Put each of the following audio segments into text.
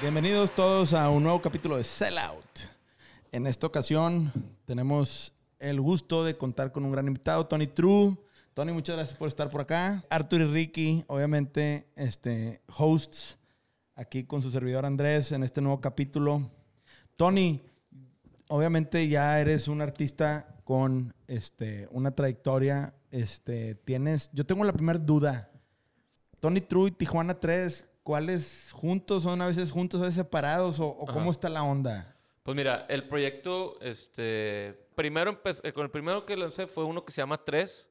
Bienvenidos todos a un nuevo capítulo de Sellout. En esta ocasión tenemos el gusto de contar con un gran invitado, Tony True. Tony, muchas gracias por estar por acá. Arthur y Ricky, obviamente, este, hosts aquí con su servidor Andrés en este nuevo capítulo. Tony, obviamente ya eres un artista con este, una trayectoria. Este, tienes, yo tengo la primera duda. Tony True y Tijuana 3, ¿cuáles juntos son a veces juntos, a veces separados? ¿O, o cómo está la onda? Pues mira, el proyecto, este, primero eh, con el primero que lancé fue uno que se llama 3,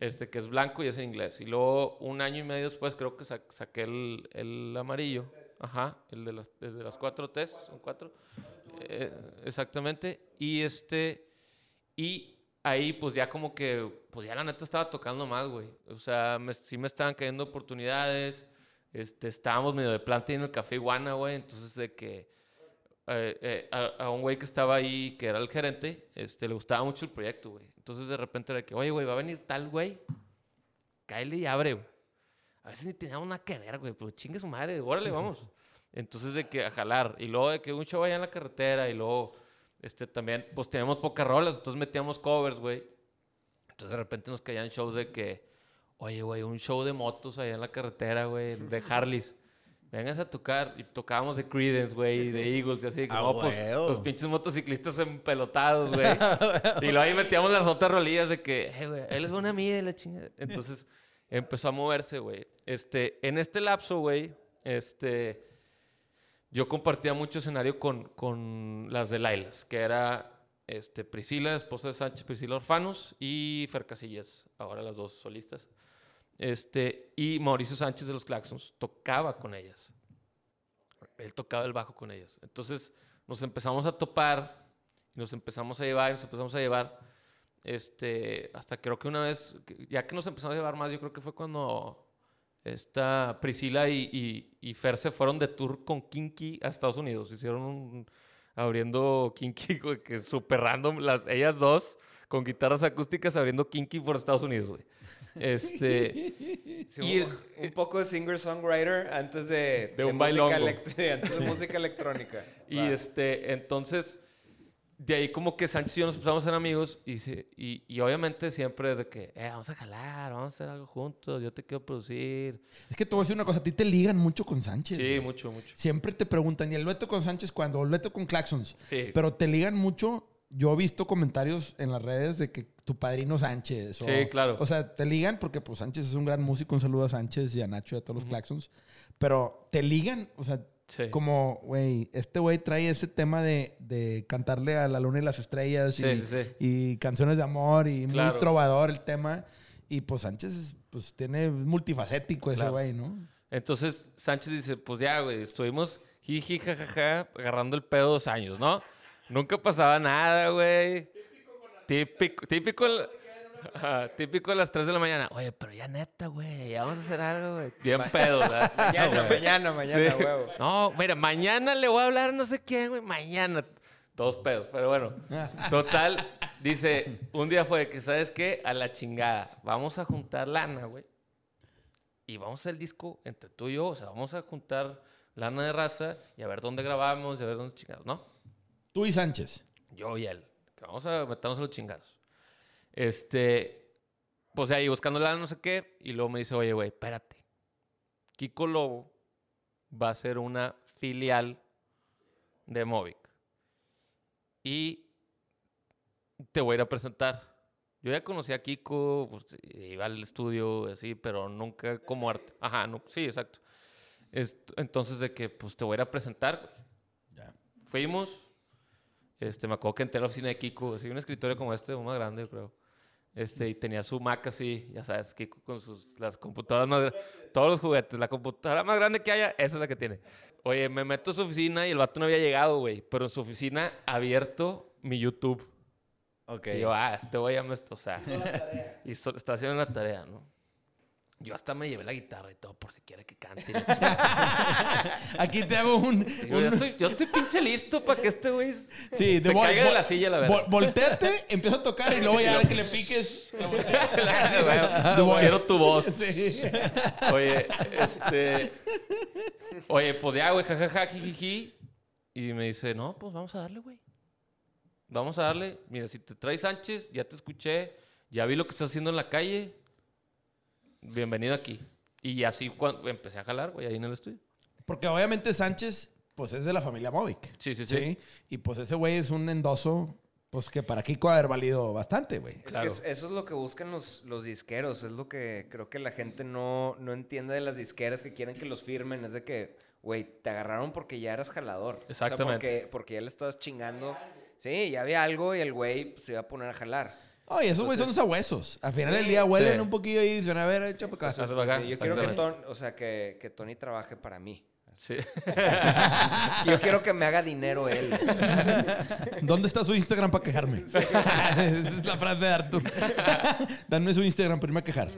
este, que es blanco y es en inglés. Y luego un año y medio después creo que sa- saqué el, el amarillo. Ajá, el de las, el de las cuatro T's, son cuatro. Eh, exactamente. Y este, y ahí pues ya como que, pues ya la neta estaba tocando más, güey. O sea, me, sí me estaban cayendo oportunidades. Este, estábamos medio de planta ahí en el Café Iguana, güey. Entonces de que eh, eh, a, a un güey que estaba ahí, que era el gerente, este, le gustaba mucho el proyecto, güey. Entonces de repente era que, oye, güey, va a venir tal güey, cáele y abre, güey. A veces ni teníamos nada que ver, güey, pero chingue su madre, órale, vamos. Entonces de que a jalar. Y luego de que un show allá en la carretera y luego, este, también, pues teníamos pocas rolas, entonces metíamos covers, güey. Entonces de repente nos caían shows de que, oye, güey, un show de motos allá en la carretera, güey, de Harleys. Vengas a tocar. Y tocábamos de Creedence, güey, de Eagles, y así. que, Ah, pues, los pinches motociclistas empelotados, güey. y luego ahí metíamos las otras rolillas de que, eh, güey, él es buena mía la chingada. Entonces empezó a moverse, güey. Este, en este lapso, güey, este, yo compartía mucho escenario con, con las de Lailas, que era este, Priscila, esposa de Sánchez, Priscila Orfanos, y Fer Casillas, ahora las dos solistas. Este, y Mauricio Sánchez de los Claxons tocaba con ellas. Él tocaba el bajo con ellas. Entonces nos empezamos a topar, nos empezamos a llevar, nos empezamos a llevar. Este, hasta creo que una vez, ya que nos empezamos a llevar más, yo creo que fue cuando esta Priscila y, y, y Fer se fueron de tour con Kinky a Estados Unidos. Hicieron un, abriendo Kinky, que es súper random, las, ellas dos con guitarras acústicas abriendo Kinky por Estados Unidos, güey. Este, Sí, Y un, el- un poco de singer-songwriter antes de, De un música antes de música electrónica. Y Va. este, entonces, de ahí como que Sánchez y yo nos empezamos a ser amigos y, y, y obviamente siempre de que, eh, vamos a jalar, vamos a hacer algo juntos, yo te quiero producir. Es que te voy a decir una cosa, a ti te ligan mucho con Sánchez. Sí, güey. mucho, mucho. Siempre te preguntan, ¿y el dueto con Sánchez cuándo? ¿O el dueto con Claxons? Sí. Pero te ligan mucho. Yo he visto comentarios en las redes de que tu padrino Sánchez. o- Sí, claro. O sea, te ligan porque pues Sánchez es un gran músico. Un saludo a Sánchez y a Nacho y a todos los Claxons. Pero te ligan, o sea, Sí. como, güey, este güey trae ese tema de, de cantarle a la luna y las estrellas Sí, y, sí, y canciones de amor y muy Claro. trovador el tema. Y pues Sánchez es- pues tiene multifacético ese Claro. güey, ¿no? Entonces Sánchez dice, pues ya, güey, estuvimos jiji, jajaja, agarrando el pedo dos años, ¿no? Nunca pasaba nada, güey. Típico, típico, Ajá, típico a las 3 de la mañana. Oye, pero ya neta, güey, ya vamos a hacer algo, güey. Bien pedo, ¿verdad? Mañana, mañana, mañana, Sí. huevo. No, mira, mañana le voy a hablar a no sé quién, güey. Mañana. Todos pedos, pero bueno. Total, dice, un día fue que, ¿sabes qué? A la chingada. Vamos a juntar lana, güey. Y vamos a hacer el disco entre tú y yo. O sea, vamos a juntar lana de raza y a ver dónde grabamos y a ver dónde chingados, ¿no? Tú y Sánchez. Yo y él. Que vamos a meternos a los chingados. Este, pues ahí buscando lana, no sé qué. Y luego me dice, oye, güey, espérate. Kiko Lobo va a ser una filial de Movic. Y te voy a ir a presentar. Yo ya conocí a Kiko, pues, iba al estudio, así, pero nunca como arte. Ajá, no, sí, exacto. Entonces, de que, pues, te voy a ir a presentar. Ya. Fuimos. Este, me acuerdo que entré a la oficina de Kiko, así un escritorio como este, más grande, creo. Este, y tenía su Mac así, ya sabes, Kiko con sus, las computadoras más grandes, todos los juguetes, la computadora más grande que haya, esa es la que tiene. Oye, me meto a su oficina y el vato no había llegado, güey, pero en su oficina abierto mi YouTube. Ok. Y yo, ah, este güey ya me, o sea, y so- está haciendo la tarea, ¿no? Yo hasta me llevé la guitarra y todo por si quiere que cante. Aquí te hago un. Sí, güey, un- yo, estoy, yo estoy pinche listo para que este güey Sí, se vol- caiga de vol- la silla, la vol- verdad. Volteate, empieza a tocar y luego ya que le piques. Voice. Quiero tu voz. Sí. Oye, este. Oye, pues ya, güey, jajaja, jijiji. Y me dice, no, pues vamos a darle, güey. Vamos a darle. Mira, si te traes Sánchez, ya te escuché, ya vi lo que estás haciendo en la calle. Bienvenido aquí. Y así cuando empecé a jalar, güey, ahí en el estudio. Porque obviamente Sánchez, pues es de la familia Movic. Sí, sí, sí. Y pues ese güey es un endoso, pues que para Kiko haber valido bastante, güey. Es Claro. que eso es lo que buscan los, los disqueros. Es lo que creo que la gente no, no entiende de las disqueras que quieren que los firmen. Es de que, güey, te agarraron porque ya eras jalador. Exactamente. O sea, porque, porque ya le estabas chingando. Sí, ya había algo y el güey se iba a poner a jalar. Oye, esos güeyes son sahuesos. Al final Sí, del día huelen sí. un poquillo y dicen, a ver, echa para acá. Entonces, acá, sí, yo quiero que. Ton- o sea, que, que Tony trabaje para mí. Sí. Yo quiero que me haga dinero él. ¿Dónde está su Instagram para quejarme? Esa es la frase de Arthur. Dame su Instagram para irme a quejar.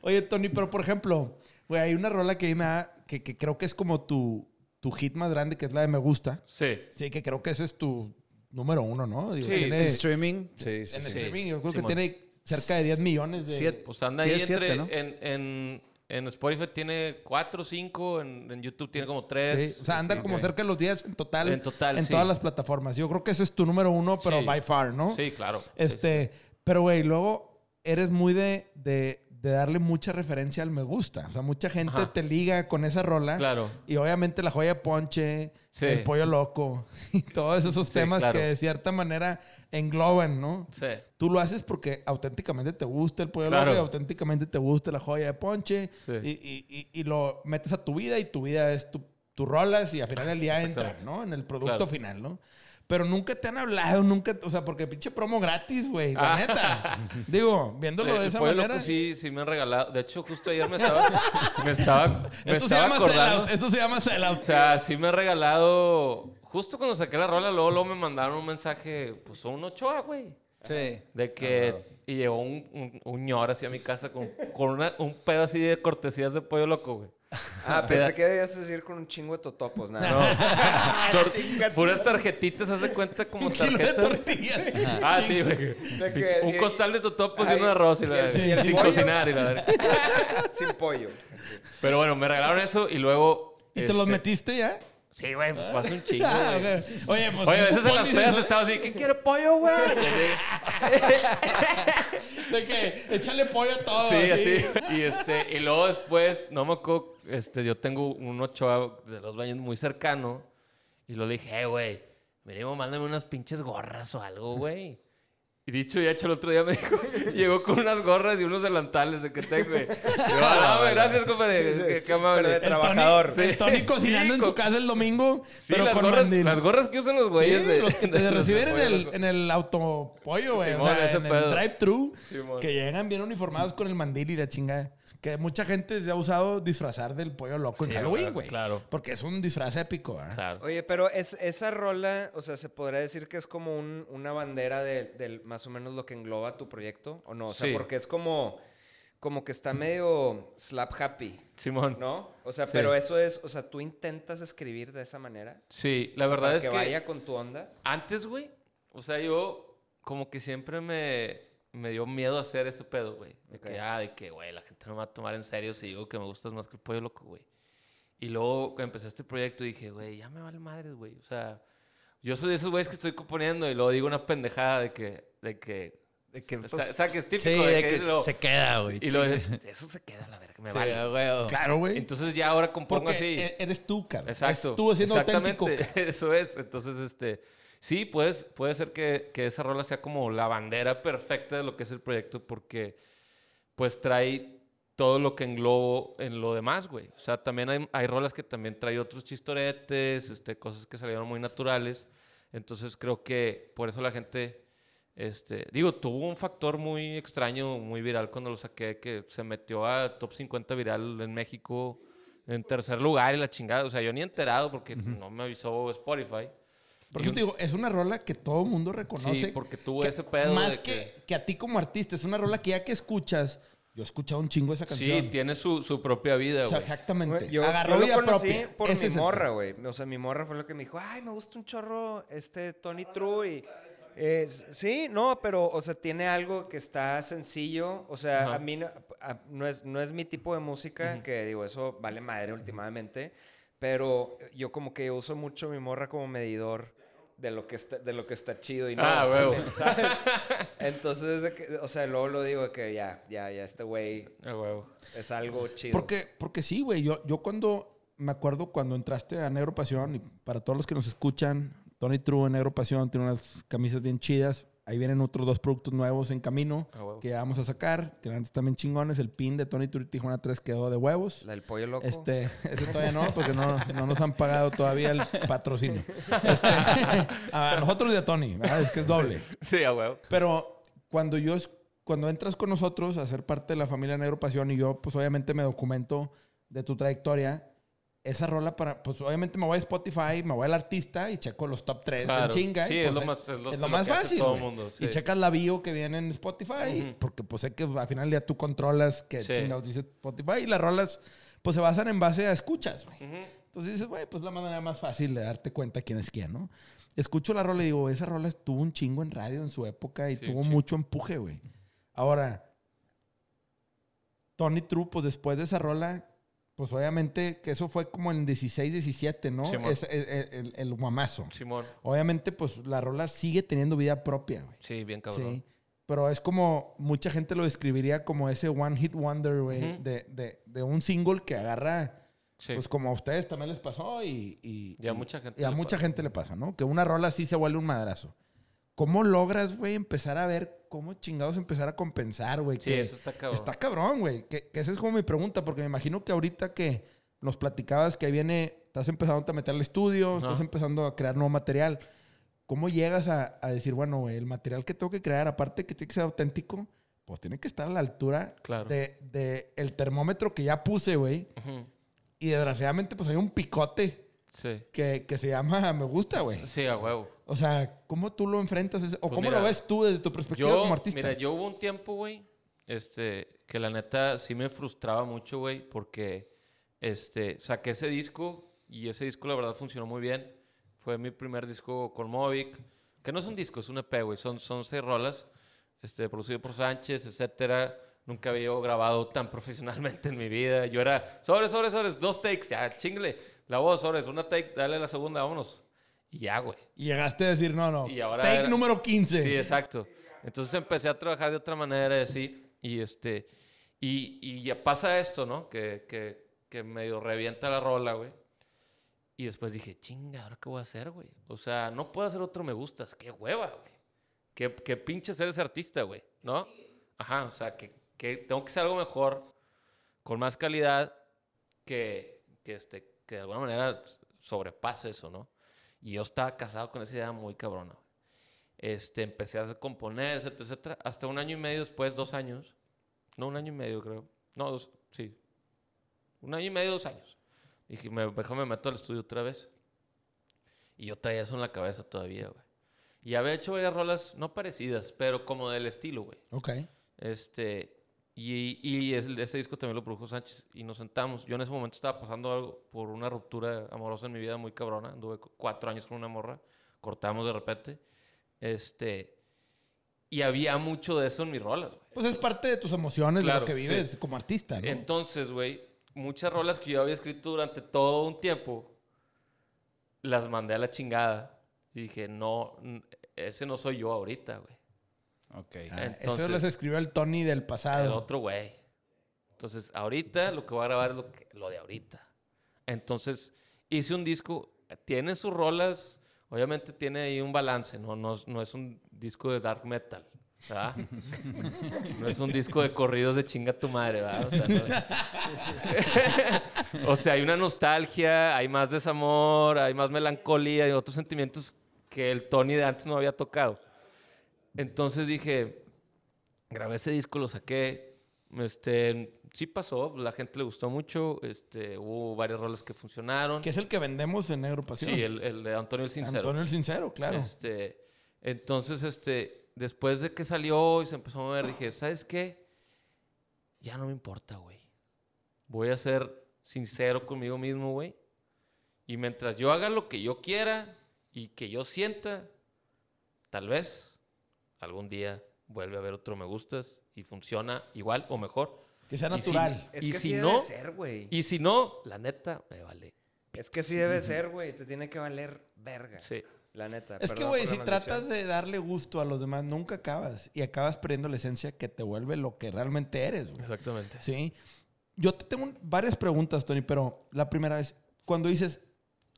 Oye, Tony, pero por ejemplo, güey, hay una rola que, me da- que, que creo que es como tu, tu hit más grande, que es la de Me Gusta. Sí. Sí, que creo que ese es tu número uno, ¿no? Digo, Sí, tiene- En streaming, sí, sí, en sí. streaming, yo creo Simón. que tiene cerca de 10 millones de... Siete. Pues anda ahí entre. siete, ¿no? en, en, en Spotify tiene 4 5, en, en YouTube tiene como Sí, 3. o sea, anda como cerca de los 10 en total. En total, En sí. todas las plataformas. Yo creo que ese es tu número uno, pero Sí. by far, ¿no? Sí, claro. Sí, Este, pero güey, luego eres muy de, de, de darle mucha referencia al me gusta. O sea, mucha gente Ajá. te liga con esa rola. Claro. Y obviamente la joya de ponche, Sí. el pollo loco y todos esos Sí, temas claro. que de cierta manera engloban, ¿no? Sí. Tú lo haces porque auténticamente te gusta el pollo Claro. loco y auténticamente te gusta la joya de ponche Sí. y, y- y- y lo metes a tu vida y tu vida es tu, tus rolas y al final del día entra. ¿no? En el producto Claro. final, ¿no? Pero nunca te han hablado, nunca, o sea, porque pinche promo gratis, güey, la Ah. neta. Digo, viéndolo El de esa pollo manera. sí, sí me han regalado. De hecho, justo ayer me estaba, me estaba, me esto, se estaba acordando. sellout, esto se llama sellout. O sea, sí me ha regalado. Justo cuando saqué la rola, luego, luego me mandaron un mensaje, pues un Ochoa, güey. Sí. De que. Y llegó un, un, un ñor así a mi casa con, con una- un pedo así de cortesías de pollo loco, güey. Ah, pensé que debías decir con un chingo de totopos. Nada. No. Tor- puras tarjetitas, haz de cuenta como Un kilo de tarjetas. tortillas. Ah, sí, güey. Un costal de totopos y un arroz y la sin pollo. cocinar y la verga. Sin pollo. Pero bueno, me regalaron eso y luego. ¿Y te los este, metiste ya? Sí, güey, pues fue hace un chingo. Ah, güey. ok. Oye, pues. Oye, a veces en las pedas estaba así, ¿quién quiere pollo, güey? De que échale pollo a todo. Sí, así. Y, este, y luego después, no me acuerdo, este, yo tengo un Ochoa de los baños muy cercano. Y lo dije, hey, güey, mínimo mándame unas pinches gorras o algo, güey. Y dicho y hecho, el otro día me dijo, llegó con unas gorras y unos delantales de que tengo, güey. Yo, ah, no, güey, gracias, compadre. Qué, qué amable. Pero de El Trabajador. Tony, el Tony Sí. cocinando Sí, en su casa el domingo, Sí, pero las con gorras, mandil. las gorras que usan los güeyes Sí, de, los que te de- reciben en el, en el autopollo, güey. O sea, en el drive-thru. Que llegan bien uniformados con el mandil y la chingada. Que mucha gente se ha usado disfrazar del pollo loco en Halloween, claro, güey. claro. Porque es un disfraz épico, ¿eh? Claro. Oye, pero es, esa rola, o sea, ¿se podría decir que es como un- una bandera de, más o menos lo que engloba tu proyecto? ¿O no? O sea, Sí. porque es como, como que está medio slap happy, Simón. ¿no? O sea, Sí. pero eso es, o sea, tú intentas escribir de esa manera. Sí, la O sea, verdad para es que, que... vaya con tu onda. Antes, güey, o sea, yo como que siempre me, me dio miedo hacer ese pedo, güey. De Ok. que, ah, de que, güey, la gente no me va a tomar en serio si digo que me gustas más que el pollo loco, güey. Y luego empecé este proyecto dije, güey, ya me vale madres, güey. O sea, yo soy de esos güeyes que estoy componiendo y luego digo una pendejada de que, de que, De que, o sea, pues, o sea, que es típico sí, de de que, que lo- se queda, güey. y lo, eso se queda, la verga, me Sí, vale. Claro, güey. Entonces ya ahora compongo Porque así. e- eres tú, cabrón. Exacto. Es tú siendo Exactamente. auténtico. Eso es. Entonces, este. Sí, puedes, puede ser que, que esa rola sea como la bandera perfecta de lo que es el proyecto, porque pues trae todo lo que englobo en lo demás, güey. O sea, también hay, hay rolas que también trae otros chistoretes, este, cosas que salieron muy naturales. Entonces creo que por eso la gente, este, digo, tuvo un factor muy extraño, muy viral cuando lo saqué, que se metió a top 50 viral en México en tercer lugar y la chingada. O sea, yo ni enterado porque no me avisó Spotify. Por eso te digo, es una rola que todo el mundo reconoce. Sí, porque tuvo que- ese pedo Más de que, que- que a ti como artista. Es una rola que ya que escuchas, Yo he escuchado un chingo esa canción. Sí, tiene su, su propia vida, O sea, güey. exactamente. Yo, Agarró yo lo vida conocí propia. por Ese mi morra, güey. O sea, mi morra fue lo que me dijo, ay, me gusta un chorro este Tony True y... eh, sí, no, pero, o sea, tiene algo que está sencillo. O sea, Ajá. a mí no, a- no es, no es mi tipo de música, que digo, eso vale madre últimamente. Pero yo como que uso mucho mi morra como medidor de lo que está, de lo que está chido y no. Ah, huevo. ¿sabes? Entonces, o sea, luego lo digo que ya, ya, ya, este güey Ah, huevo. es algo chido. Porque, porque sí, güey. Yo, yo cuando, me acuerdo cuando entraste a Negro Pasión, y para todos los que nos escuchan, Tony True en Negro Pasión tiene unas camisas bien chidas. Ahí vienen otros dos productos nuevos en camino Ah, huevo. que ya vamos a sacar, que están bien chingones. El pin de Tony True Tijuana 3 quedó de huevos. La del pollo loco. Este, ese todavía no, porque no, no nos han pagado todavía el patrocinio. Este, a nosotros y a Tony, ¿verdad? es que es doble. Sí, a huevo. Pero cuando yo cuando entras con nosotros a ser parte de la familia Negro Pasión y yo, pues obviamente me documento de tu trayectoria, esa rola para, pues obviamente me voy a Spotify, me voy al artista y checo los top 3 en Claro. chinga. y, Sí, es pues, lo eh, más- es lo- es lo lo más fácil. todo mundo, sí. Y checas la bio que viene en Spotify, Ujú. porque pues sé que al final día tú controlas que Sí. chingados dice Spotify y las rolas pues se basan en base a escuchas, güey. Ujú. Entonces dices, güey, pues la manera más fácil de darte cuenta quién es quién, ¿no? Escucho la rola y digo, esa rola tuvo un chingo en radio en su época y Sí, tuvo mucho empuje, güey. Ahora, Tony True, pues después de esa rola, pues obviamente que eso fue como en 16, 17, ¿no? Simón. Es, el, el, el guamazo. Simón. Obviamente, pues la rola sigue teniendo vida propia, güey. Sí, bien cabrón. Sí. Pero es como, mucha gente lo describiría como ese one hit wonder, güey, de, de, de un single que agarra, Sí. pues como a ustedes también les pasó y, y, Y a mucha gente y a le mucha pasa. gente le pasa, ¿no? Que una rola así se vuelve un madrazo. ¿Cómo logras, güey, empezar a ver cómo chingados empezar a compensar, güey? Sí, eso está cabrón. Está cabrón, güey. Que, que esa es como mi pregunta, porque me imagino que ahorita que nos platicabas que viene, estás empezando a meter al estudio, Ajá. estás empezando a crear nuevo material. ¿Cómo llegas a, a decir, bueno, güey, el material que tengo que crear, aparte que tiene que ser auténtico, pues tiene que estar a la altura Claro. de, de el termómetro que ya puse, güey? Ujú. Y desgraciadamente, pues hay un picote Sí. que, que se llama me gusta, güey. Sí, a huevo. O sea, ¿cómo tú lo enfrentas? ¿O Pues cómo mira, lo ves tú desde tu perspectiva Yo, como artista? mira, yo hubo un tiempo, güey, este, que la neta sí me frustraba mucho, güey, porque, este, saqué ese disco y ese disco la verdad funcionó muy bien. Fue mi primer disco con Movic, que no es un disco, es un EP, güey, son, son seis rolas, este, producido por Sánchez, etcétera. Nunca había grabado tan profesionalmente en mi vida. Yo era, sobres, sobres, sobres, dos takes, ya, chingle. La voz, sobres, una take, dale la segunda, vámonos. Y ya, güey. Y llegaste a decir, no, no. Y ahora take era- número 15. Sí, exacto. Entonces empecé a trabajar de otra manera y así. Y este. Y, y ya pasa esto, ¿no? Que, que, que medio revienta la rola, güey. Y después dije, chinga, ¿ahora qué voy a hacer, güey? O sea, no puedo hacer otro me gustas. Qué hueva, güey. Qué, qué pinche ser ese artista, güey. ¿No? Ajá, o sea, que, que tengo que hacer algo mejor, con más calidad, que, que, este, que de alguna manera sobrepase eso, ¿no? Y yo estaba casado con esa idea muy cabrona. Este, empecé a componer, etcétera, etcétera. Hasta un año y medio después, dos años. No, un año y medio, creo. No, dos, sí. Un año y medio, dos años. Dije, me, déjame meto al estudio otra vez. Y yo traía eso en la cabeza todavía, güey. Y había hecho varias rolas, no parecidas, pero como del estilo, güey. Ok. Este, y, y es- ese disco también lo produjo Sánchez y nos sentamos. Yo en ese momento estaba pasando algo por una ruptura amorosa en mi vida muy cabrona. Anduve cu- cuatro años con una morra, cortamos de repente. Este, y había mucho de eso en mis rolas, güey. Pues es parte de tus emociones, de lo que vives sí. como artista, ¿no? Entonces, güey, muchas rolas que yo había escrito durante todo un tiempo, las mandé a la chingada. Y dije, no, ese no soy yo ahorita, güey. Ok. Ah, entonces- eso les escribió el Tony del El pasado. otro güey. Entonces, ahorita lo que voy a grabar es lo, que- lo de ahorita. Entonces, hice un disco, tiene sus rolas, obviamente tiene ahí un balance, no, no, no es un disco de dark metal, ¿verdad? no es un disco de corridos de chinga tu madre, ¿verdad? O sea, no- o sea, hay una nostalgia, hay más desamor, hay más melancolía y otros sentimientos que el Tony de antes no había tocado. Entonces dije, grabé ese disco, lo saqué. Este, sí pasó, la gente le gustó mucho. Este, hubo varias rolas que funcionaron. Que es el que vendemos en Negro Pasión. Sí, el, el de Antonio el Sincero. Antonio el Sincero, claro. Este, entonces, este, después de que salió y se empezó a mover, dije, ¿sabes qué? ya no me importa, güey. Voy a ser sincero conmigo mismo, güey. Y mientras yo haga lo que yo quiera y que yo sienta, tal vez algún día vuelve a ver otro me gustas y funciona igual o mejor. Que sea Y si- natural. Es Y que si sí no- debe ser, güey. Y si no, la neta, me vale. Es que sí debe ser, güey. Te tiene que valer verga. Sí. La neta. Es que, güey, si tratas de darle gusto a los demás, nunca acabas. Y acabas perdiendo la esencia que te vuelve lo que realmente eres, güey. Exactamente. ¿Sí? Yo te tengo varias preguntas, Tony, pero la primera vez, cuando dices,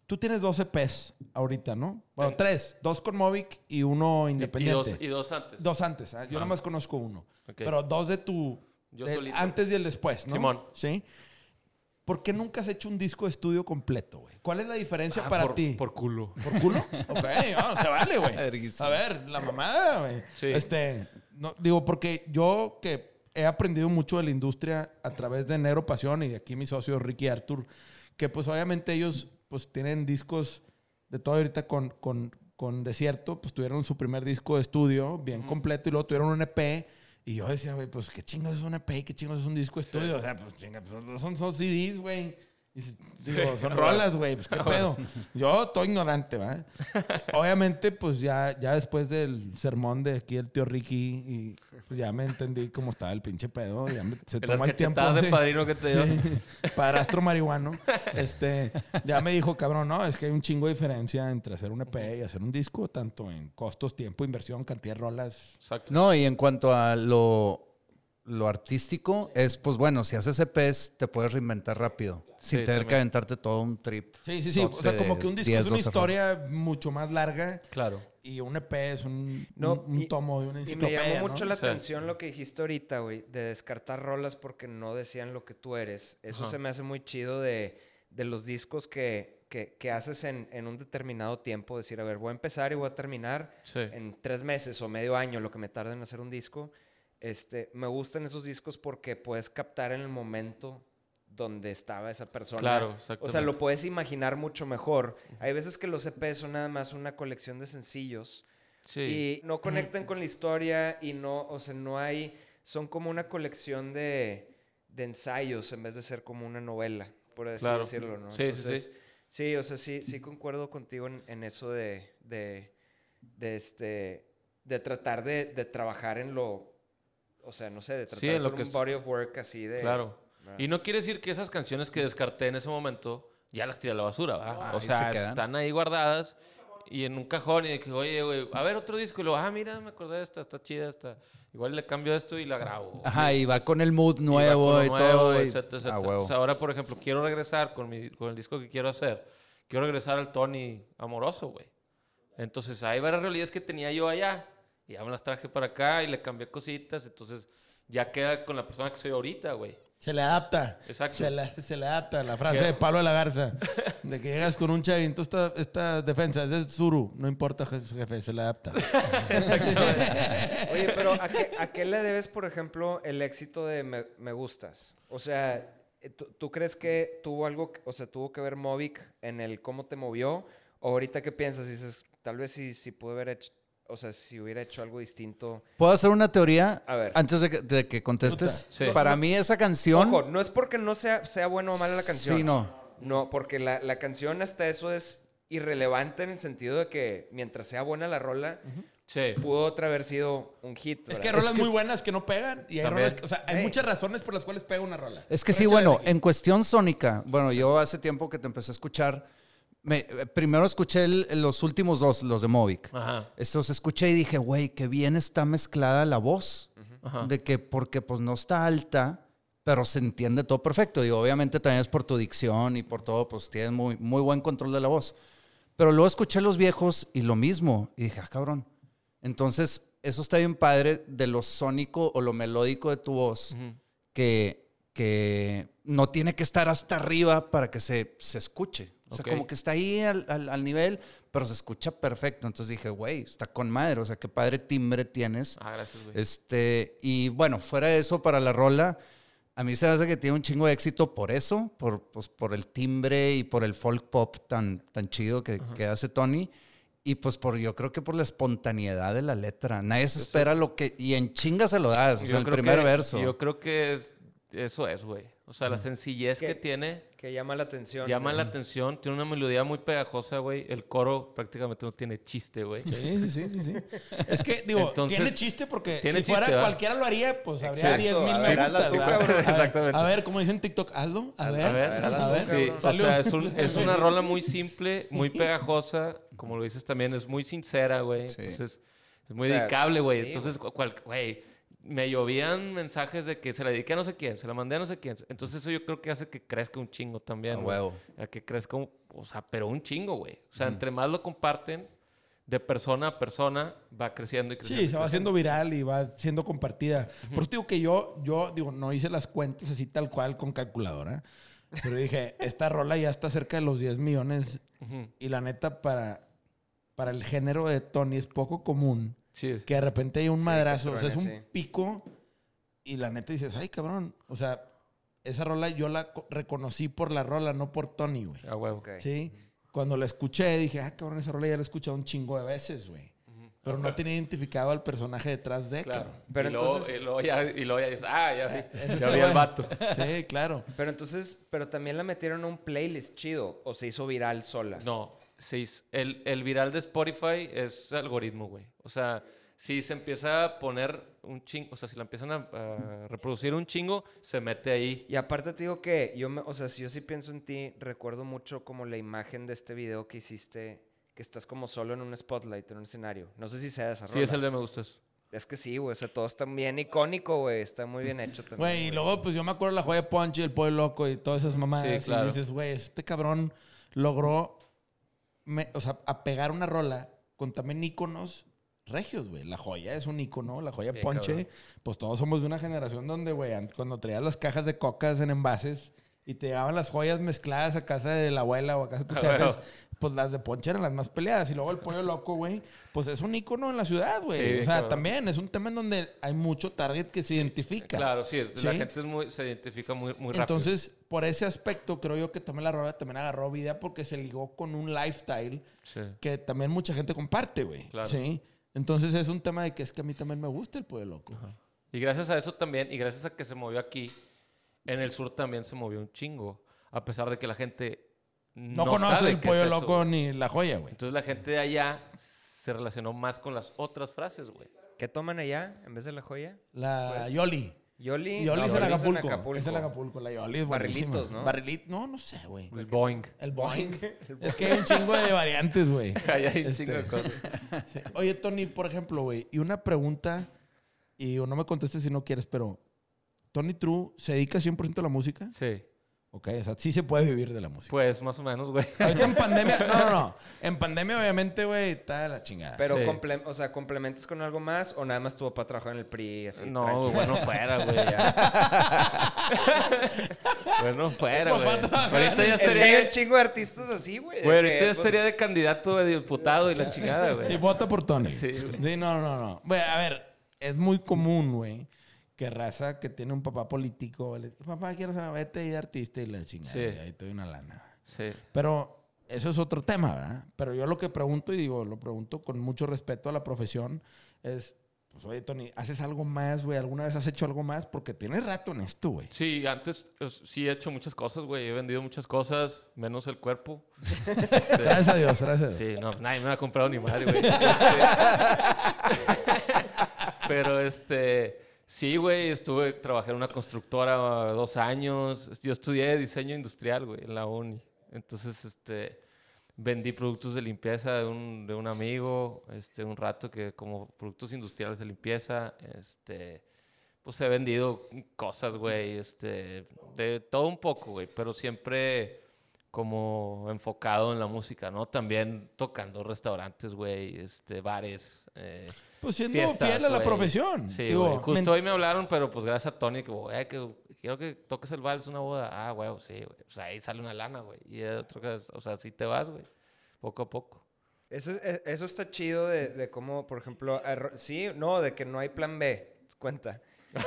tú tienes dos EPs ahorita, ¿no? Bueno, tres. Dos con Movic y uno Y, independiente. dos, y dos antes. Dos antes. ¿ah? Yo Ajá. nada más conozco uno. Pero dos de tu... Yo del antes y el después, ¿no? Simón. Sí. ¿Por qué nunca has hecho un disco de estudio completo, güey? ¿Cuál es la diferencia Ah, para por- ti? Por culo. ¿Por culo? Ok, no, se vale, güey. A ver, la mamada, güey. Sí. Este, no, digo, porque yo que he aprendido mucho de la industria a través de Negro Pasión y de aquí mi socio Ricky Arthur, que pues obviamente ellos pues tienen discos de todo ahorita con, con, con Desierto, pues tuvieron su primer disco de estudio bien completo y luego tuvieron un EP. Y yo decía, güey, pues qué chingados es un EP, qué chingados es un disco de estudio. O sea, pues chinga, pues, son, son CDs, güey. Y digo, son rolas, güey, pues qué pedo. Yo estoy ignorante, ¿va? Obviamente, pues ya, ya después del sermón de aquí el tío Ricky, y pues ya me entendí cómo estaba el pinche pedo. Ya me- se toma el tiempo. de padrino que te dio. Sí, Padrastro marihuano. Este, ya me dijo, cabrón, no, es que hay un chingo de diferencia entre hacer un EP y hacer un disco, tanto en costos, tiempo, inversión, cantidad de rolas. Exacto. No, y en cuanto a lo, lo artístico, es pues bueno, si haces EPs, te puedes reinventar rápido. Sin Sí, tener también. que aventarte todo un trip. Sí, sí, sí. O sea, como que un disco 10, es una 12 historia mucho más larga Claro. y un EP es un, No, un, un y- tomo de una Y me enciclopedia. llamó mucho ¿no? la Sí. atención lo que dijiste ahorita, güey, de descartar rolas porque no decían lo que tú eres. Eso Ajá. se me hace muy chido de, de los discos que, que, que haces en, en un determinado tiempo. Decir, a ver, voy a empezar y voy a terminar Sí. en tres meses o medio año, lo que me tarda en hacer un disco. Este, me gustan esos discos porque puedes captar en el momento donde estaba esa persona. Claro, O sea, exactamente. lo puedes imaginar mucho mejor. Hay veces que los EPs son nada más una colección de sencillos Sí. y no conectan con la historia y no, o sea, no hay, son como una colección de, de ensayos en vez de ser como una novela, por así Claro. decirlo, ¿no? Sí, sí, Entonces, sí, o sea, sí, sí concuerdo contigo en, en eso de, de, de este, de tratar de, de trabajar en lo, o sea, no sé, de tratar Sí, de en lo hacer que un es- body of work así de... Claro. Ah. Y no quiere decir que esas canciones que descarté en ese momento ya las tiré a la basura, ¿va? o ahí sea, se están ahí guardadas y en un cajón y de que, oye, güey, a ver otro disco y luego, ah, mira, me acordé de esta, está chida esta. Igual le cambio esto y la grabo. Ajá, y va con el mood Y nuevo y, lo nuevo, todo. y- etcétera, etcétera. a huevo. O sea, ahora, por ejemplo, quiero regresar con, mi, con el disco que quiero hacer. Quiero regresar al Tony amoroso, güey. Entonces, hay varias realidades que tenía yo allá. Y ya me las traje para acá y le cambié cositas. Entonces, ya queda con la persona que soy ahorita, güey. Se le adapta. Exacto. Se le, se le adapta la frase ¿Qué? de Pablo de la Garza. De que llegas con un chavito, esta, esta defensa es de Zuru. No importa, je- jefe, se le adapta. Oye, pero ¿a qué, a qué le debes, por ejemplo, el éxito de Me, Me Gustas? O sea, eh, ¿tú, tú crees que tuvo algo, que- o sea, tuvo que ver Movic en el cómo te movió? ¿O ahorita qué piensas? Dices, tal vez si, si pude haber hecho, o sea, si hubiera hecho algo distinto. ¿Puedo hacer una teoría A ver. antes de que, de que contestes? Sí. Para mí esa canción... Ojo, no es porque no sea, sea buena o mala la canción. Sí, no. No, porque la, la canción hasta eso es irrelevante en el sentido de que mientras sea buena la rola, Sí. pudo otra haber sido un hit. es que hay rolas que muy es- buenas que no pegan y hay rolas que, o sea, hay muchas razones por las cuales pega una rola. Es que Pero sí, bueno, en cuestión sónica, bueno, yo hace tiempo que te empecé a escuchar, me- eh, primero escuché el- los últimos dos, los de Movic. Ajá. Estos escuché y dije, güey, qué bien está mezclada la voz. Ajá. De que, porque pues no está alta, pero se entiende todo perfecto. Y obviamente también es por tu dicción y por todo, pues tienes muy, muy buen control de la voz. Pero luego escuché los viejos y lo mismo. Y dije, ah, cabrón. Entonces, eso está bien padre de lo sónico o lo melódico de tu voz que, que no tiene que estar hasta arriba para que se, se escuche. O sea, Ok. como que está ahí al, al- al nivel, pero se escucha perfecto. Entonces dije, güey, está con madre. O sea, qué padre timbre tienes. Ah, gracias, güey. Este, y bueno, fuera de eso, para la rola, a mí se me hace que tiene un chingo de éxito por eso, por, pues, por el timbre y por el folk pop tan, tan chido que, que hace Tony. Y pues por, yo creo que por la espontaneidad de la letra. Nadie se espera lo que... Y en chinga se lo das, o sea, el primer que- verso. Yo creo que es- eso es, güey. O sea, la sencillez ¿Qué? que tiene Que llama la atención. llama la atención. Tiene una melodía muy pegajosa, güey. El coro prácticamente no tiene chiste, güey. Sí, sí, sí, sí, sí. Es que, digo, Entonces, tiene chiste porque tiene si chiste, fuera ¿verdad? cualquiera lo haría, pues habría Exacto, 10 mil a me Exactamente. A ver, como dicen en TikTok, hazlo, a ver, A ver, a Sí, o sea, es, un- es una rola muy simple, muy pegajosa, como lo dices también, es muy sincera, güey. Sí. Entonces, es muy O sea, dedicable, güey. sí, Entonces, güey, me llovían mensajes de que se la dediqué a no sé quién, se la mandé a no sé quién. Entonces, eso yo creo que hace que crezca un chingo también, A huevo. A que crezca, un- o sea, pero un chingo, güey. O sea, entre más lo comparten, de persona a persona, va creciendo y creciendo. Sí, y se va haciendo viral y va siendo compartida. Por eso digo que yo, yo digo, no hice las cuentas así tal cual con calculadora. Pero dije, esta rola ya está cerca de los 10 millones. Y la neta, para, para el género de Tony es poco común Sí, es- que de repente hay un Sí, madrazo. O sea, es un sí. pico. Y la neta dices, ay, cabrón. O sea, esa rola yo la co- reconocí por la rola, no por Tony, güey. a huevo. Ok. Sí. Cuando la escuché, dije, ah, cabrón, esa rola ya la he escuchado un chingo de veces, güey. Pero no tenía identificado al personaje detrás de, Claro. cabrón. Pero y, luego, entonces- y, luego ya, y luego ya dices, ah, ya vi, Eso ya vi al vato. Sí, claro. Pero entonces, pero también la metieron a un playlist chido o se hizo viral sola. No, se hizo- el, el viral de Spotify es algoritmo, güey. O sea, si se empieza a poner un chingo, o sea, si la empiezan a, a reproducir un chingo, se mete ahí. Y aparte te digo que yo, me, o sea, si yo sí pienso en ti, recuerdo mucho como la imagen de este video que hiciste, que estás como solo en un spotlight, en un escenario. No sé si sea esa Sí, es el de me gustas. Es que sí, güey, o sea, todo está bien icónico, güey, está muy bien hecho también. Güey, y luego, pues yo me acuerdo de la joya de Punch y el pollo loco y todas esas mamadas. Sí, claro. Y dices, güey, este cabrón logró, me- o sea, a pegar una rola con también íconos regios, güey. La joya es un ícono, la joya Sí, Ponche. cabrón. Pues todos somos de una generación donde, güey, an- cuando traías las cajas de cocas en envases y te llegaban las joyas mezcladas a casa de la abuela o a casa de tus Ah, jefes. Pues las de Ponche eran las más peleadas. Y luego el pollo loco, güey, pues es un ícono en la ciudad, güey. Sí, o sea, cabrón. también es un tema en donde hay mucho target que se identifica. Claro, sí, es- la gente es muy, se identifica muy, muy rápido. Entonces, por ese aspecto, creo yo que también la rola también agarró vida porque se ligó con un lifestyle que también mucha gente comparte, güey. Claro. Sí. Entonces es un tema de que es que a mí también me gusta el pollo loco. Y gracias a eso también, y gracias a que se movió aquí, en el sur también se movió un chingo. A pesar de que la gente No, no, conoce sabe el pollo es loco ni la joya, güey. Entonces la gente de allá se relacionó más con las otras frases, güey. ¿Qué toman allá en vez de la joya? La Pues, Yoli. Yoli. Yoli no, es en Yoli Acapulco. Es en Acapulco. La Yoli es Barrilitos. ¿no? Barrilit, no, no sé, güey. El Boeing. El Boeing. es que hay un chingo de variantes, güey. Allá hay un Este, chingo de cosas. Sí. Oye, Tony, por ejemplo, güey, y una pregunta, y no me contestes si no quieres, pero ¿Tony True se dedica 100% a la música? Sí. Ok, o sea, sí se puede vivir de la música. Pues más o menos, güey. Ahorita en pandemia, no, no, no. En pandemia, obviamente, güey, está de la chingada. Pero, Sí. comple- o sea, ¿complementas con algo más o nada más tu papá trabajó en el PRI así? No, bueno fuera, güey. ya. bueno fuera, güey. Ahorita ya Es que hay un estaría... chingo de artistas así, güey. de Güey, ahorita que, ya pues, estaría de candidato de diputado y la chingada, güey. Sí, vota por Tony. Sí, Sí, güey. no, no, no. Güey, a ver, es muy común, güey, que raza que tiene un papá político, le dice, papá, quiero ser vete y de artista y la chingada. Sí. y ahí te doy una lana. Sí. Pero eso es otro tema, ¿verdad? Pero yo lo que pregunto, y digo, lo pregunto con mucho respeto a la profesión, es, pues, oye, Tony, ¿haces algo más, güey? ¿Alguna vez has hecho algo más? Porque tienes rato en esto, güey. Sí, antes sí he hecho muchas cosas, güey. He vendido muchas cosas, menos el cuerpo. Gracias a Dios, gracias a Dios. Sí, no, nadie me ha comprado ni madre, güey. Este, Pero este, sí, güey, estuve, trabajé en una constructora dos años. Yo estudié diseño industrial, güey, en la uni. Entonces, este, vendí productos de limpieza de un, de un amigo, este, un rato que como productos industriales de limpieza, este, pues he vendido cosas, güey, este, de todo un poco, güey, pero siempre como enfocado en la música, ¿no? También tocando restaurantes, güey, este, bares, eh, Pues siendo fiestas, fiel a la profesión. Sí, Digo, güey. Justo hoy me hablaron, pero pues gracias a Tony, que, que quiero que toques el vals una boda. Ah, güey, sí, güey. O sea, ahí sale una lana, güey. Y otro que o sea, así te vas, güey. Poco a poco. Eso, es- e- eso está chido de, de cómo, por ejemplo, sí, no, de que no hay plan B. Cuenta.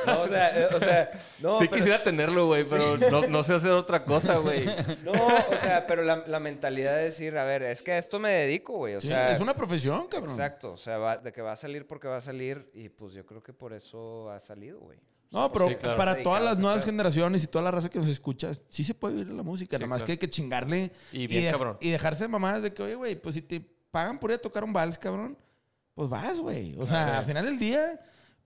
No, o sea, eh, o sea, no. sí pero quisiera tenerlo, güey, pero no, no sé hacer otra cosa, güey. No, o sea, pero la, la mentalidad de decir, a ver, es que a esto me dedico, güey. O sí, sea, es una profesión, cabrón. exacto. O sea, va- de que va a salir porque va a salir y pues yo creo que por eso ha salido, güey. No, pero Sí, claro. para todas las nuevas generaciones y toda la raza que nos escucha, sí se puede vivir la música. Sí, Nada más claro. que hay que chingarle Y bien dej- cabrón. y dejarse de mamadas de que, oye, güey, pues si te pagan por ir a tocar un vals, cabrón, pues vas, güey. O sea, Sí. al final del día,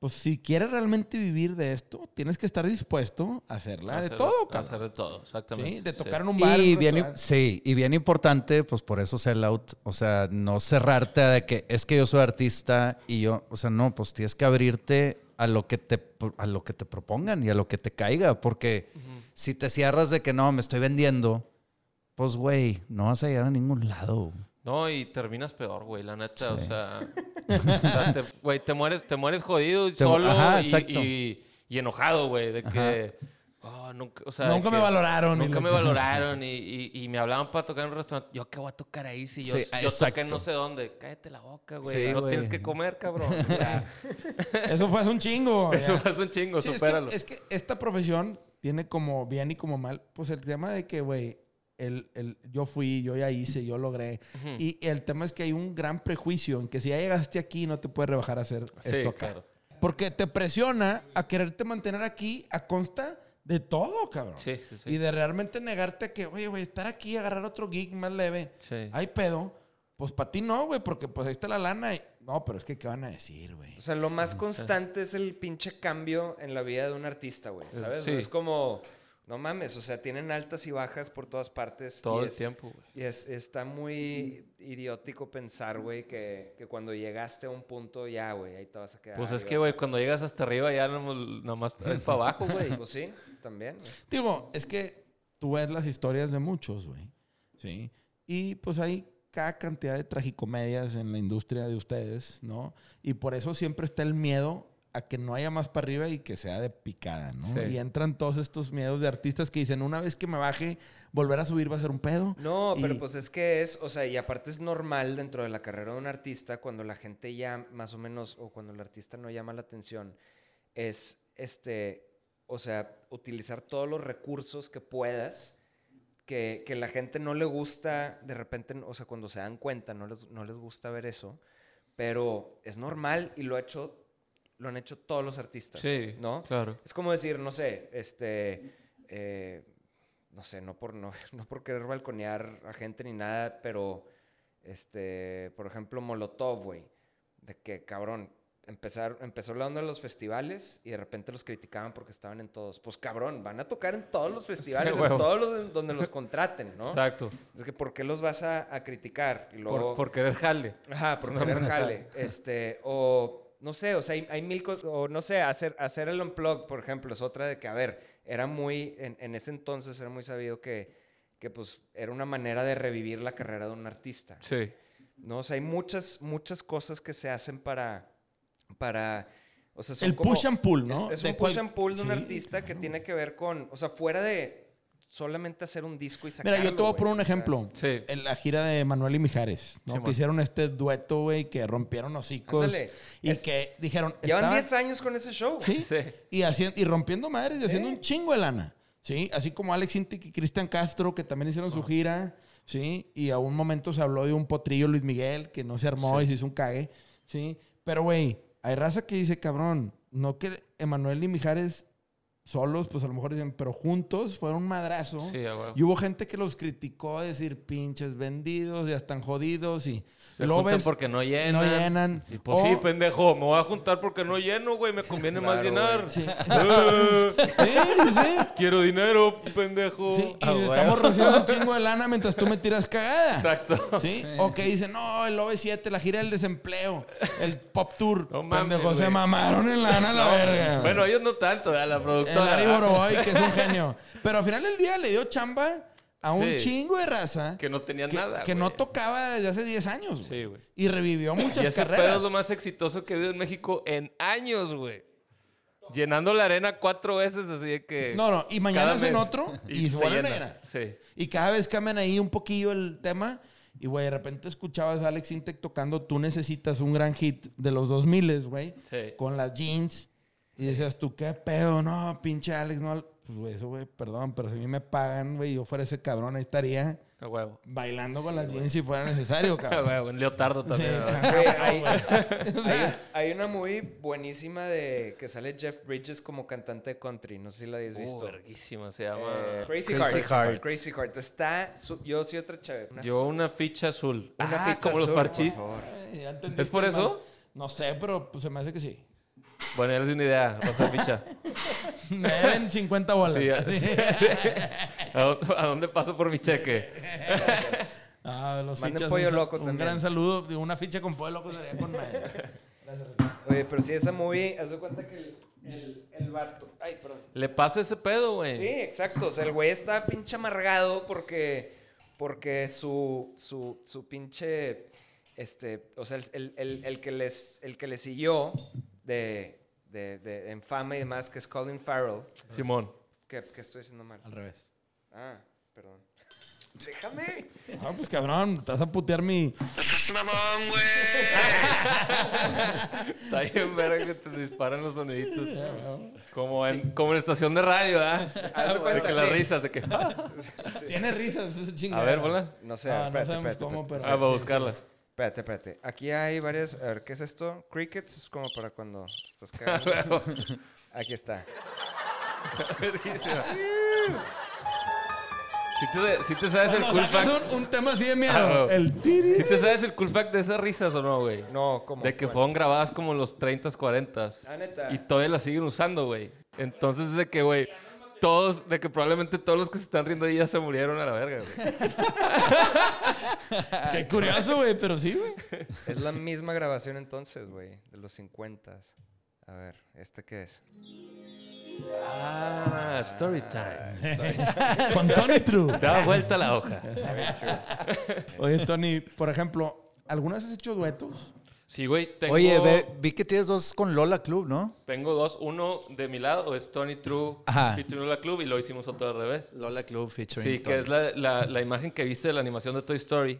pues si quieres realmente vivir de esto, tienes que estar dispuesto a hacerla de Hacer- todo, cabrón. Hacer de todo, exactamente. Sí, de sí. tocar en un bar. en Y un bien, sí, y bien importante, pues por eso sellout, o sea, no cerrarte a de que es que yo soy artista y yo, o sea, no, pues tienes que abrirte a lo que te, a lo que te propongan y a lo que te caiga, porque si te cierras de que no, me estoy vendiendo, pues güey, no vas a llegar a ningún lado. No, y terminas peor, güey, la neta. O sea, o sea, te- güey, te, mueres, te mueres jodido y Te- solo ajá, y, exacto. y- y enojado, güey, de que... "Oh, nunca, o sea, de Nunca me que valoraron. Nunca me valoraron y, y- y me hablaban para tocar en un restaurante. ¿Yo qué voy a tocar ahí si yo, Sí, yo toqué no sé dónde? Cállate la boca, güey. Sí, no güey. tienes que comer, cabrón. O sea, Eso fue hace un chingo. eso ya. es un chingo, Sí, es, supéralo. que, es que esta profesión tiene como bien y como mal, pues el tema de que, güey, el, el- yo fui, yo ya hice, yo logré. Ujú. Y el tema es que hay un gran prejuicio en que si ya llegaste aquí no te puedes rebajar a hacer Sí, esto acá. claro. Porque te presiona a quererte mantener aquí a consta de todo, cabrón. Sí, sí, sí. Y de realmente negarte a que, oye, güey, estar aquí, agarrar otro gig más leve. Sí. Hay pedo. Pues para ti no, güey, porque pues ahí está la lana. y- No, pero es que, ¿qué van a decir, güey? O sea, lo más constante es el pinche cambio en la vida de un artista, güey. ¿Sabes? Sí. Es como, no mames, o sea, tienen altas y bajas por todas partes. Todo y el es- tiempo, güey. Y es, está muy idiótico pensar, güey, que, que cuando llegaste a un punto ya, güey, ahí te vas a quedar. Pues es que, güey, cuando llegas hasta arriba ya nomás, es para abajo, güey. a- Pues sí, también. güey. Digo, es que tú ves las historias de muchos, güey. Sí. Y pues hay cada cantidad de tragicomedias en la industria de ustedes, ¿no? Y por eso siempre está el miedo a que no haya más para arriba y que sea de picada, ¿no? Sí. Y entran todos estos miedos de artistas que dicen, una vez que me baje, volver a subir va a ser un pedo. No, pero Y- pues es que es, o sea, y aparte es normal dentro de la carrera de un artista cuando la gente ya más o menos, o cuando el artista no llama la atención, es, este, o sea, utilizar todos los recursos que puedas, que, que la gente no le gusta, de repente, o sea, cuando se dan cuenta, no les, no les gusta ver eso, pero es normal y lo ha hecho, lo han hecho todos los artistas, Sí, ¿no? claro. Es como decir, no sé, este, eh, no sé, no por, no, no por querer balconear a gente ni nada, pero, este, por ejemplo, Molotov, güey, de que, cabrón, empezar, empezó la onda de los festivales y de repente los criticaban porque estaban en todos. Pues, cabrón, van a tocar en todos los festivales, en todos los donde los contraten, ¿no? Exacto. Es que, ¿por qué los vas a, a criticar? Y luego... Por, por querer jale. Ajá, por querer jale. Este, o no sé, o sea, hay, hay mil cosas, o no sé, hacer, hacer el unplug, por ejemplo, es otra de que, a ver, era muy, en, en ese entonces era muy sabido que, que, pues, era una manera de revivir la carrera de un artista. Sí. ¿no? O sea, hay muchas, muchas cosas que se hacen para, para, o sea, son El como- push and pull, ¿no? Es, un push cual- and pull de un Sí, artista que tiene que ver con, o sea, fuera de solamente hacer un disco y Mira, sacarlo, yo te voy a poner un o sea, ejemplo. Sí. En la gira de Manuel y Mijares, ¿no? Sí, que hicieron este dueto, güey, que rompieron hocicos. Ándale. Y Es- que dijeron... Llevan estaban- 10 años con ese show. Sí. Sí. Y, haciendo, y rompiendo madres y haciendo un chingo de lana. ¿Sí? Así como Alex Intec y Cristian Castro, que también hicieron su gira. ¿Sí? Y a un momento se habló de un potrillo Luis Miguel que no se armó Sí. y se hizo un cague. ¿Sí? Pero, güey, hay raza que dice, cabrón, no que Emanuel y Mijares solos, pues a lo mejor dicen, pero juntos fueron un madrazo. Sí, a. Y hubo gente que los criticó, decir pinches vendidos, ya están jodidos y Se luego juntan ves- porque no llenan. no llenan. Y pues O- sí, pendejo, me voy a juntar porque no lleno, güey. Me conviene más llenar. Sí. Sí, sí, quiero dinero, pendejo. Sí, y Ah, estamos recibiendo un chingo de lana mientras tú me tiras cagada. Exacto. ¿Sí? O que dicen, no, el OV7, la gira del desempleo, el Pop Tour. No mames, Pendejo, se mamaron en lana a la No, verga. Bueno, ellos no tanto, a la el productora. Ari Boroboy, que es un genio. Pero al final del día le dio chamba a un Sí. chingo de raza Que no tenían que, nada. que güey. no tocaba desde hace 10 años. güey. Sí, güey. Y revivió Y muchas ese carreras. pedo es lo más exitoso que he habido en México en años, güey. Llenando la arena cuatro veces, así de que. No, no, y mañana hacen otro y, se vuelven a llena. llenar. Sí. Y cada vez cambian ahí un poquillo el tema. Y, güey, de repente escuchabas a Alex Intec tocando Tú necesitas un gran hit de los 2000, güey. Sí. Con las jeans. Y decías tú, ¿qué pedo? No, pinche Alex, no. Pues, güey, eso, güey, perdón, pero si a mí me pagan, güey, yo fuera ese cabrón, ahí estaría. A huevo. bailando con las jeans si fuera necesario, A cabrón. huevo, en leotardo también. Sí. ¿verdad? Güey, hay, hay- hay una muy buenísima de que sale Jeff Bridges como cantante de country. No sé si la habéis Uh, visto. verguísima, se llama... Eh, Crazy, Crazy Heart. Heart. Crazy Heart. Está. su- yo soy otra chévere. Una, Yo una ficha azul. una Ah, ficha como los parchís. por favor. Ay, ya entendiste ¿Es por mal. eso? No sé, pero pues, se me hace que sí. Bueno, ya les di una idea. Rosa ficha. Me deben 50 bolas. Sí, ¿A dónde, a dónde paso por mi cheque? Gracias. Ah, los Manden fichas. pollo un, loco un también. gran saludo. Digo, Una ficha con pollo loco sería con madre. Gracias. Oye, pero si esa movie, haz de cuenta que el, el, el vato. Ay, perdón. Le pasa ese pedo, güey. Sí, exacto. O sea, el güey está pinche amargado porque, porque su, su, su pinche, este, o sea, el, el- el- el que, les, el que le siguió de, de, de, en fama y demás, que es Colin Farrell, Simón. que, que estoy diciendo mal. Al revés. Ah, perdón. Déjame. Ah, pues cabrón, te vas a putear mi. Está bien verga que te disparan los soniditos. Como en, como en estación de radio, ¿ah? Haz de que las risas, de que... Tiene risas, esa chingada. A ver, hola. No sé, Ah, no espérate, sabemos espérate, cómo, espérate. pero- Ah, para sí, buscarlas. Espérate, espérate. Aquí hay varias. A ver, ¿qué es esto? Crickets es como para cuando estás cagando. Aquí está. Si te, sabes el cool fact... un, un tema así de miedo. Ah, el tiri. ¿Sí te sabes el cool fact de esas risas o no, güey? No, como. De que fueron grabadas como en los 30s, 40s. Ah, neta. Y todavía las siguen usando, güey. Entonces, de que, güey, todos, de que probablemente todos los que se están riendo ahí ya se murieron a la verga, güey. Qué curioso, güey, pero sí, güey. Es la misma grabación entonces, güey, de los 50. A ver, ¿este qué es? Ah, story time. Con Tony True. Da vuelta la hoja. Oye, Tony, por ejemplo, ¿alguna vez has hecho duetos? Sí, güey, tengo, Oye, ve- vi que tienes dos con Lola Club, ¿no? tengo dos. Uno de mi lado es Tony True Ajá. featuring la Club y lo hicimos otro al revés. Lola Club featuring. Sí, que es la, la, la imagen que viste de la animación de Toy Story.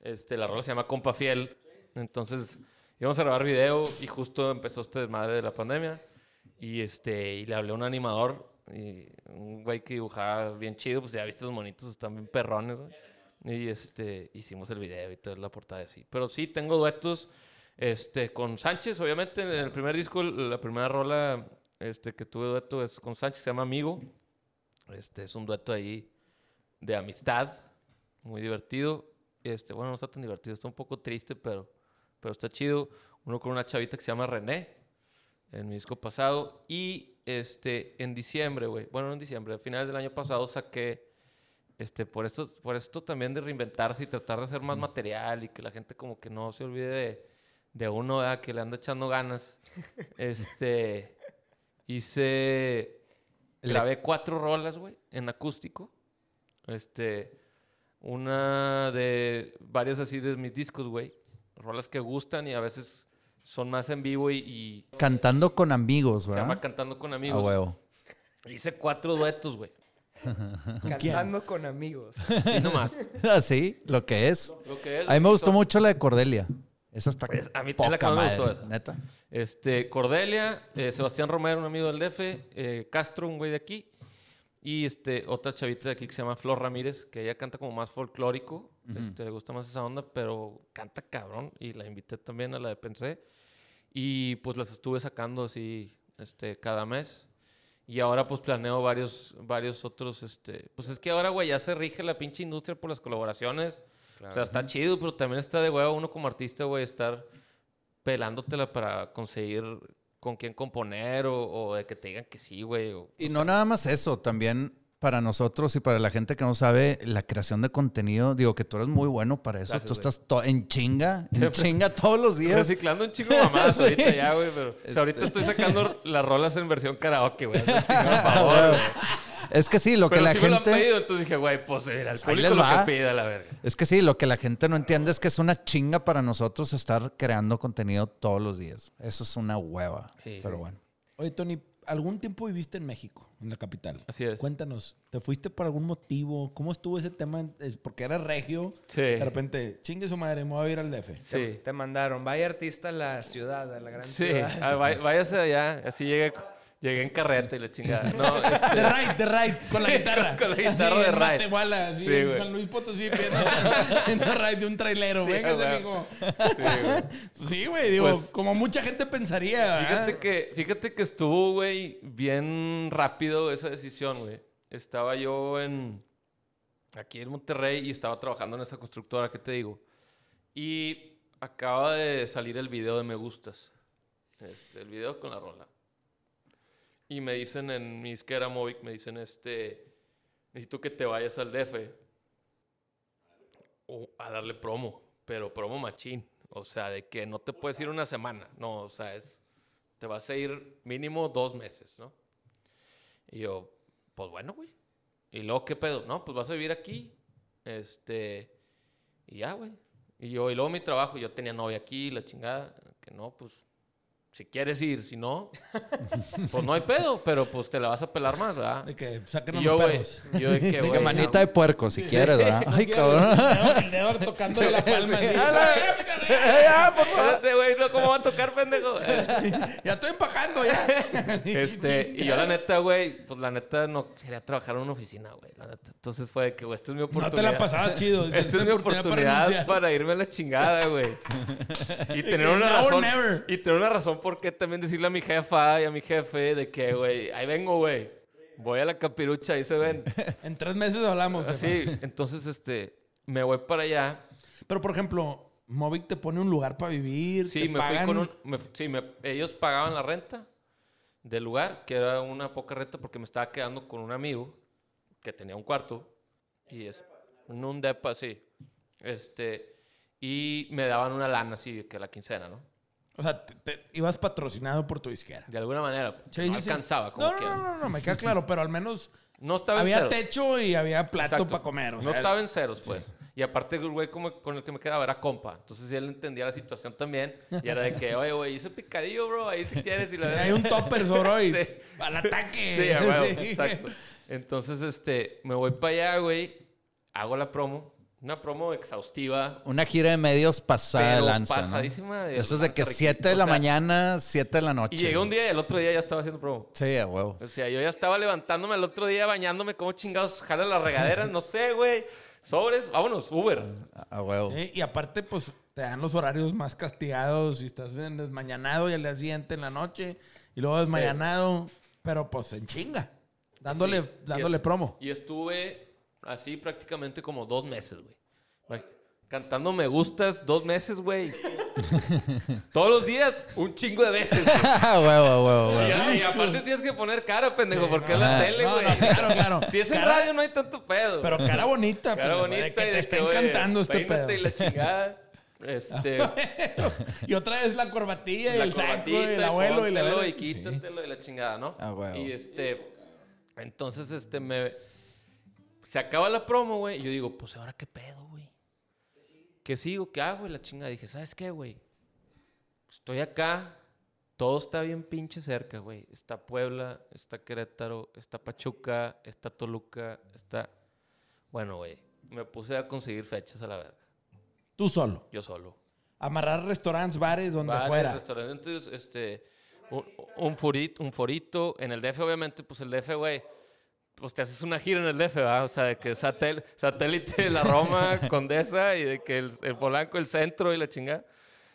Este, la rola se llama Compa Fiel. Entonces, íbamos a grabar video y justo empezó este desmadre de la pandemia. Y, este, y le hablé a un animador, y un güey que dibujaba bien chido, pues ya viste los monitos, están bien perrones, güey. Y este, hicimos el video y toda la portada así. Pero sí, tengo duetos este, con Sánchez, obviamente. En el primer disco, la primera rola este, que tuve dueto es con Sánchez, se llama Amigo. Este, es un dueto ahí de amistad, muy divertido. Este, bueno, no está tan divertido, está un poco triste, pero, pero está chido. Uno con una chavita que se llama René, en mi disco pasado. Y este, en diciembre, güey, bueno, no en diciembre, a finales del año pasado saqué, este, por esto, por esto también de reinventarse y tratar de hacer más material y que la gente como que no se olvide de, de uno, ¿verdad? que le anda echando ganas. Este, hice, grabé cuatro rolas, güey, en acústico. Este, una de varias así de mis discos, güey. Rolas que gustan y a veces son más en vivo y, y Cantando con amigos, se ¿verdad? llama Cantando con A Amigos. huevo. Hice cuatro duetos, güey. Cantando con amigos. Sí, nomás. Así, lo que es. Lo que es, A mí me gustó son- mucho la de Cordelia. Esa está Es- a mí es poca la que más me gustó madre, esa. Neta. Este, Cordelia, eh, Sebastián Romero, un amigo del DF, eh, Castro, un güey de aquí, y este, otra chavita de aquí que se llama Flor Ramírez, que ella canta como más folclórico, este, le gusta más esa onda, pero canta cabrón, y la invité también a la de Pensé, y pues las estuve sacando así, este, cada mes. Y ahora pues planeo varios, varios otros, este... Pues es que ahora, güey, ya se rige la pinche industria por las colaboraciones. O sea, está chido, pero también está de huevo uno como artista, güey, estar pelándotela para conseguir con quién componer o, o de que te digan que sí, güey. o- Y o no sea, nada más eso, también para nosotros y para la gente que no sabe, la creación de contenido, digo que tú eres muy bueno para eso. Gracias, tú estás en chinga, en chinga todos los días. Reciclando un chingo mamadas Sí. ahorita ya, güey, pero... O sea, ahorita Este. estoy sacando las rolas en versión karaoke, güey. chingado favor, güey. Es que sí, lo que Pero la sí me lo han gente... pedido, entonces dije, güey, pues el Pues ahí público les lo va. que pida, la verga. Es que sí, lo que la gente no entiende es que es una chinga para nosotros estar creando contenido todos los días. Eso es una hueva. Sí. pero bueno. Oye, Tony, ¿algún tiempo viviste en México, en la capital? Así es. Cuéntanos, ¿te fuiste por algún motivo? ¿Cómo estuvo ese tema? Porque eras regio. Sí. De repente, chingue su madre, me voy a ir al DF. Sí. Te mandaron, vaya artista a la ciudad, a la gran Sí, ciudad. ah, vá- váyase allá, así llegué. Llegué en carreta y la chingada. No, este, De Ride, de Ride, con la guitarra. con la guitarra Así, de Ride. Matehuala, así, Sí, en güey. San Luis Potosí, viendo viendo Ride de un trailero. Sí, Véngase, mijo. sí, güey. Sí, güey, digo, Pues- como mucha gente pensaría. ¿verdad? Fíjate que, fíjate que estuvo, güey, bien rápido esa decisión, güey. Estaba yo en aquí en Monterrey y estaba trabajando en esa constructora que te digo. Y acaba de salir el video de Me Gustas. Este, el video con la rola. Y me dicen en mi disquera Movic, me dicen, este, necesito que te vayas al DF o a darle promo, pero promo machín. O sea, de que no te puedes ir una semana, no, o sea, es, te vas a ir mínimo dos meses, ¿no? Y yo, pues bueno, güey. Y luego, ¿qué pedo? No, pues vas a vivir aquí, este, y ya, güey. Y yo, y luego mi trabajo, yo tenía novia aquí, la chingada, que no, pues, si quieres ir, si no, pues no hay pedo, pero pues te la vas a pelar más, ¿verdad? De que saquen los yo, perros. yo de que, De que manita de puerco, si quieres, ¿verdad? Ay, El cabrón. dedo- El dedo tocando la palma. Ya, por favor. Güey, no, ¿cómo va a tocar, pendejo? Ya estoy empacando, ya. Este, y yo la neta, güey, pues la neta no quería trabajar en una oficina, güey, la neta. Entonces fue de que, güey, esta es mi No oportunidad. te la pasabas chido. Esta es mi oportunidad renunciar. para, irme a la chingada, güey. Y tener una razón. Y tener una razón por qué también decirle a mi jefa y a mi jefe de que, güey, ahí vengo, güey. Voy a la capirucha, ahí se ven. En tres meses hablamos. jefa. Así, entonces, este, me voy para allá. Pero, por ejemplo, Movic te pone un lugar para vivir. Sí, te me pagan. fui con un... me sí, me- ellos pagaban la renta del lugar, que era una poca renta porque me estaba quedando con un amigo que tenía un cuarto. Y es... Un depa, sí. Este... Y me daban una lana así, que la quincena, ¿no? O sea, te- te- ibas patrocinado por tu disquera. De alguna manera. Sí, no sí, sí. alcanzaba, como no, no, no, no, no, me queda claro, pero al menos No estaba en había ceros. techo y había plato Exacto. para comer. o no sea, estaba en ceros, pues. Y aparte, el güey como- con el que me quedaba era compa. Entonces él entendía la situación también. Y era de que, oye, güey, hice picadillo, bro, ahí si quieres. Y la Hay un topper sobre y Sí. al ataque. Sí, Sí. exacto. Entonces, este, me voy para allá, güey. Hago la promo. Una promo exhaustiva. Una gira de medios pasada de pasadísima de Eso es de que lanza, 7 de o la sea, mañana, 7 de la noche. Y llegué un día y el otro día ya estaba haciendo promo. Sí, a huevo. O sea, yo ya estaba levantándome el otro día, bañándome como chingados, jala la regadera, no sé, güey. Sobres, vámonos, Uber. A a huevo. Sí, y aparte, pues, te dan los horarios más castigados y estás en desmañanado y al día siguiente en la noche y luego desmañanado, pero pues en chinga, dándole, Sí, dándole promo. Y estuve así prácticamente como dos meses, güey. Cantando Me Gustas dos meses, güey. Todos los días, un chingo de veces. huevo, huevo, huevo. y aparte tienes que poner cara, pendejo, porque es la tele, no, güey. no, claro, claro. Si es en radio no hay tanto pedo. Pero cara bonita, cara pendejo, bonita de que y te que, oye, encantando este pedo. y la chingada. Este, y otra vez la corbatilla y la el saco corbatita, el abuelo y la y quítatelo y la chingada, ¿no? Ah, huevo. Y este, entonces, este, me, se acaba la promo, güey, y yo digo, pues, ¿ahora qué pedo, güey? ¿Qué sigo? ¿Qué hago? Y la chingada, dije, ¿sabes qué, güey? Estoy acá, todo está bien pinche cerca, güey. Está Puebla, está Querétaro, está Pachuca, está Toluca, está... Bueno, güey, me puse a conseguir fechas a la verga, Tú solo. yo solo. Amarrar restaurantes, bares, donde Bares, fuera. restaurantes, este, un, un, forito, un forito. En el DF, obviamente, pues el DF, güey, pues te haces una gira en el DF, ¿verdad? O sea, de que satel, satélite de la Roma, Condesa, y de que el, el Polanco, el centro y la chingada.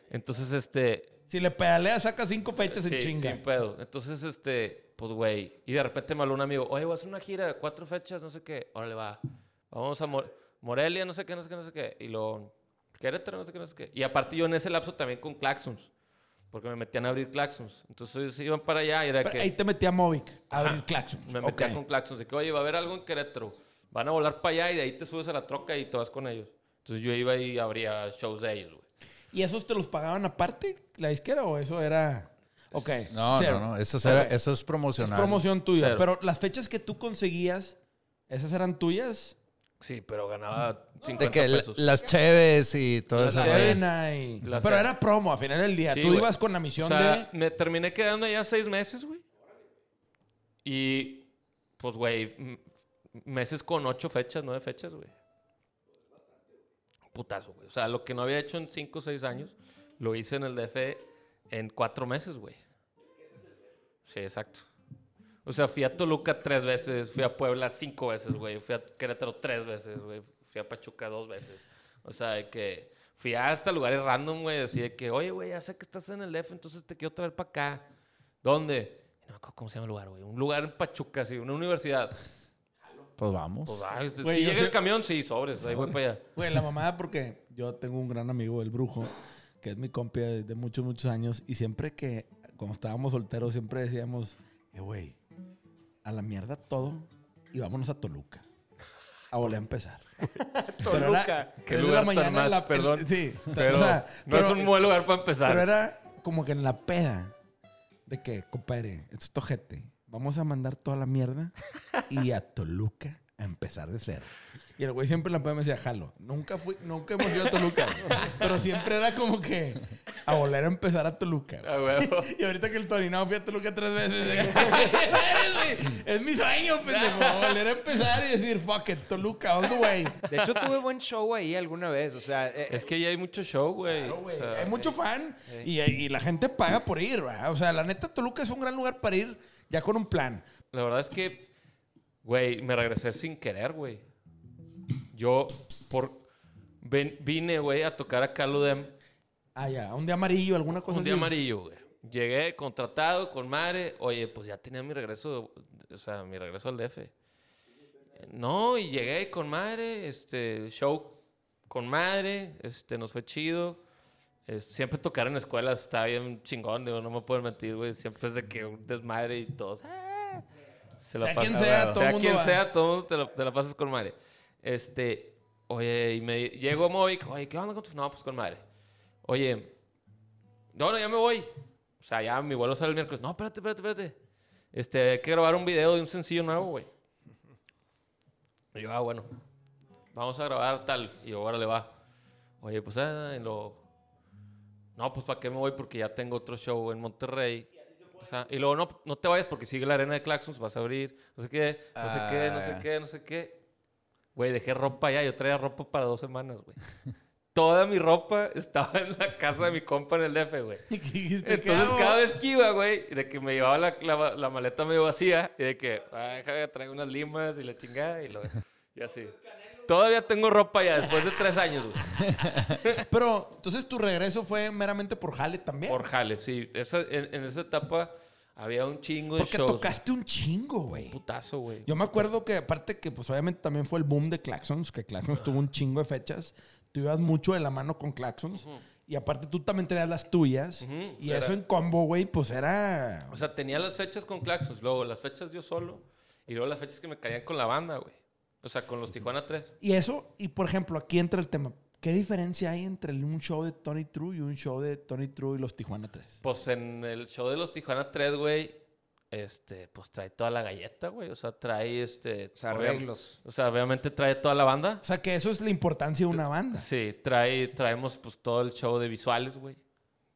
Entonces, este... Si le pedaleas, saca cinco fechas sí, en chinga. sin pedo. Entonces, este, pues, güey, y de repente me habló un amigo, oye, voy a hacer una gira de cuatro fechas, no sé qué. Órale, va. Vamos a Mor- Morelia, no sé qué, no sé qué, no sé qué. Y luego Querétaro, no sé qué, no sé qué. Y aparte yo en ese lapso también con Claxons. Porque me metían a abrir Claxons. Entonces ellos iban para allá y era Pero que... ahí te metí a Movic a abrir claxon. Me metía con Claxons. De que, oye, va a haber algo en Querétaro. Van a volar para allá y de ahí te subes a la troca y te vas con ellos. Entonces yo iba y abría shows de ellos, güey. ¿Y esos te los pagaban aparte, la disquera, o eso era...? Ok. No, cero. no, no. Eso, Ok. eso es Es promocional. promoción tuya. Cero. Pero las fechas que tú conseguías, ¿esas eran tuyas? Sí, pero ganaba 50 De que pesos. las cheves y todo Las eso. La cheves. cena y... Pero era promo a final del día. Sí, tú güey. ibas con la O misión sea, de... me terminé quedando allá seis meses, güey. Y, pues, güey, meses con ocho fechas, nueve fechas, güey. Putazo, güey. O sea, lo que no había hecho en cinco o seis años, lo hice en el DF en cuatro meses, güey. Sí, exacto. O sea, fui a Toluca tres veces, fui a Puebla cinco veces, güey. Fui a Querétaro tres veces, güey. Fui a Pachuca dos veces. O sea, de que fui hasta lugares random, güey. Así de que, oye, güey, ya sé que estás en el DF, entonces te quiero traer para acá. ¿Dónde? No me acuerdo cómo se llama el lugar, güey. Un lugar en Pachuca, sí, una universidad. Pues vamos. Pues, Güey, si llega sé- el camión, sí, sobres, ahí voy para allá. Güey, la mamada porque yo tengo un gran amigo, el brujo, que es mi compi de de muchos, muchos años. Y siempre que, cuando estábamos solteros, siempre decíamos, eh, güey, a la mierda todo y vámonos a Toluca. A volver a empezar. Era Qué lugar la tan mañana más, en la- perdón. en- sí, Pero o sea, no es pero- un buen lugar para empezar. Pero era como que en la peda de que, compadre, esto es tojete. Vamos a mandar toda la mierda y a Toluca a empezar de cero. Y el güey siempre en la peda me decía, jalo. Nunca fui, nunca hemos ido a Toluca. pero siempre era como que a volver a empezar a Toluca. Y ahorita que el Torinado fui a Toluca tres veces. Es mi sueño, pendejo. Volver a empezar y decir, fuck it, Toluca, all the way. De hecho, tuve buen show ahí alguna vez. O sea, eh, Es que ya hay mucho show, güey. Claro, güey. O sea, Hay mucho fan y, y la gente paga por ir, ¿verdad? O sea, la neta, Toluca es un gran lugar para ir ya con un plan. La verdad es que, güey, me regresé sin querer, güey. Yo, por... ven- vine, güey, a tocar a Caludem Ah, ya, un día amarillo, alguna cosa un día así. amarillo, güey. Llegué contratado con madre. Oye, pues ya tenía mi regreso, o sea, mi regreso al DF. No, y llegué con madre, este, show con madre, este, nos fue chido. Este, siempre tocar en escuelas está bien chingón, digo, no me puedo mentir, güey. Siempre es de que un desmadre y todos. ah, Se Sea pasa- quien sea, todo sea mundo quien va. sea, todo mundo te la, te la pasas con madre. Este, oye, y me llego a Movic, oye, ¿qué onda con tu? No, pues con madre. Oye, no, no, ya me voy. O sea, ya mi vuelo sale el miércoles. No, espérate, espérate, espérate. Este, hay que grabar un video de un sencillo nuevo, güey. Y yo, ah, bueno. Vamos a grabar tal. Y yo, ahora le va. Oye, pues, ah, y lo... No, pues, ¿para qué me voy? Porque ya tengo otro show en Monterrey. O sea, y luego, no, no te vayas porque sigue la arena de Claxons, vas a abrir, no sé qué, no sé qué, no sé Ah. qué, no sé qué. Güey, dejé ropa allá. Yo traía ropa para dos semanas, güey. Toda mi ropa estaba en la casa de mi compa en el DF, güey. ¿Y qué dijiste? ¿Qué Entonces, cada vez que iba, güey, de que me llevaba la, la- la maleta medio vacía y de que, ah, déjame, traigo unas limas y la chingada y, lo, y así. Todavía tengo ropa ya después de tres años, güey. Pero, entonces, ¿tu regreso fue meramente por jale también? Por jale, sí. Esa, en, en esa etapa había un chingo de Porque shows. tocaste un chingo, güey. Putazo, güey. Yo me acuerdo que, aparte que, pues, obviamente también fue el boom de Claxons, que Claxons tuvo un chingo de fechas. Tú ibas mucho de la mano con Claxons. Y aparte tú también tenías las tuyas. Y era- eso en combo, güey, pues era... O sea, tenía las fechas con Claxons, luego las fechas yo solo y luego las fechas que me caían con la banda, güey. O sea, con los Tijuana 3. Y eso, y por ejemplo, aquí entra el tema. ¿Qué diferencia hay entre un show de Tony True y un show de Tony True y los Tijuana 3? Pues en el show de los Tijuana 3, güey, este, pues trae toda la galleta, güey. O sea, trae este. o sea, arreglos. O sea, obviamente trae toda la banda. O sea, que eso es la importancia de una banda. Sí, trae, traemos pues todo el show de visuales, güey.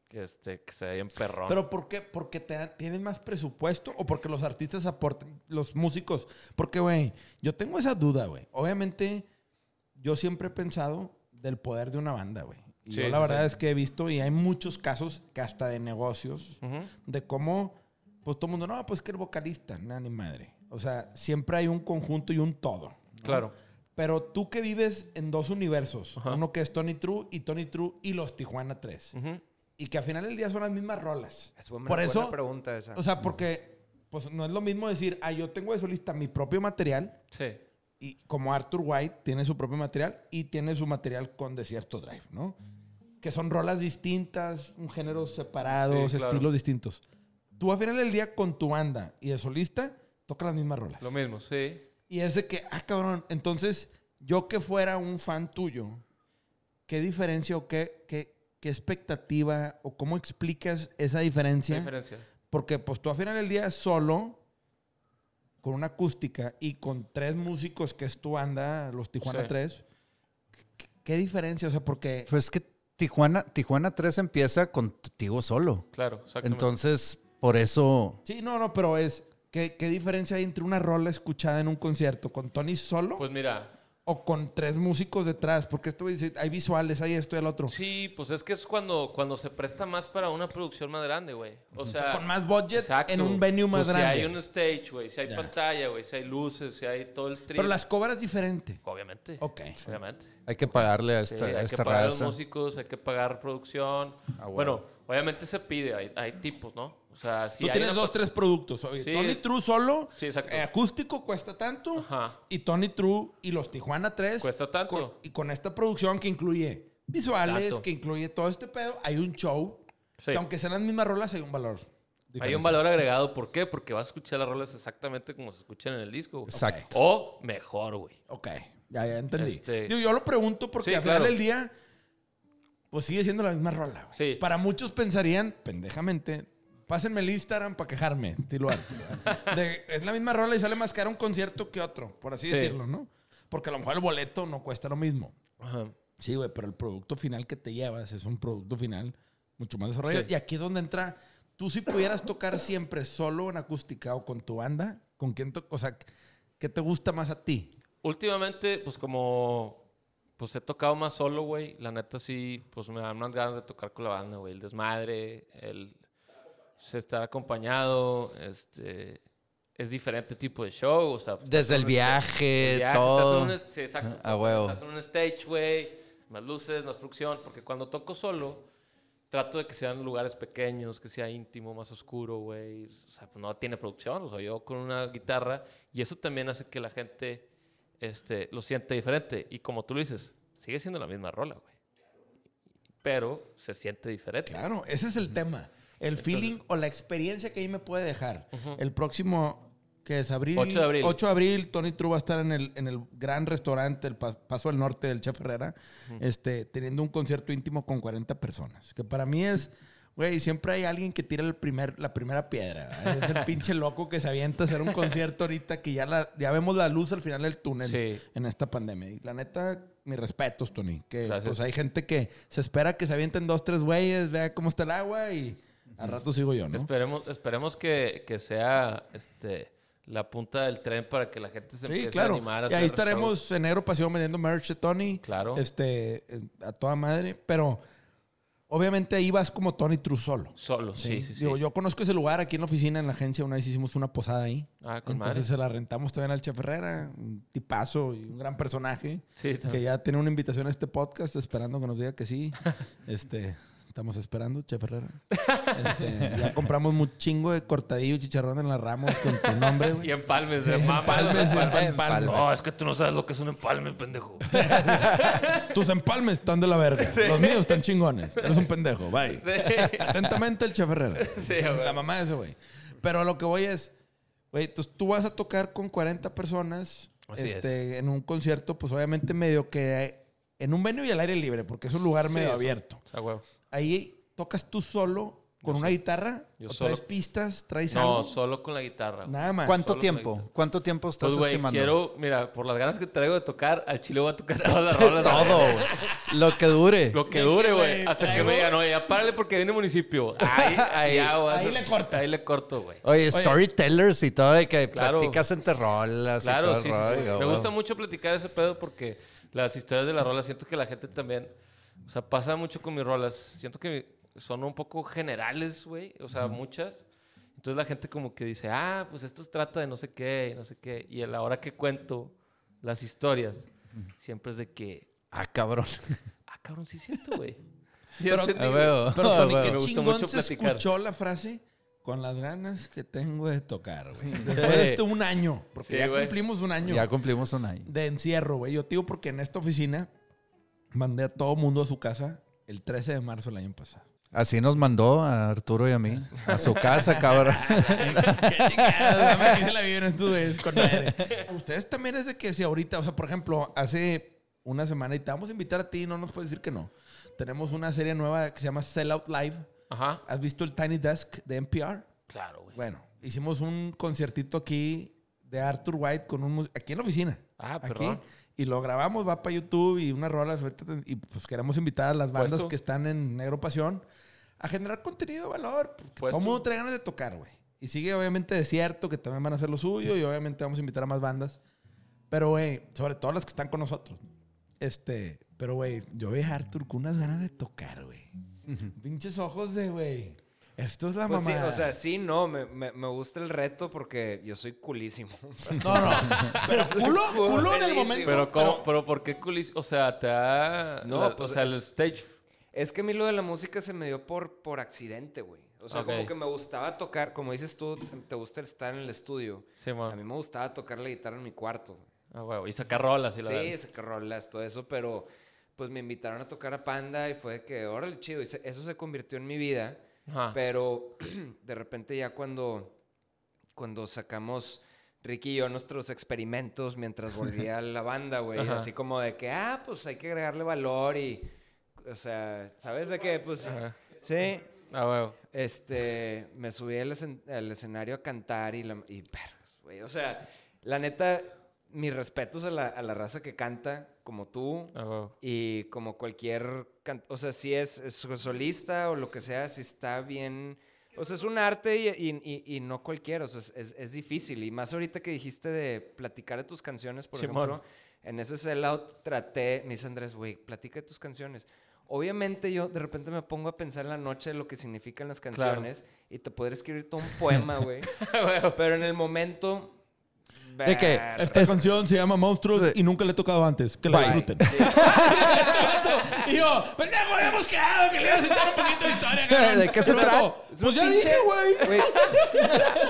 Que este, que se ve bien perrón. Pero ¿por qué? ¿Porque te tienen más presupuesto o porque los artistas aportan, los músicos? Porque, güey, yo tengo esa duda, güey. Obviamente, yo siempre he pensado del poder de una banda, güey. Y Sí, yo la verdad sí. es que he visto, y hay muchos casos que hasta de negocios, Ujú. de cómo, pues todo el mundo, no, pues que el vocalista, nada ni madre. O sea, siempre hay un conjunto y un todo. ¿no? Claro. Pero tú que vives en dos universos, Ajá. uno que es Tony True y Tony True y los Tijuana 3, Ujú. y que al final del día son las mismas rolas. Es buena, Por buena eso, pregunta esa. o sea, porque pues no es lo mismo decir, ah, yo tengo de solista mi propio material Sí. y como Arthur White tiene su propio material y tiene su material con Desierto Drive, ¿no? Que son rolas distintas, un género separados, Sí, claro. estilos distintos. Tú al final del día con tu banda y de solista tocas las mismas rolas. Lo mismo, sí. Y es de que, ah, cabrón, entonces yo que fuera un fan tuyo, ¿qué diferencia o qué, qué, qué expectativa o cómo explicas esa ¿Qué diferencia? diferencia? Porque pues tú al final del día solo, con una acústica y con tres músicos que es tu banda, los Tijuana Sí. 3, ¿qué, qué diferencia? O sea, porque... Pues que Tijuana, Tijuana 3 empieza contigo solo. Claro, exactamente. Entonces, por eso. Sí, no, no, pero es... ¿Qué, qué diferencia hay entre una rola escuchada en un concierto con Tony solo Pues mira, o con tres músicos detrás? Porque esto dice, hay visuales, hay esto y el otro. Sí, pues es que es cuando, cuando se presta más para una producción más grande, güey. O sea, con más budget exacto. en un venue más Pues grande. Si hay un stage, güey, si hay Ya. pantalla, güey, si hay luces, si hay todo el trip. Pero las cobras diferente. Obviamente. Ok. Obviamente. Hay que pagarle a Sí, esta, a hay que pagar a los músicos, hay que pagar producción. Ah, bueno. Bueno, obviamente se pide, hay, hay tipos, ¿no? O sea, si Tú hay tienes una dos, tres productos. Oye, Sí. Tony True solo, Sí, exacto. eh, acústico cuesta tanto. Ajá. Y Tony True y los Tijuana 3. Cuesta tanto. con- y con esta producción que incluye visuales, Tanto. que incluye todo este pedo, hay un show. Sí. Que aunque sean las mismas rolas, hay un valor. Hay un diferencial. valor agregado. ¿Por qué? Porque vas a escuchar las rolas exactamente como se escuchan en el disco. güey. Exacto. O mejor, güey. Ok, ya, ya entendí. Este- Digo, yo lo pregunto porque Sí, al final claro. del día, pues sigue siendo la misma rola. güey. Sí. Para muchos pensarían, pendejamente, pásenme el Instagram para quejarme, estilo arte. De- es la misma rola y sale más caro un concierto que otro, por así Sí. decirlo, ¿no? Porque a lo mejor el boleto no cuesta lo mismo. Ajá. Sí, güey, pero el producto final que te llevas es un producto final mucho más desarrollado. Sí. Y aquí es donde entra, tú si pudieras tocar siempre solo en acústica o con tu banda, ¿con quién to- O sea, ¿qué te gusta más a ti? Últimamente, pues como pues he tocado más solo, güey. La neta sí, pues me dan más ganas de tocar con la banda, güey. El desmadre, el estar acompañado, este es diferente tipo de show, o sea, pues, Desde el viaje, el viaje, todo. Estás en un, sí, exacto. A huevo. Estás en un stage, güey, más luces, más producción, porque cuando toco solo trato de que sean lugares pequeños, que sea íntimo, más oscuro, güey. O sea, pues no tiene producción, o sea, yo con una guitarra y eso también hace que la gente este, lo siente diferente. Y como tú lo dices, sigue siendo la misma rola, güey. Pero se siente diferente. Claro, ese es el tema. El feeling o la experiencia que ahí me puede dejar. El próximo, que es abril. 8 de abril. 8 de abril, Tony True va a estar en el, en el gran restaurante, el Pa- Paso del Norte del Chef Herrera, este, teniendo un concierto íntimo con 40 personas. Que para mí es, güey, siempre hay alguien que tira el primer, la primera piedra. ¿verdad? Es el pinche loco que se avienta a hacer un concierto ahorita que ya, la, ya vemos la luz al final del túnel Sí. en esta pandemia. Y la neta, mis respetos, Tony. Que Gracias. pues hay gente que se espera que se avienten dos, tres güeyes, vea cómo está el agua y al rato sigo yo, ¿no? Esperemos, esperemos que, que sea este, la punta del tren para que la gente se Sí, empiece claro. a animar a y ahí estaremos shows. en Negro Pasión vendiendo merch de Tony. Claro. Este, eh, a toda madre. Pero obviamente vas como Tony True solo. Solo, sí, sí, sí. Digo, yo conozco ese lugar aquí en la oficina, en la agencia. Una vez hicimos una posada ahí. Ah, con Entonces madre. se la rentamos también al Chef Herrera, un tipazo y un gran personaje. Sí, Que ya tiene una invitación a este podcast, esperando que nos diga que sí. este, estamos esperando, Chef Herrera. Este, ya compramos un chingo de cortadillo y chicharrón en las ramos con tu nombre, güey. Y empalmes, mama. Empalmes, Empalmes. empalmes. No, es que tú no sabes lo que es un empalme, pendejo. Tus empalmes están de la verga. Los míos están chingones. Eres un pendejo. Bye. Sí. Atentamente el Chef Herrera. Sí. La mamá de ese güey. Pero lo que voy es, güey, entonces tú vas a tocar con 40 personas este, en un concierto, pues obviamente medio que en un venue y al aire libre, porque es un lugar medio abierto. O sea, güey. Ahí tocas tú solo con una guitarra, Yo o solo. traes pistas, traes No, algo. solo con la guitarra. güey. Nada más. ¿Cuánto Solo tiempo? ¿Cuánto tiempo estás Pues, güey, estimando? quiero, mira, por las ganas que traigo de tocar, al chile voy a tocar todas las rolas. Todo, güey. Lo que dure. Lo que dure, güey. Hasta que me digan, oye, ya párale porque viene municipio. Ahí, Ahí- ya, güey, ahí eso- le cortas. Ahí le corto, güey. Oye, storytellers y todo, de que Claro. platicas entre rolas y todo Claro, el sí, sí, sí. Me gusta mucho platicar ese pedo porque las historias de las rolas siento que la gente también, o sea, pasa mucho con mis rolas. Siento que son un poco generales, güey, o sea, muchas. Entonces la gente como que dice, ah, pues esto trata de no sé qué, y no sé qué. Y a la hora que cuento las historias, siempre es de que, Ah, cabrón. ah, cabrón, sí es cierto, güey. Pero, pero Tony, qué Me chingón mucho se platicar. escuchó la frase con las ganas que tengo de tocar, güey. Después de este un año, porque Sí, ya güey. cumplimos un año Ya cumplimos un año. de encierro, güey. Yo te digo porque en esta oficina mandé a todo mundo a su casa el 13 de marzo del año pasado. Así nos mandó a Arturo y a mí. A su casa, cabrón. Qué chingada, me quise la estos güeyes con madre. Ustedes también es de que si ahorita, o sea, por ejemplo, hace una semana y te vamos a invitar a ti, no nos puedes decir que no. Tenemos una serie nueva que se llama Sell Out Live. Ajá, ¿Has visto el Tiny Desk de NPR? claro, güey. Bueno, hicimos un conciertito aquí de Arthur White con un aquí en la oficina. Ah, aquí. Y lo grabamos, va para YouTube y unas rolas. Y pues queremos invitar a las bandas Puesto. que están en Negro Pasión a generar contenido de valor. Porque todo mundo trae ganas de tocar, güey. Y sigue obviamente Desierto, que también van a hacer lo suyo. Y obviamente vamos a invitar a más bandas. Pero, güey, sobre todo las que están con nosotros. Este, pero, güey, yo vi a Arthur con unas ganas de tocar, güey. Pinches ojos de, güey. Esto es la Pues sí, mamada. o sea, sí, no, me, me- me gusta el reto porque yo soy culísimo. no, no. Pero culo, culo en el momento. Pero, ¿cómo? pero, ¿por qué culis? O sea, te da... No, la- pues o sea, es- el stage... Es que a mí lo de la música se me dio por, por accidente, güey. O sea, como que me gustaba tocar, como dices tú, te gusta estar en el estudio. Sí, A mí man. me gustaba tocar la guitarra en mi cuarto. güey. Ah, huevo. Y sacar rolas y la Sí, verdad. sacar rolas, todo eso, pero pues me invitaron a tocar a Panda y fue de que, órale, chido. Y se- eso se convirtió en mi vida. Ajá. Pero de repente ya cuando, cuando sacamos Ricky y yo nuestros experimentos mientras volvía la banda, güey. Así como de que, ah, pues hay que agregarle valor y, o sea, ¿sabes de qué? Pues, Ajá. sí. Ah, huevo. Este, me subí al, escen- al escenario a cantar y, la, y perras, güey. O sea, la neta, mis respetos a la, a la raza que canta, como tú, Ah, huevo. y como cualquier, o sea, si es, es solista o lo que sea, si está bien, o sea, es un arte y, y- y- y no cualquiera, o sea, es, es- difícil. Y más ahorita que dijiste de platicar de tus canciones, por Simón. ejemplo, en ese sellout traté, me dice Andrés, güey, platica de tus canciones. Obviamente yo de repente me pongo a pensar en la noche lo que significan las Claro. canciones y te podré escribir todo un poema, güey. Huevo. pero en el momento... ¿De verga. Esta canción se llama Monstruos Sí. y nunca le he tocado antes. Que la disfruten. Sí. y yo, pendejo, habíamos quedado que le ibas a echar un poquito de historia, cabrón. ¿De qué se trata? Pues ya Pinche- dije, güey.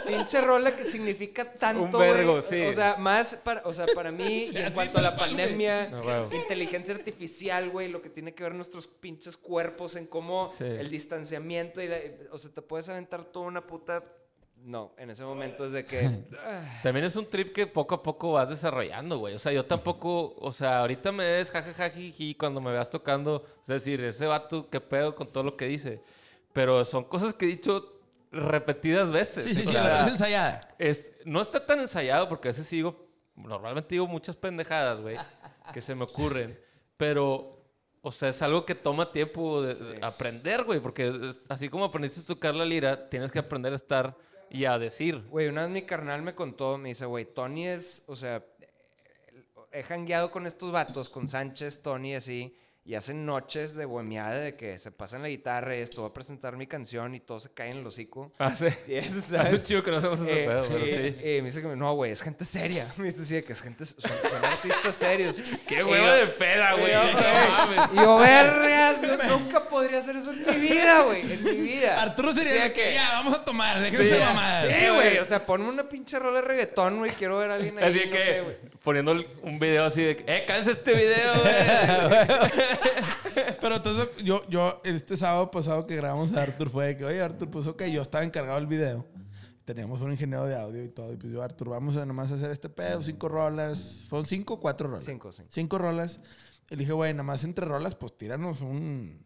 Pinche rola que significa tanto, Un vergo, sí. O sea, más para, o sea, para mí, y en cuanto a la pandemia, inteligencia artificial, güey, lo que tiene que ver nuestros pinches cuerpos en cómo Sí. el distanciamiento y la- o sea, te puedes aventar toda una puta no, en ese momento es de que También es un trip que poco a poco vas desarrollando, güey. O sea, yo tampoco, o sea, ahorita me des jajajajiji cuando me veas tocando. Es decir, ese vato, qué pedo con todo lo que dice. Pero son cosas que he dicho repetidas veces. Sí, sí, sí, traes ensayada. es, no está tan ensayado porque a veces digo, normalmente digo muchas pendejadas, güey, que se me ocurren. Pero, o sea, es algo que toma tiempo de, de aprender, güey, porque así como aprendiste a tocar la lira, tienes que aprender a estar y a decir. Güey, una vez mi carnal me contó, me dice, güey, Tony es, o sea, he jangueado con estos vatos, con Sánchez, Tony, así, y hacen noches de bohemiada de que se pasan la guitarra y esto, va a presentar mi canción y todo se cae en el hocico. Ah, sí. Y es, ¿sabes? chido que no hacemos ese Eh, pedo, pero eh, sí. eh, me dice que no, güey, es gente seria. Me dice de que es gente, son, son artistas serios. ¡Qué huevo de peda, güey! y vergas, yo nunca podría hacer eso en mi vida, güey, en mi vida. Arturo sería Sí, de que ya, vamos a tomar. déjense Sí, de mamadas. Sí, güey, o sea, ponme una pinche rola de reggaetón, güey, quiero ver a alguien ahí, Así no que sé, poniendo un video así de, ¡eh, cansa este video, güey! Pero entonces, yo, yo, este sábado pasado que grabamos a Arthur fue de que, oye, Arthur, pues ok, yo estaba encargado del video. Teníamos un ingeniero de audio y todo. Y pues yo, Arthur, vamos a nomás hacer este pedo, cinco rolas. ¿Fueron cinco o cuatro rolas? Cinco, cinco. Cinco rolas. Y le dije, güey, nada más entre rolas, pues tíranos un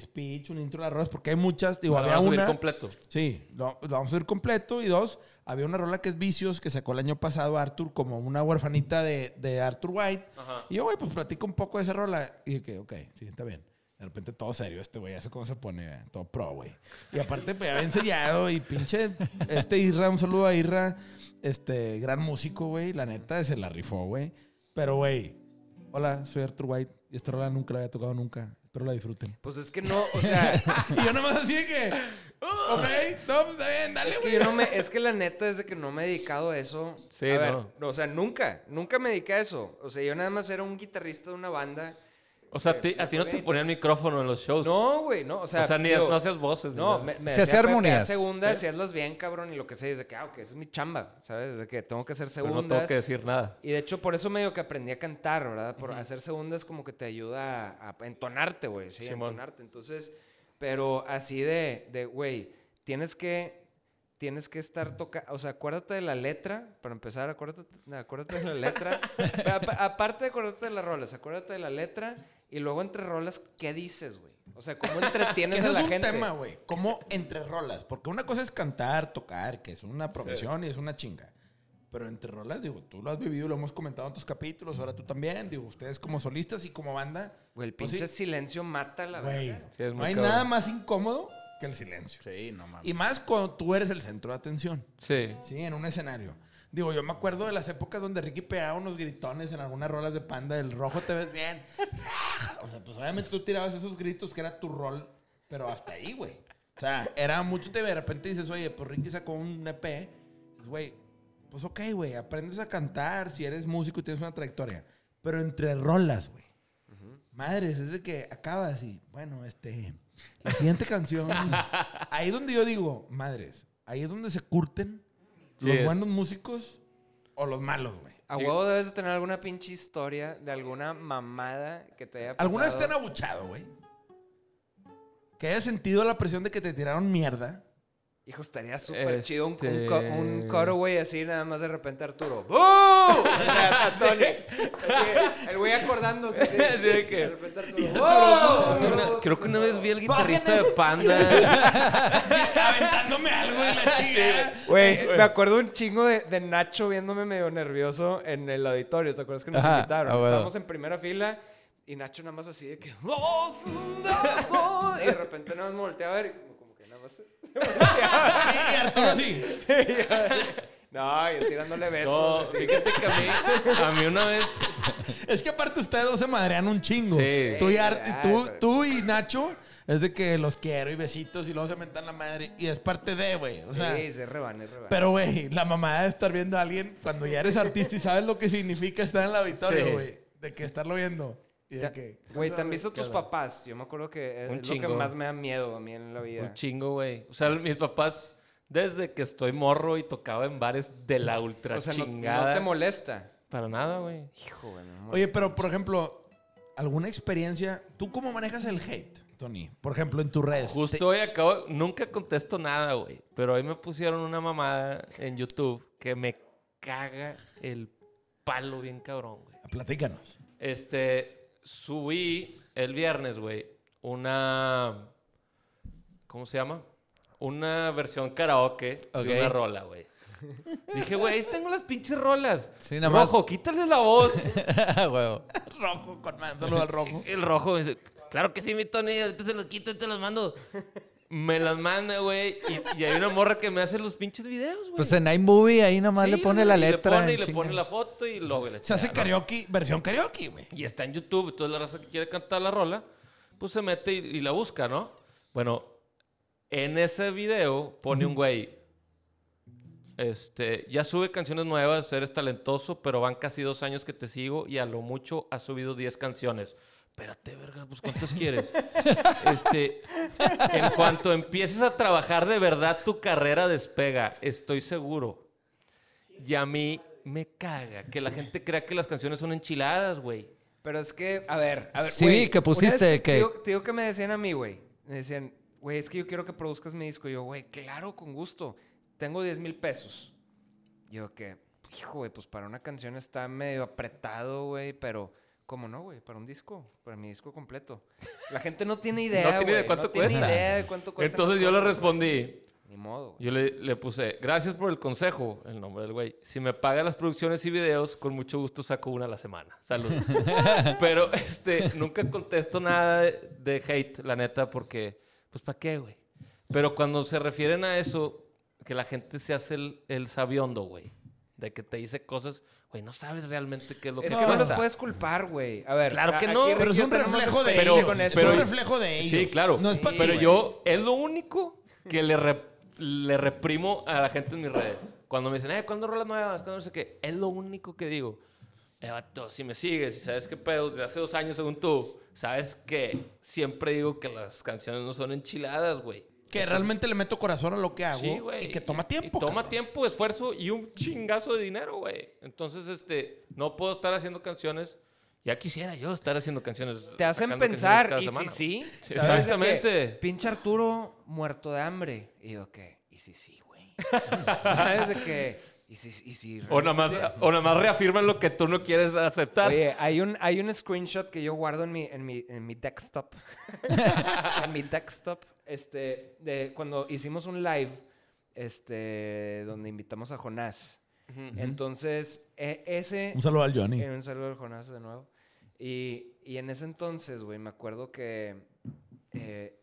speech, un intro de las rolas, porque hay muchas. Digo, había vamos a subir una. completo. Sí, lo, lo vamos a subir completo. Y dos, había una rola que es Vicios, que sacó el año pasado Arthur como una huerfanita de, de Arthur White. Ajá. Y yo, güey, pues platico un poco de esa rola. Y dije, ok, sí, está bien. De repente todo serio este güey, sé cómo se pone, eh, todo pro, güey. Y aparte, pues, había ensayado y pinche, este Irra, un saludo a Irra, este, gran músico, güey. La neta, se la rifó, güey. Pero, güey, hola, soy Arthur White y esta rola nunca la había tocado nunca. Espero la disfruten. Pues es que no, o sea, Y yo nomás así de que, ok, no, pues está bien, dale, es güey. que yo no me, es que la neta es de que no me he dedicado a eso. Sí, a ver, no. o sea, nunca, nunca me dediqué a eso. O sea, yo nada más era un guitarrista de una banda. O sea, a ti- a ti no te ponían micrófono en los shows. No, güey, no, o sea, o sea, ni digo, no hacías voces. No, me, me Se hacía armonías. segundas, hacías bien, cabrón, y lo que sé, es de que, ah, ok, esa es mi chamba, ¿sabes? De que tengo que hacer Pero segundas. no tengo que decir nada. Y de hecho, por eso medio que aprendí a cantar, ¿verdad? Por hacer segundas como que te ayuda a, a entonarte, güey, sí, a Simón. entonarte. Entonces, pero así de, de, güey, tienes que, tienes que estar tocando, o sea, acuérdate de la letra, para empezar, acuérdate, acuérdate de la letra. Apa- aparte de acuérdate de las rolas, acuérdate de la letra y luego entre rolas, ¿qué dices, güey? O sea, ¿cómo entretienes a es la un gente? tema, güey. Como entre rolas. Porque una cosa es cantar, tocar, que es una profesión y es una chinga. Pero entre rolas, digo, tú lo has vivido, lo hemos comentado en tus capítulos, ahora tú también. Digo, ustedes como solistas y como banda. Güey, el pues pinche sí. silencio mata la Güey. Sí, es no muy hay cabrón. nada más incómodo que el silencio. Sí, no mames. Y más cuando tú eres el centro de atención. Sí. Sí, en un escenario. Digo, yo me acuerdo de las épocas donde Ricky pegaba unos gritones en algunas rolas de panda. El rojo te ves bien. O sea, pues obviamente tú tirabas esos gritos que era tu rol, pero hasta ahí, güey. O sea, era mucho te de repente dices, oye, pues Ricky sacó un EP. Dices, güey, pues ok, güey, aprendes a cantar si eres músico y tienes una trayectoria. Pero entre rolas, güey. Madres, es de que acabas y, bueno, este, la siguiente canción. ahí es donde yo digo, madres, ahí es donde se curten Sí los es. buenos músicos o los malos, güey. A huevo debes de tener alguna pinche historia de alguna mamada que te haya pasado. ¿Alguna vez te han abuchado, güey? Que hayas sentido la presión de que te tiraron mierda. Hijo, estaría súper chido un, un, Este- co- un cutaway así, nada más de repente Arturo. ¡Bú! O sea, a Tony. Así, el güey acordándose. Así, que- De repente Arturo. Creo que una- Creo que una vez vi al guitarrista de Panda. Aventándome algo en la chingada. Güey, me acuerdo un chingo de, de Nacho viéndome medio nervioso en el auditorio. ¿Te acuerdas que nos Ajá, invitaron? ah, bueno. Estábamos en primera fila y Nacho nada más así de que. Y de repente nada más me volteé a ver y Arturo así. No, yo tirándole besos. No, fíjate que a mí, a mí una vez. Es que aparte ustedes dos se madrean un chingo. Sí. Tú, y Ar- Sí, tú, tú y Nacho es de que los quiero y besitos y luego se mentan la madre. Y es parte de, güey. O sea, sí, se reban, es reban. pero, güey, la mamada de estar viendo a alguien cuando ya eres artista y sabes lo que significa estar en la victoria, Sí. güey. De que estarlo viendo. Y de que. Güey, ¿te han visto ¿Qué tus papás? Yo me acuerdo que es Un lo que chingo. más me da miedo a mí en la vida. Un chingo, güey. O sea, mis papás, desde que estoy morro y tocaba en bares de la ultra o sea, chingada. no te molesta. Para nada, güey. Hijo, güey, Oye, pero mucho. por ejemplo, ¿alguna experiencia? ¿Tú cómo manejas el hate, Tony? Por ejemplo, en tus redes. Justo hoy acabo, nunca contesto nada, güey. Pero hoy me pusieron una mamada en YouTube que me caga el palo bien cabrón, güey. Te- Platícanos. Este, subí el viernes, güey, una. ¿Cómo se llama? Una versión karaoke Ok. de una rola, güey. Dije, güey, ahí tengo las pinches rolas. Sí, nada más. Rojo, quítale la voz. Huevo. Rojo, con man, saludo al rojo. El rojo dice, claro que sí, mi Tony, ahorita se los quito y te los mando. Me las manda, güey. Y, y hay una morra que me hace los pinches videos, güey. Pues en iMovie ahí nomás Sí, le pone güey, la letra. Le pone, y le pone la foto y luego la Se hace karaoke, versión karaoke, güey. Y está en YouTube, entonces la raza que quiere cantar la rola, pues se mete y, y la busca, ¿no? Bueno, en ese video pone un güey, este, ya sube canciones nuevas, eres talentoso, pero van casi dos años que te sigo y a lo mucho has subido 10 canciones. Espérate, verga, pues ¿cuántas quieres? este, en cuanto empieces a trabajar de verdad, tu carrera despega, estoy seguro. Y a mí me caga que la gente crea que las canciones son enchiladas, güey. Pero es que, a ver, a ver. Sí, güey, que pusiste vez que- Te digo, te digo que me decían a mí, güey. Me decían, güey, es que yo quiero que produzcas mi disco. Y yo, güey, claro, con gusto. Tengo 10 mil pesos. Y yo, que, hijo, güey, pues para una canción está medio apretado, güey, pero. ¿Cómo no, güey? Para un disco, para mi disco completo. La gente no tiene idea, No tiene de güey, cuánto no tiene cuesta. idea de cuánto cuesta. Entonces yo le respondí, Ni modo, güey. yo le, le puse, gracias por el consejo, el nombre del güey. Si me paga las producciones y videos, con mucho gusto saco una a la semana. Saludos. Pero este, nunca contesto nada de, de hate, la neta, porque, pues, ¿para qué, güey? Pero cuando se refieren a eso, que la gente se hace el, el sabiondo, güey. De que te dice cosas, güey, no sabes realmente qué es lo que Es que no los puedes culpar, güey. A ver. Claro que no, Pero es un reflejo de con es un reflejo de ellos. Sí, claro. No es para Sí, ti, Pero güey. yo, es lo único que le, rep- le reprimo a la gente en mis redes. Cuando me dicen, eh, ¿cuándo rolas nuevas? ¿Cuándo no sé qué? Es lo único que digo. Eh, vato, si me sigues y sabes qué pedo, desde hace dos años según tú, sabes que siempre digo que las canciones no son enchiladas, güey. Que realmente le meto corazón a lo que hago. Sí, güey. Y que toma tiempo. y toma cabrón. tiempo, esfuerzo y un chingazo de dinero, güey. Entonces, este, no puedo estar haciendo canciones. Ya quisiera yo estar haciendo canciones. Te hacen pensar, y si sí, Sí, ¿sabes de exactamente. que Pinche Arturo muerto de hambre. Y yo, ¿qué? Y si sí, güey. ¿Sabes de que? Y si, y si O nada, más, o nada más reafirman lo que tú no quieres aceptar. Oye, hay un, hay un screenshot que yo guardo en mi, en mi, en mi desktop. en mi desktop. Este, de cuando hicimos un live, este, donde invitamos a Jonás. Entonces, e- ese... Un saludo al Johnny. Eh, un saludo al Jonás de nuevo. Y, y en ese entonces, güey, me acuerdo que eh,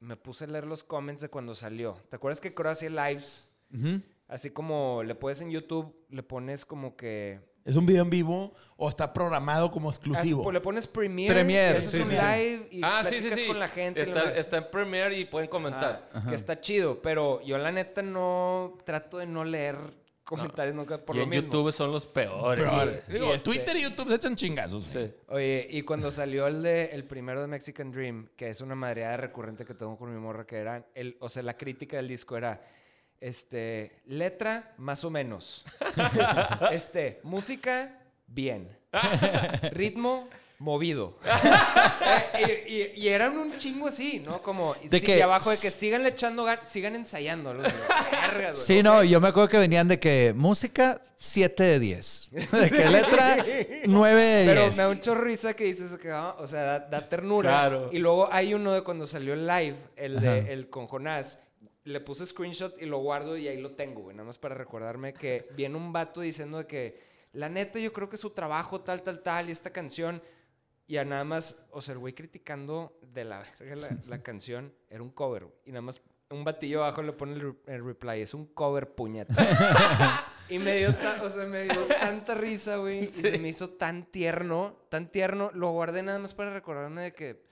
me puse a leer los comments de cuando salió. ¿Te acuerdas que Coro hacía lives? Ujú. Así como le puedes en YouTube, le pones como que... ¿Es un video en vivo o está programado como así, exclusivo? pues, le pones Premiere, Premiere, y sí, un sí, sí. live y Ah, sí, sí, platicas sí. con la gente. y Está, la- está en Premiere y pueden comentar. Ah, que está chido, pero yo la neta no trato de no leer comentarios nunca por y lo en mismo. YouTube son los peores. Y- digo, y este- Twitter y YouTube se echan chingazos. Sí. Oye, y cuando salió el de el primero de Mexican Dream, que es una madreada recurrente que tengo con mi morra, que era, el, o sea, la crítica del disco era, este, letra, más o menos. este, música, bien. Ritmo, movido. Eh, y, y- y eran un chingo así, ¿no? Como, De sí, que- y abajo de que sigan echando gan- sigan ensayando. güey. Sí, no, yo me acuerdo que venían de que música 7 de 10. De que letra 9 de 10. Pero me da un chorro risa que dices que, ah, o sea, da, da ternura. Claro. Y luego hay uno de cuando salió el live, el de Ajá. el con Jonás. Le puse screenshot y lo guardo y ahí lo tengo, güey. Nada más para recordarme que viene un vato diciendo de que, la neta, yo creo que su trabajo, tal, tal, tal, y esta canción. Y a nada más, o sea, el güey criticando de la verga la, la canción, era un cover. güey. Y nada más un batillo abajo le pone el, re- el reply, es un cover puñeta. y me dio, o sea, me dio tanta risa, güey. Y se me hizo tan tierno, tan tierno. Lo guardé nada más para recordarme de que...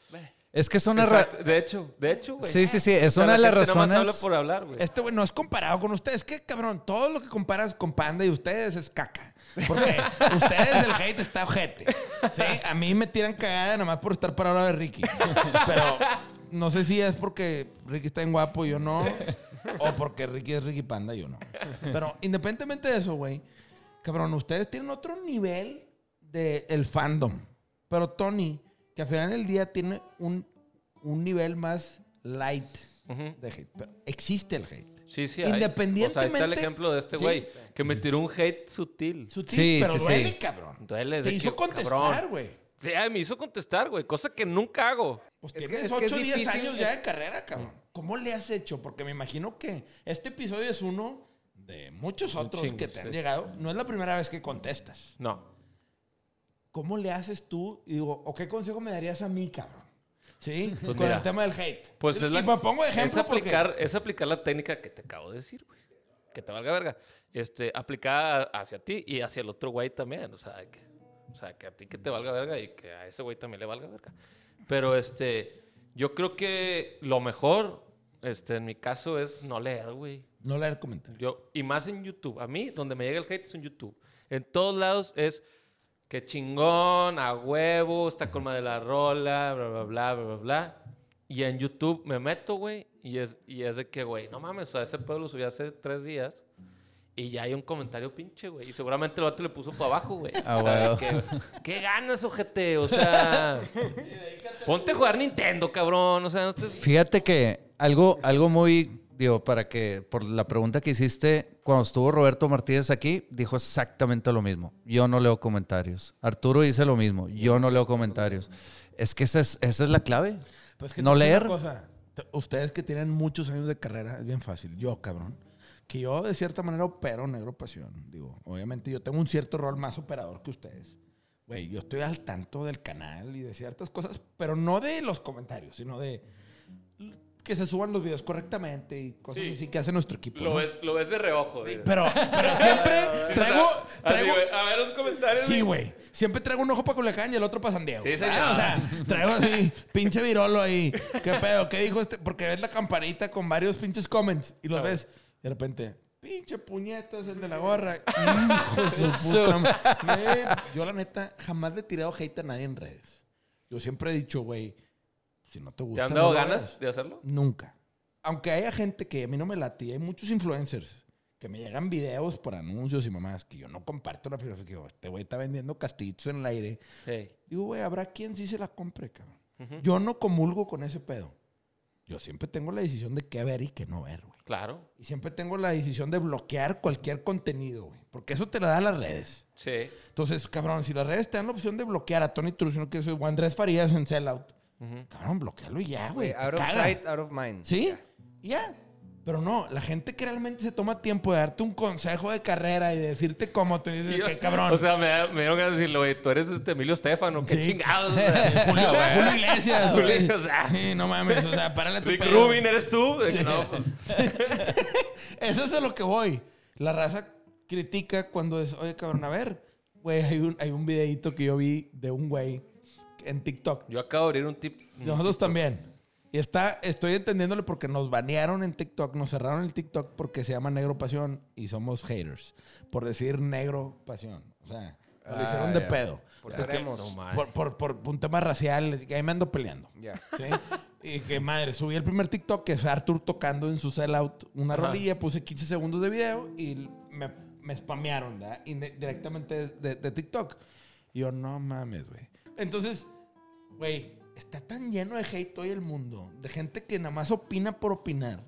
Es que es una... Exacto. De hecho, de hecho, güey. Sí, sí, sí. Es O sea, una de la las gente nomás razones... habla por hablar, güey. Este güey no es comparado con ustedes. Que cabrón, todo lo que comparas con Panda y ustedes es caca. Porque ustedes el hate está ojete. ¿Sí? A mí me tiran cagada nada más por estar parado de Ricky. Pero no sé si es porque Ricky está en guapo y yo no. O porque Ricky es Ricky Panda y yo no. Pero independientemente de eso, güey. Cabrón, ustedes tienen otro nivel de el fandom. Pero Tony, que al final del día tiene un, un nivel más light de hate. Pero existe el hate. Sí, sí. hay. Independientemente- O sea, ahí está el ejemplo de este Sí. güey. Que me tiró un hate sutil. Sutil, Sí, pero sí, sí. duele, cabrón. Duele. Te hizo que, contestar, güey. Sí, ay, me hizo contestar, güey. Cosa que nunca hago. Pues Es que- tienes es que es 8 o 10 difícil, años ya es- de carrera, cabrón. ¿Cómo le has hecho? Porque me imagino que este episodio es uno de muchos otros chingo, que te han llegado. No es la primera vez que contestas. No. ¿Cómo le haces tú? Y digo, ¿o qué consejo me darías a mí, cabrón? ¿Sí? Pues Con mira, el tema del hate. Pues y es la, me pongo de es ejemplo aplicar, es aplicar la técnica que te acabo de decir, güey. Que te valga verga. Este, aplicada hacia ti y hacia el otro güey también. O sea, que, o sea, que a ti que te valga verga y que a ese güey también le valga verga. Pero este, yo creo que lo mejor, este, en mi caso, es no leer, güey. porque no leer comentarios. Yo, y más en YouTube. A mí, donde me llega el hate es en YouTube. En todos lados es que chingón, a huevo, está colma de la rola, bla, bla, bla, bla, bla, bla. Y en YouTube me meto, güey, y es, y es de que, güey, no mames, o sea, ese pedo lo subí hace tres días. Y ya hay un comentario pinche, güey. Y seguramente el vato le puso para abajo, güey. Ah, O sea, que, ¿Qué ganas, ojete? O sea, ponte a jugar Nintendo, cabrón. O sea, no estés... Fíjate que algo, algo muy, digo, para que, por la pregunta que hiciste, cuando estuvo Roberto Martínez aquí, dijo exactamente lo mismo. Yo no leo comentarios. Arturo dice lo mismo. Yo no leo comentarios. Es que esa es, esa es la clave. Pues que No leer. cosa. Ustedes que tienen muchos años de carrera, es bien fácil. Yo, cabrón. Que yo de cierta manera opero negro pasión. Digo, obviamente yo tengo un cierto rol más operador que ustedes. Güey, yo estoy al tanto del canal y de ciertas cosas, pero no de los comentarios, sino de que se suban los videos correctamente y cosas Sí. así que hace nuestro equipo. Lo ¿no? ves, lo ves de reojo. güey. Pero, pero siempre traigo, así, traigo, a ver los comentarios. Sí, güey. Siempre traigo un ojo para Culiacán y el otro para San Diego. Sí, señor. Ah, O sea, traigo así, pinche virolo ahí. ¿Qué pedo? ¿Qué dijo este? Porque ves la campanita con varios pinches comments y los A ver. ves. Y de repente, pinche puñetas, el de la gorra. Hijo de su puta madre. Yo, la neta, jamás le he tirado hate a nadie en redes. Yo siempre he dicho, güey, si no te ¿Te gusta. han no dado lo ganas hagas. de hacerlo? Nunca. Aunque haya gente que a mí no me late, hay muchos influencers que me llegan videos por anuncios y mamás que yo no comparto la filosofía. que Este güey está vendiendo castillitos en el aire. Sí. Digo, güey, habrá quien sí se la compre, cabrón. Ujú. Yo no comulgo con ese pedo. Yo siempre tengo la decisión de qué ver y qué no ver, güey. Claro. Y siempre tengo la decisión de bloquear cualquier contenido, güey. Porque eso te lo dan las redes. Sí. Entonces, cabrón, si las redes te dan la opción de bloquear a Tony Truss, no quiero soy o a Andrés Farías en Sellout, Cabrón, bloquealo y ya, güey. Out of caga. sight, out of mind. ¿Sí? Ya. Y Ya. Pero no, la gente que realmente se toma tiempo de darte un consejo de carrera y de decirte cómo te dices, Yo- que cabrón. O sea, me, da- me dieron ganas de decirle, güey, tú eres este Emilio Estefano, qué Sí. chingados. Julio, Julio Iglesias. Julio, güey. o sea. Sí, no mames, o sea, párale tu Rick pedo. Rubin, ¿eres tú? No, pues, Eso es a lo que voy. La raza critica cuando es, oye, cabrón, a ver, güey, hay un, hay un videito que yo vi de un güey en TikTok. Yo acabo de abrir un tip. Nosotros también. Y está, estoy entendiéndole porque nos banearon en TikTok, nos cerraron el TikTok porque se llama Negro Pasión y somos haters. Por decir Negro Pasión. O sea, lo Ah, hicieron de ya. pedo. Por por, por, por un tema racial, que ahí me ando peleando. Ya. ¿sí? Y que madre, subí el primer TikTok que es Arthur tocando en su sellout una Ajá. rolilla, puse 15 segundos de video y me, me spamearon, ¿verdad? Inde- directamente de, de TikTok. Y yo, no mames, güey. Entonces, güey, está tan lleno de hate hoy el mundo, de gente que nada más opina por opinar,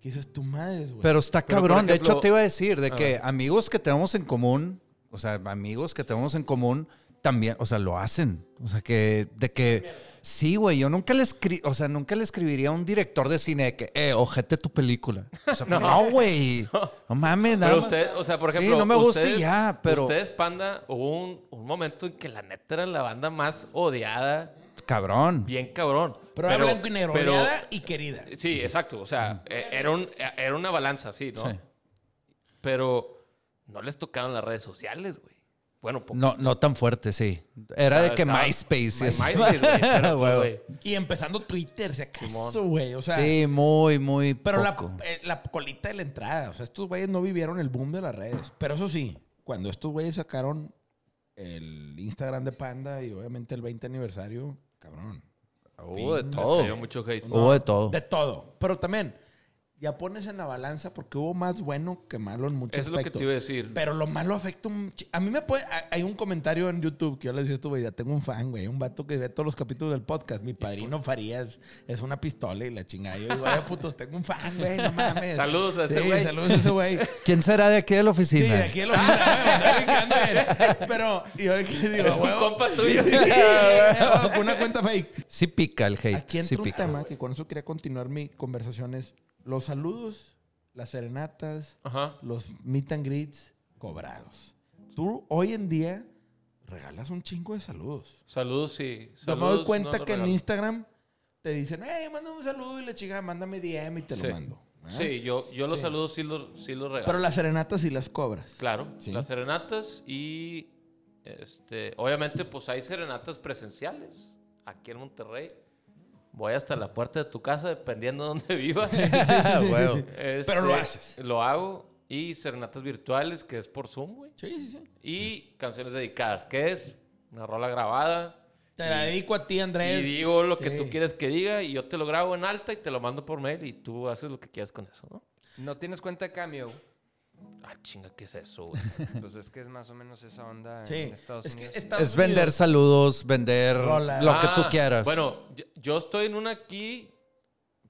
que dices, tu madre, güey. Pero está Pero, cabrón. de hecho, te iba a decir de A que ver. amigos que tenemos en común, o sea, amigos que tenemos en común, también, o sea, lo hacen. O sea, que, de que, sí, güey, yo nunca le escri o sea, nunca le escribiría a un director de cine de que, eh, ojete tu película. O sea, no, güey. No mames, nada Pero usted, o sea, por Sí, ejemplo. no me gusta y ustedes- ya, pero- Ustedes, Panda, hubo un, un momento en que la neta eran la banda más odiada, Cabrón. bien cabrón. pero, era blanco y negro, pero- odiada y querida. Sí, exacto. O sea, eh, era, un, eh, era una balanza, sí, ¿no? Sí. Pero no les tocaron las redes sociales, güey. Bueno, poco. No, no tan fuerte, sí. Era de que Estaba- MySpace. My- es- MySpace, güey, pero, Huevo. güey. Y empezando Twitter, si acaso, güey. O sea, Sí, muy, muy Pero la, eh, la colita de la entrada, o sea, estos güeyes no vivieron el boom de las redes. Pero eso sí, cuando estos güeyes sacaron el Instagram de Panda y obviamente el 20 aniversario, cabrón. Hubo de todo. Mucho hate. Hubo de todo. De todo. Pero también, ya pones en la balanza porque hubo más bueno que malo en muchos Eso es lo que aspectos. te iba a decir. Pero lo malo afecta un... A mí me puede... Hay un comentario en YouTube que yo le decía a esto, güey, ya tengo un fan, güey. Un vato que ve todos los capítulos del podcast. Mi padrino Farías es una pistola y la chingada. Yo digo, ay, putos, tengo un fan, güey, no mames. Saludos a ese Sí, güey. Saludos a ese güey. ¿Quién será de aquí de la Sí, oficina? de aquí lo Pero, y ahora que digo, Es un compa tuyo. Sí, una cuenta fake. Sí pica el hate. Aquí entra sí un pica. tema que con eso quería continuar mi conversación es los saludos, las serenatas, Ajá. los meet and greets cobrados. Tú hoy en día regalas un chingo de saludos. Saludos, sí. Yo me Saludos, doy cuenta no que en. Instagram te dicen, hey, mándame un saludo y la chica, mándame DM y te Sí. lo mando. ¿Ah? Sí, yo, yo los Sí. saludos sí los, sí los regalo. Pero las serenatas sí las cobras. Claro, Sí. las serenatas y este, obviamente pues hay serenatas presenciales aquí en Monterrey. Voy hasta la puerta de tu casa dependiendo de dónde vivas. Huevo. Pero lo Este, haces. Lo hago y serenatas virtuales que es por Zoom, güey. Sí, sí, sí. Y canciones dedicadas, que es una rola grabada. Te la dedico a ti, Andrés. Y digo lo que tú quieres que diga y yo te lo grabo en alta y te lo mando por mail y tú haces lo que quieras con eso, ¿no? ¿No tienes cuenta de Cameo? Ah, chinga, ¿qué es eso, güey? Pues es que es más o menos esa onda Sí. en Estados es que Unidos. Estados Es vender Unidos- saludos, vender lo que tú Ah, quieras. Bueno, yo, yo estoy en una aquí,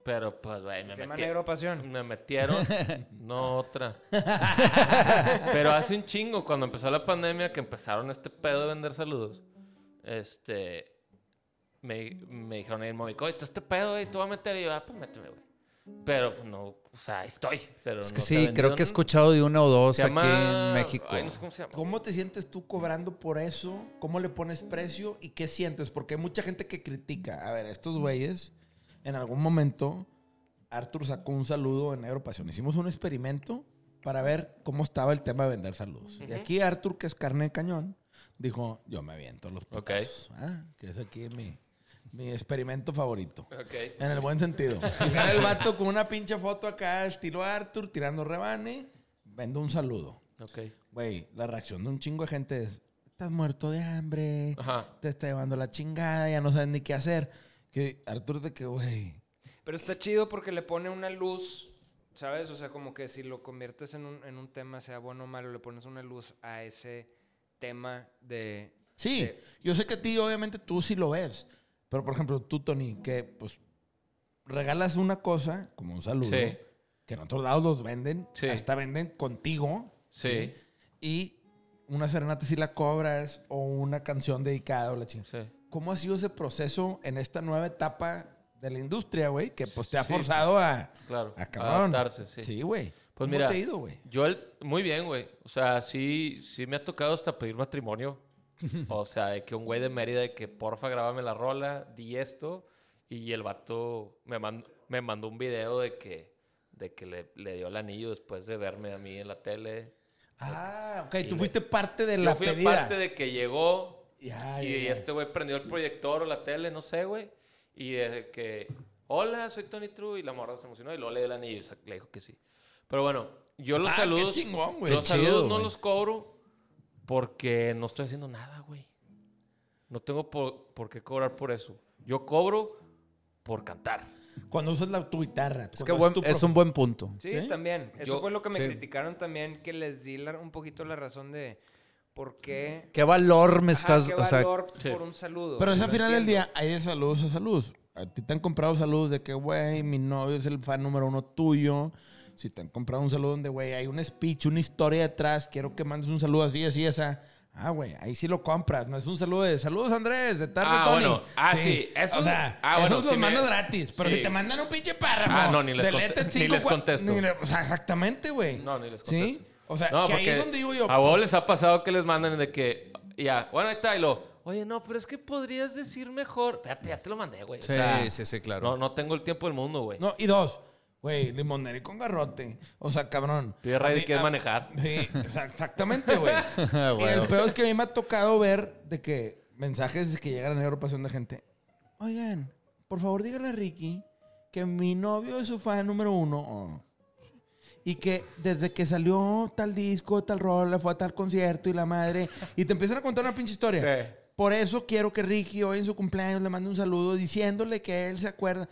pero pues, güey, me Se llama metí- Negro Pasión. Me metieron, no otra. Pero hace un chingo, cuando empezó la pandemia, que empezaron este pedo de vender saludos, este, me, me dijeron en el móvil, oye, está este pedo, güey, tú vas a meter, y yo, ah, pues méteme, güey. Pero pues, no, o sea, estoy. Pero es que no sí, creo que he escuchado de una o dos Se aquí llama- en México. Ay, no sé cómo se llama. ¿Cómo te sientes tú cobrando por eso? ¿Cómo le pones precio? ¿Y qué sientes? Porque hay mucha gente que critica. A ver, estos güeyes, en algún momento, Arthur sacó un saludo en Negro Pasión. Hicimos un experimento para ver cómo estaba el tema de vender saludos. Y Ujú. aquí Arthur, que es carne de cañón, dijo, yo me aviento los Ok. putazos. Ah, que es aquí mi, mi experimento favorito. Ok. En el buen sentido. Y sale el vato con una pinche foto acá, estilo Arthur, tirando rebane, vendo un saludo. Ok. Güey, la reacción de un chingo de gente es, estás muerto de hambre, Ajá. te está llevando la chingada, ya no sabes ni qué hacer. Que Arturo de que, güey, Pero está chido porque le pone una luz, ¿sabes? O sea, como que si lo conviertes en un, en un tema, sea bueno o malo, le pones una luz a ese tema de... sí, de- yo sé que a ti obviamente tú sí lo ves, pero por ejemplo tú, Tony, que pues regalas una cosa, como un saludo, Sí. que en otros lados los venden, Sí. hasta venden contigo, Sí. y una serenata si la cobras, o una canción dedicada, o la chingada. Sí. ¿Cómo ha sido ese proceso en esta nueva etapa de la industria, güey? Que pues te ha Sí, forzado a, Claro. a cabrón. Adaptarse, sí. Sí, güey. Pues ¿Cómo mira, te ha ido, güey? Yo, el- muy bien, güey. O sea, sí, sí me ha tocado hasta pedir matrimonio. O sea, de que un güey de Mérida, de que porfa, grábame la rola, di esto. Y el vato me mandó, me mandó un video de que, de que le, le dio el anillo después de verme a mí en la tele. Ah, ok. Y Tú fuiste parte de Yo la fui pedida. parte de que llegó Ya, y ya, ya. este güey prendió el proyector o la tele, no sé, güey. Y de que, hola, soy Tony True. Y la morra se emocionó y luego le dio el anillo. y sa- le dijo que sí. Pero bueno, yo los Ah, qué saludos. chingón, güey. Los Qué saludos chido, no güey. los cobro porque no estoy haciendo nada, güey. No tengo por, por qué cobrar por eso. Yo cobro por cantar. Cuando usas la, tu guitarra. Es que buen- es un buen punto. Sí, ¿Sí? también. Eso Yo- fue lo que me sí. criticaron también, que les di la- un poquito la razón de por qué... ¿Qué valor me Ajá, estás...? qué o sea, valor Sí. por un saludo. Pero es al final del día, hay de saludos a saludos. A ti te han comprado saludos de que, güey, mi novio es el fan número uno tuyo. Si te han comprado un saludo donde, güey, hay un speech, una historia detrás, quiero que mandes un saludo así, así, esa. Ah, güey, ahí sí lo compras. No es un saludo de saludos, Andrés, de tarde, Ah, Tony. bueno. Ah, sí, eso- o sea, ah, bueno, esos los sí me- mandas gratis. Pero sí. si te mandan un pinche párrafo. Ah, no, ni les conte- ni les contesto. ni le- o sea, exactamente, güey. No, ni les ¿Sí? contesto. O sea, No, que ahí es donde digo yo. A vos les ha pasado que les mandan de que, ya, bueno, ahí está, y lo, oye, no, pero es que podrías decir mejor. Espérate, ya te lo mandé, güey. O Sí, sea, sí, sí, claro. No, no tengo el tiempo del mundo, güey. No, y dos. Güey, limonero y con garrote. O sea, cabrón. Radio y quieres manejar. Sí, exactamente, güey. y el peor es que a mí me ha tocado ver de que mensajes que llegan a la agrupación de gente. Oigan, por favor díganle a Ricky que mi novio es su fan número uno. oh, Y que desde que salió tal disco, tal rola, fue a tal concierto y la madre. Y te empiezan a contar una pinche historia. Sí. Por eso quiero que Ricky hoy en su cumpleaños le mande un saludo diciéndole que él se acuerda.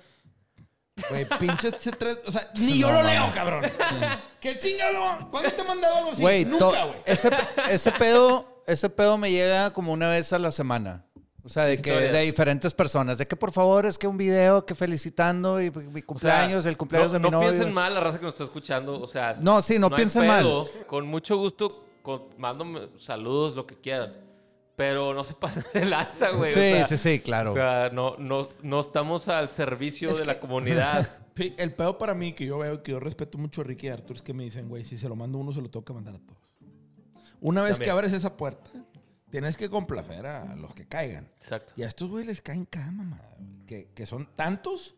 Güey, pinches se tres- O sea, ni yo No, lo leo, cabrón. ¿Qué chingado? ¿Cuándo te he mandado algo así? Güey, Nunca, güey. ese, ese pedo, ese pedo me llega como una vez a la semana. O sea, de que de diferentes personas. De que por favor es que un video que felicitando y mi O sea, cumpleaños, el cumpleaños no, de mi no novio. piensen mal la raza que nos está escuchando. O sea, No, sí, no piensen mal. Con mucho gusto, con, mándame saludos, lo que quieran. Pero no se pasen de lanza, güey. Sí, o sea, sí, sí, claro. O sea, no, no, no estamos al servicio Es de que- la comunidad. El pedo para mí, que yo veo, que yo respeto mucho a Ricky y a Artur, es que me dicen, güey, si se lo mando a uno, se lo tengo que mandar a todos. Una vez que abres esa puerta, tienes que complacer a los que caigan. Exacto. Y a estos güey les caen cada mamada, que, que son tantos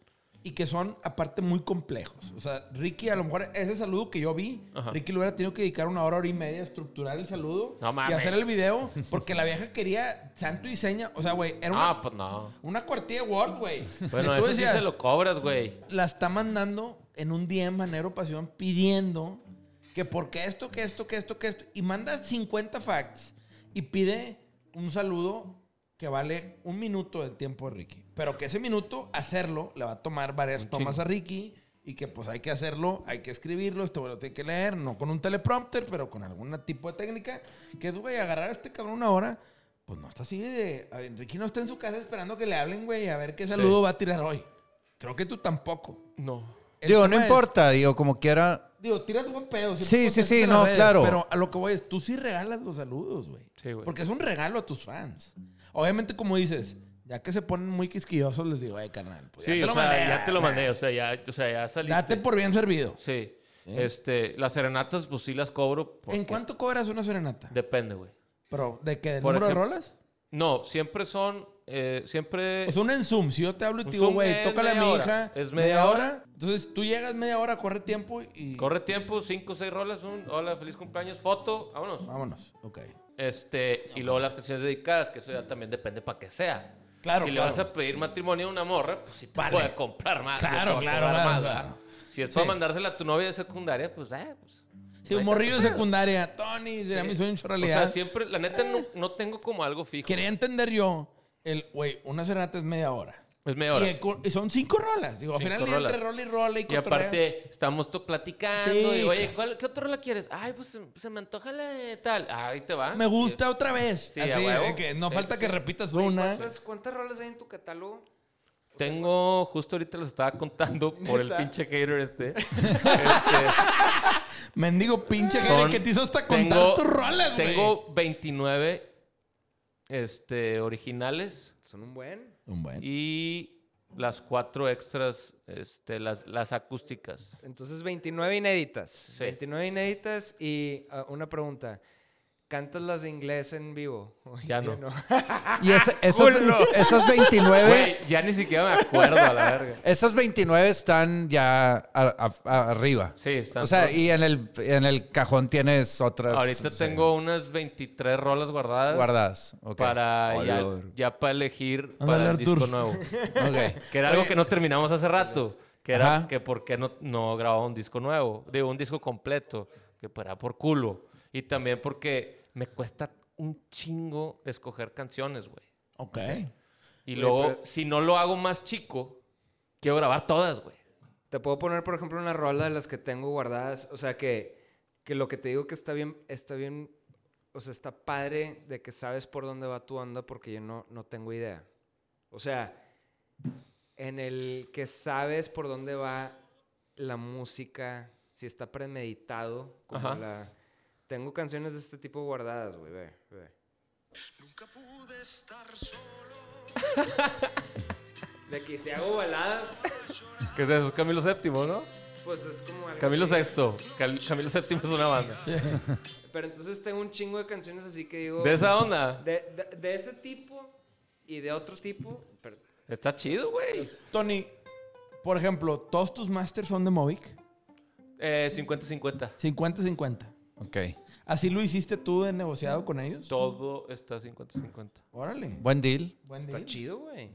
y que son, aparte, muy complejos. O sea, Ricky, a lo mejor ese saludo que yo vi, Ajá. Ricky le hubiera tenido que dedicar una hora, hora y media a estructurar el saludo No y hacer el video, porque la vieja quería santo y seña. O sea, güey, era una, Ah, pues no. una cuartilla de Word, güey. Bueno, eso sí decías, se lo cobras, güey. la está mandando en un día en Manero Pasión pidiendo que porque esto, que esto, que esto, que esto. Y manda 50 facts y pide un saludo que vale un minuto de tiempo de Ricky. Pero que ese minuto, hacerlo, le va a tomar varias Un tomas chingo. a Ricky. Y que pues hay que hacerlo, hay que escribirlo, esto lo tiene que leer, no con un teleprompter, pero con algún tipo de técnica. Que es, güey, agarrar a este cabrón una hora. Pues no está así de... a ver, Ricky no está en su casa esperando que le hablen, güey, a ver qué saludo va a tirar hoy. Creo que tú tampoco. No. El digo, no es- importa, digo, como quiera. digo, tiras buen pedo. Sí, sí, sí, no, redes, claro. Pero a lo que voy es, tú sí regalas los saludos, güey. Sí, güey. Porque es un regalo a tus fans. Obviamente, como dices, ya que se ponen muy quisquillosos, les digo, ay, carnal, pues Sí, ya te lo sea, mandé. ya te lo nah. mandé. O sea, ya, o sea, ya saliste. Date por bien servido. Sí. Este, las serenatas, pues sí las cobro. ¿En cuánto cobras una serenata? Depende, güey. Pero, ¿de qué? ¿Del Por número de rolas? No, siempre son, eh, siempre... Sea, una en Zoom. Si yo te hablo y Un te digo, güey, es tócale a mi hora. hija. Es media hora. Entonces, tú llegas media hora, corre tiempo y... Corre tiempo, cinco o seis rolas, un hola, feliz cumpleaños, foto, vámonos. Vámonos. Ok. Este, y luego las canciones dedicadas, que eso ya también depende para que sea. Claro, si claro. le vas a pedir matrimonio a una morra, pues sí te Vale. puede comprar más. Claro, claro. Si es para Sí. mandársela a tu novia de secundaria, pues, eh, pues. Sí, hay un morrillo de secundaria. Tony, sería Sí. mi sueño O realidad. sea, siempre, la neta, no, no tengo como algo fijo. Quería entender yo, el, güey, una serenata es media hora. Es media hora. Y, el co- y son cinco rolas. Digo, al Cinco final del día rolas. entre rola y rola y Y cotorreo. aparte, estamos to- platicando. Sí, y, oye, claro. ¿cuál- ¿qué otra rola quieres? Ay, pues se, se me antoja la de tal. Ah, ahí te va. Me gusta otra vez. Sí, Así, a huevo. de que no Sí, falta sí, que sí. repitas Oye, una. ¿cuántas, ¿Cuántas rolas hay en tu catálogo? Tengo, justo ahorita los estaba contando por el ¿Neta? pinche hater este. este Mendigo pinche son- que te hizo hasta contar tengo- tus rolas, güey. Tengo 29 este, originales Son un buen. Un buen. y las cuatro extras, este, las, las acústicas. Entonces, 29 inéditas. Sí. 29 inéditas y ah, una pregunta. ¿Cantas las de inglés en vivo? Oye, Ya no. Y esa- esas, esas 29, Güey, ya ni siquiera me acuerdo a la verga. esas 29 están ya a- a- arriba. Sí, están. O sea, y en el, en el cajón tienes otras Ahorita sí, tengo unas 23 rolas guardadas. guardadas. Ok. Para ya, para elegir Ándale, para el Artur. disco nuevo. Ok. Que era algo que no terminamos hace rato. Que era Ajá. que por qué no, no grababa un disco nuevo. Digo, un disco completo. Que para por culo. Y también porque me cuesta un chingo escoger canciones, güey. Ok. Y Güey, luego, pero- si no lo hago más chico, quiero grabar todas, güey. Te puedo poner, por ejemplo, una rola de las que tengo guardadas. O sea, que, que lo que te digo que está bien, está bien, o sea, está padre de que sabes por dónde va tu onda porque yo no, no tengo idea. O sea, en el que sabes por dónde va la música, si está premeditado, como Ajá. la... Tengo canciones de este tipo guardadas, güey, ve, ve. De que si hago baladas, ¿Qué es eso? Camilo VII, ¿no? pues es como algo Camilo así. VI. Cal- Camilo VII es una banda. Pero entonces tengo un chingo de canciones así que digo. De esa onda. De, de- de ese tipo y de otro tipo. Pero, Está chido, güey. Tony, por ejemplo, ¿todos tus masters son de Movic? Eh, 50-50. Ok. 50-50. ¿Así lo hiciste tú de negociado con ellos? Todo está 50-50. Órale. Buen deal. Buen está deal. chido, güey.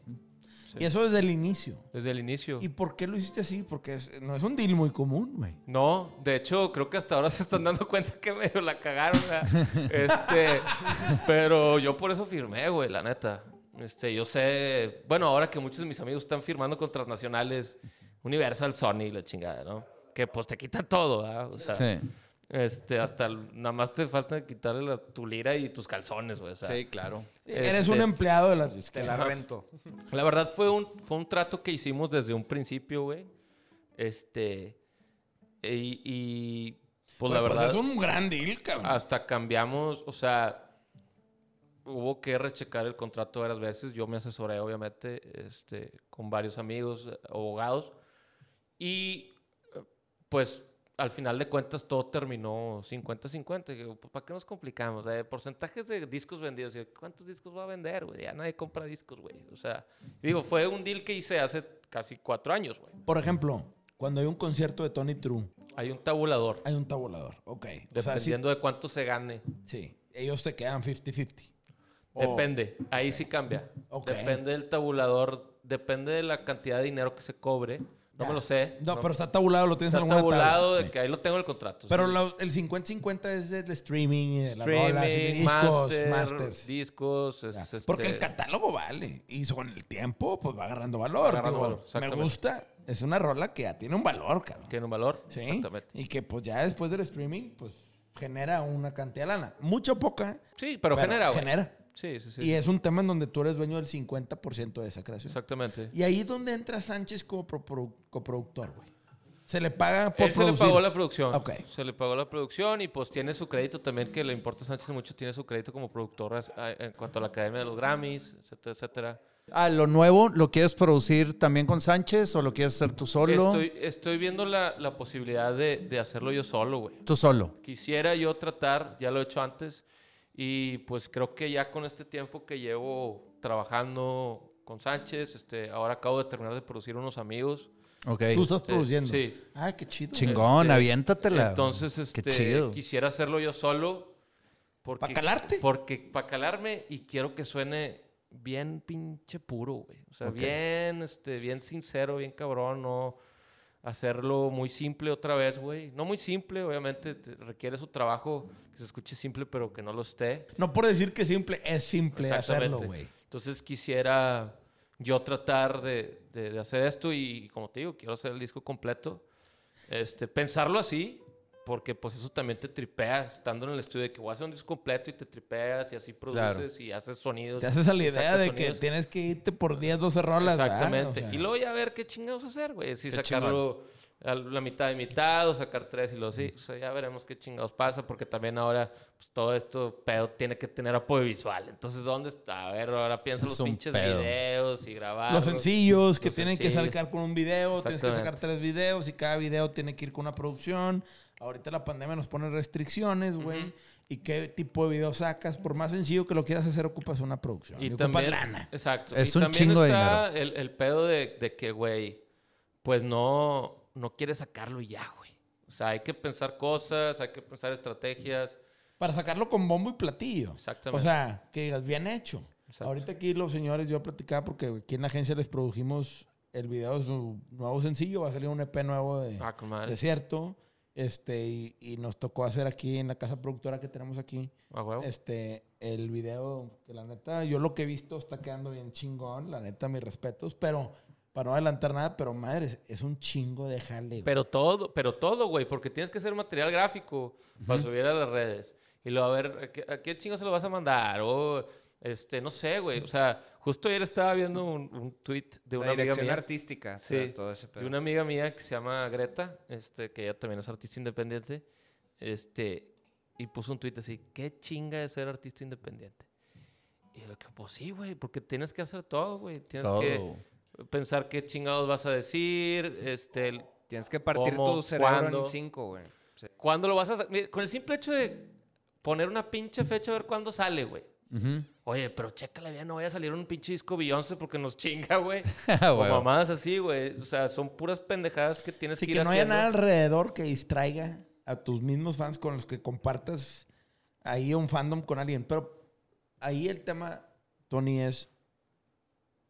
Y eso desde el inicio. Desde el inicio. ¿Y por qué lo hiciste así? Porque es- no es un deal muy común, güey. No, de hecho, creo que hasta ahora se están dando cuenta que medio la cagaron. Este, pero yo por eso firmé, güey, la neta. Este, yo sé, bueno, ahora que muchos de mis amigos están firmando con transnacionales, Universal, Sony, la chingada, ¿no? Que pues te quitan todo, ¿verdad? O sea, Sí. Este, hasta nada más te falta quitarle la, tu lira y tus calzones, güey. O sea, Sí, claro. Eres Este- un empleado de las Te la rento. La verdad fue un, fue un trato que hicimos desde un principio, güey. Este, y, y, pues la Güey, verdad... es un gran deal, cabrón. hasta cambiamos, o sea, hubo que rechecar el contrato varias veces. Yo me asesoré, obviamente, este, con varios amigos, eh, abogados. Y eh, pues al final de cuentas todo terminó 50-50. Digo, "Pues, ¿Para qué nos complicamos? Eh, porcentajes de discos vendidos. ¿Cuántos discos va a vender, güey? Ya nadie compra discos, güey. O sea, digo, fue un deal que hice hace casi cuatro años, güey. Por ejemplo, cuando hay un concierto de Tony True, Hay un tabulador, hay un tabulador. Ok. O sea, dependiendo de cuánto se gane. sí, ellos se quedan 50-50. O- Depende, ahí sí cambia. Depende del tabulador, depende de la cantidad de dinero que se cobre. No me lo sé. No, pero está tabulado, lo tienes está en alguna tabla. tabulado de que ahí lo tengo en el contrato. Pero sí. lo- el 50-50 es del streaming de las rolas y discos, master, masters. discos, es, este, Porque el catálogo vale. Y con el tiempo, pues va agarrando valor. agarrando digo, valor, me exactamente. gusta. Es una rola que ya tiene un valor, cabrón. tiene un valor. Sí. Exactamente. Y que pues ya después del streaming, pues genera una cantidad de lana. Mucha o poca. Sí, pero, genera, güey. Genera. Sí, sí, sí. Y es un tema en donde tú eres dueño del 50% de esa creación. Exactamente. Y ahí es donde entra Sánchez como coproductor, güey. Se le paga por Él se le pagó la producción. Ok. Se le pagó la producción y pues tiene su crédito también, que le importa a Sánchez mucho, tiene su crédito como productor en cuanto a la Academia de los Grammys, etcétera, etcétera. Ah, lo nuevo, ¿lo quieres producir también con Sánchez o lo quieres hacer tú solo? Estoy, estoy viendo la, la posibilidad de, de hacerlo yo solo, güey. Tú solo. Quisiera yo tratar, ya lo he hecho antes, y pues creo que ya con este tiempo que llevo trabajando con Sánchez, este, ahora acabo de terminar de producir unos amigos. Ok. Tú estás Este, produciendo. sí. Ah, qué chido. Chingón, Este, aviéntatela. Entonces, Qué este, chido. quisiera hacerlo yo solo. Porque, ¿Pa' calarte? Porque para calarme y quiero que suene bien pinche puro, güey. O sea, Ok. bien, este, bien sincero, bien cabrón, no hacerlo muy simple otra vez, güey. No muy simple, obviamente te- requiere su trabajo que se escuche simple, pero que no lo esté. No por decir que simple, es simple hacerlo, güey. Entonces quisiera yo tratar de, de- de hacer esto y como te digo, quiero hacer el disco completo. Este, pensarlo así, porque pues eso también te tripea estando en el estudio de que voy a hacer un disco completo y te tripeas y así produces Claro. y haces sonidos. Te haces a la idea de sonidos. que tienes que irte por 10, 12 rolas. Exactamente. O sea, Y luego ya ver qué chingados hacer, güey. Si sacarlo a la mitad de mitad o sacar tres y luego sí. O sea, ya veremos qué chingados pasa porque también ahora pues, todo esto pedo tiene que tener apoyo visual. Entonces, ¿dónde está? A ver, ahora piensa Es los pinches pedo. videos y grabar. Los sencillos que los tienen que sacar con un video, tienes que sacar tres videos y cada video tiene que ir con una producción. Ahorita la pandemia nos pone restricciones, güey. y qué tipo de video sacas. Por más sencillo que lo quieras hacer, ocupas una producción. Y, Y, ocupas también, lana. exacto. Es y un también chingo de está el, el pedo de, de que, güey, pues no, no quieres sacarlo y ya, güey. O sea, hay que pensar cosas, hay que pensar estrategias. Para sacarlo con bombo y platillo. Exactamente. O sea, que digas, bien hecho. Exacto. Ahorita aquí los señores, yo platicaba porque aquí en la agencia les produjimos el video de su nuevo sencillo. Va a salir un EP nuevo de Ah. Desierto. Este, y, y nos tocó hacer aquí en la casa productora que tenemos aquí. A huevo. Este, el video, que la neta, yo lo que he visto está quedando bien chingón. La neta, mis respetos. Pero, para no adelantar nada, pero madre, es, un chingo de jale. güey. Pero todo, pero todo, güey, porque tienes que hacer material gráfico para subir a las redes. Y luego, a ver, ¿a qué, a qué chingo se lo vas a mandar? O, este, no sé, güey. O sea, justo ayer estaba viendo un, un tweet de una La amiga mía. artística. o sea, Sí, todo ese pedo. de una amiga mía que se llama Greta, este, que ella también es artista independiente, este, y puso un tweet así, ¿qué chinga es ser artista independiente? Y yo, que, pues sí, güey, porque tienes que hacer todo, güey. Tienes Todo. que pensar qué chingados vas a decir, este, el- Tienes que partir ¿Cómo? tu cerebro ¿Cuándo? en cinco, güey. Sí. cuándo lo vas a... mira, con el simple hecho de poner una pinche fecha a ver cuándo sale, güey. Oye, pero chécale bien, no vaya a salir un pinche disco Beyoncé porque nos chinga, güey. Ah, o mamadas así, güey. O sea, son puras pendejadas que tienes Así que que ir no haya nada alrededor que distraiga a tus mismos fans con los que compartas ahí un fandom con alguien. Pero ahí el tema, Tony, es,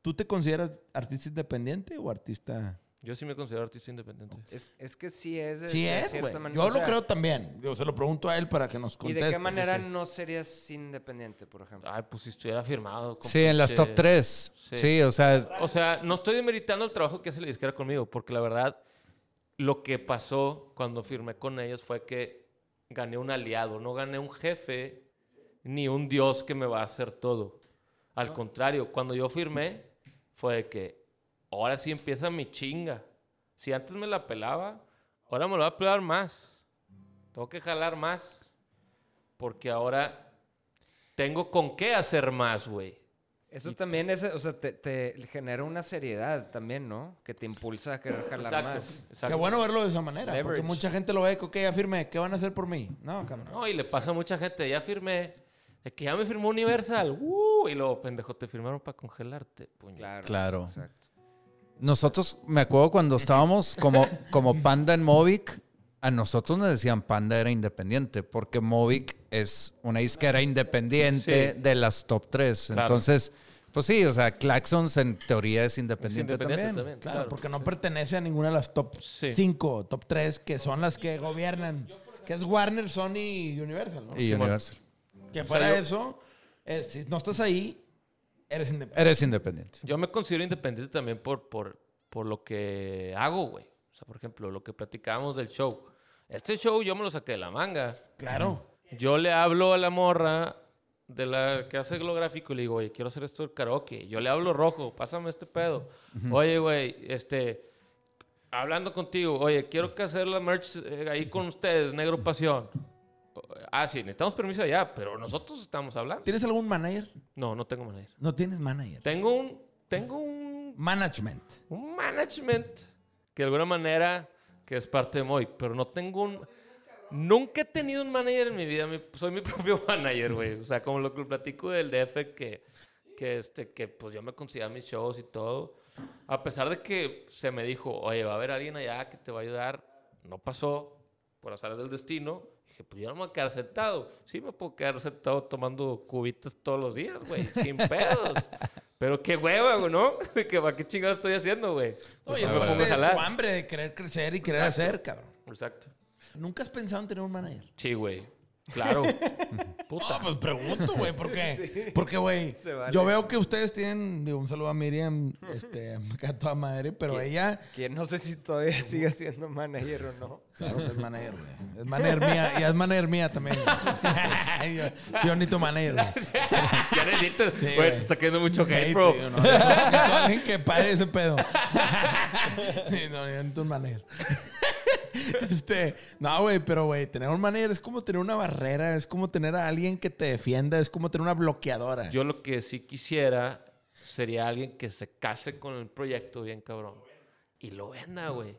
¿tú te consideras artista independiente o artista...? Yo sí me considero artista independiente. Es, es que sí es. de- Sí de es, cierta güey. manera, Yo o lo sea, creo también. Yo se lo pregunto a él para que nos ¿Y conteste. de qué manera sé. no serías independiente, por ejemplo? Ay, pues si estuviera firmado. Sí, en las top 3. Sí. Sí, o sea, es- O sea, no estoy demeritando el trabajo que hace la disquera conmigo, porque la verdad, lo que pasó cuando firmé con ellos fue que gané un aliado, no gané un jefe ni un dios que me va a hacer todo. Al contrario, cuando yo firmé, fue de que ahora sí empieza mi chinga. Si antes me la pelaba, ahora me lo va a pelar más. Tengo que jalar más. Porque ahora tengo con qué hacer más, güey. Eso también es, o sea, te, te genera una seriedad también, ¿no? Que te impulsa a querer jalar Exacto, más. exacto. Qué bueno verlo de esa manera. Porque mucha gente lo ve, ok, ya firmé, ¿qué van a hacer por mí? No, cabrón. No, y le pasa a mucha gente, ya firmé, de que ya me firmó Universal, ¡uh! y luego, pendejo, te firmaron para congelarte, puñet. Claro. Claro. Exacto. Nosotros, me acuerdo cuando estábamos como, como Panda en Movic, a nosotros nos decían Panda era independiente, porque Movic es una disquera independiente Sí. de las top 3. Claro. Entonces, pues sí, o sea, Claxons en teoría es independiente, independiente también. Claro, porque no pertenece a ninguna de las top Sí. 5, top 3, que son las que gobiernan. Que es Warner, Sony y Universal, ¿no? Y. Universal. Que O sea, fuera yo- eso, eh, si no estás ahí, eres independiente. Eres independiente. Yo me considero independiente también por, por, por lo que hago, güey. O sea, por ejemplo, lo que platicábamos del show. Este show yo me lo saqué de la manga. Claro. Yo le hablo a la morra de la que hace glográfico y le digo, oye, quiero hacer esto del karaoke. Yo le hablo rojo, pásame este pedo. Oye, güey, este, hablando contigo, oye, quiero que hacer la merch eh, ahí con ustedes, Negro Pasión. Ah, sí, necesitamos permiso allá, pero nosotros estamos hablando. ¿Tienes algún manager? No, no tengo manager. No tienes manager. Tengo un, tengo un, Management. un management que de alguna manera que es parte de Moy, pero no tengo un... Nunca he tenido un manager en mi vida. soy mi propio manager, güey. O sea, como lo que platico del DF, que, que, este, que pues yo me considero mis shows y todo. A pesar de que se me dijo, oye, va a haber alguien allá que te va a ayudar. No pasó, por azares del destino. Dije, pues yo no me voy a quedar sentado. Sí, me puedo quedar sentado tomando cubitas todos los días, güey, sin pedos. Pero qué hueva, güey, ¿no? De que, ¿para qué chingados estoy haciendo, güey? Oye, Pues es tu hambre de querer crecer y querer hacer, cabrón. Exacto. ¿Nunca has pensado en tener un manager? Sí, güey. Claro. Puta. No, pues pregunto, güey, ¿por qué? Porque, güey, vale. yo veo que ustedes tienen, digo, un saludo a Miriam, este, acá a toda madre, pero ella, Que no sé si todavía sigue siendo manager o no. claro que es manager, güey. Es manager mía, y es manager mía también. yo, yo necesito manager, güey. Sí, güey, te está cayendo mucho hate, Hate, bro. tío, no, necesito alguien que pare ese pedo. sí, no, yo necesito un manager. este, no, güey, pero, güey, tener un manager es como tener una barrera, es como tener a alguien que te defienda, es como tener una bloqueadora. Yo lo que sí quisiera sería alguien que se case con el proyecto bien cabrón. Y lo venda, güey.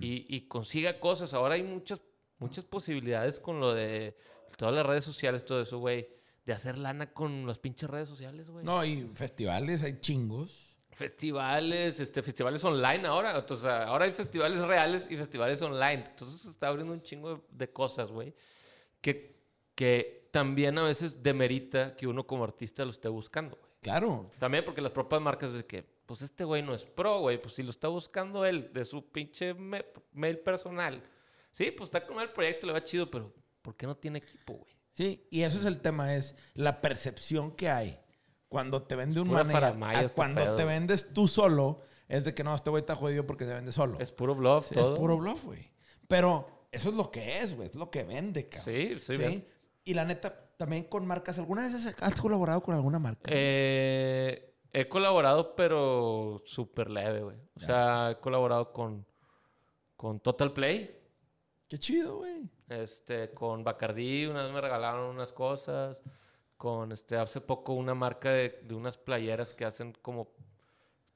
y, y consiga cosas. Ahora hay muchas, muchas posibilidades con lo de todas las redes sociales, todo eso, güey, de hacer lana con las pinches redes sociales, güey. No, y festivales, hay chingos. Festivales, este, festivales online ahora. Entonces, ahora hay festivales reales y festivales online. Entonces se está abriendo un chingo de cosas, güey. Que, que también a veces demerita que uno como artista lo esté buscando, güey. Claro. También porque las propias marcas de que, pues este güey no es pro, güey. Pues si lo está buscando él de su pinche me- mail personal. Sí, pues está con el proyecto, le va chido, pero ¿por qué no tiene equipo, güey? Sí, y eso es el tema, es la percepción que hay. Cuando te vende un manager, este cuando te vendes tú solo, es de que no, este güey está jodido porque se vende solo. Es puro bluff, Sí, todo. Es puro bluff, güey. Pero eso es lo que es, güey. Es lo que vende, cabrón. Sí, sí, bien. Y la neta, también con marcas. ¿Alguna vez has- colaborado con alguna marca? Eh, he colaborado, pero súper leve, güey. O sea, he colaborado con, con Total Play, Qué chido, güey. este, con Bacardí, una vez me regalaron unas cosas. Con este, hace poco una marca de, de unas playeras que hacen como,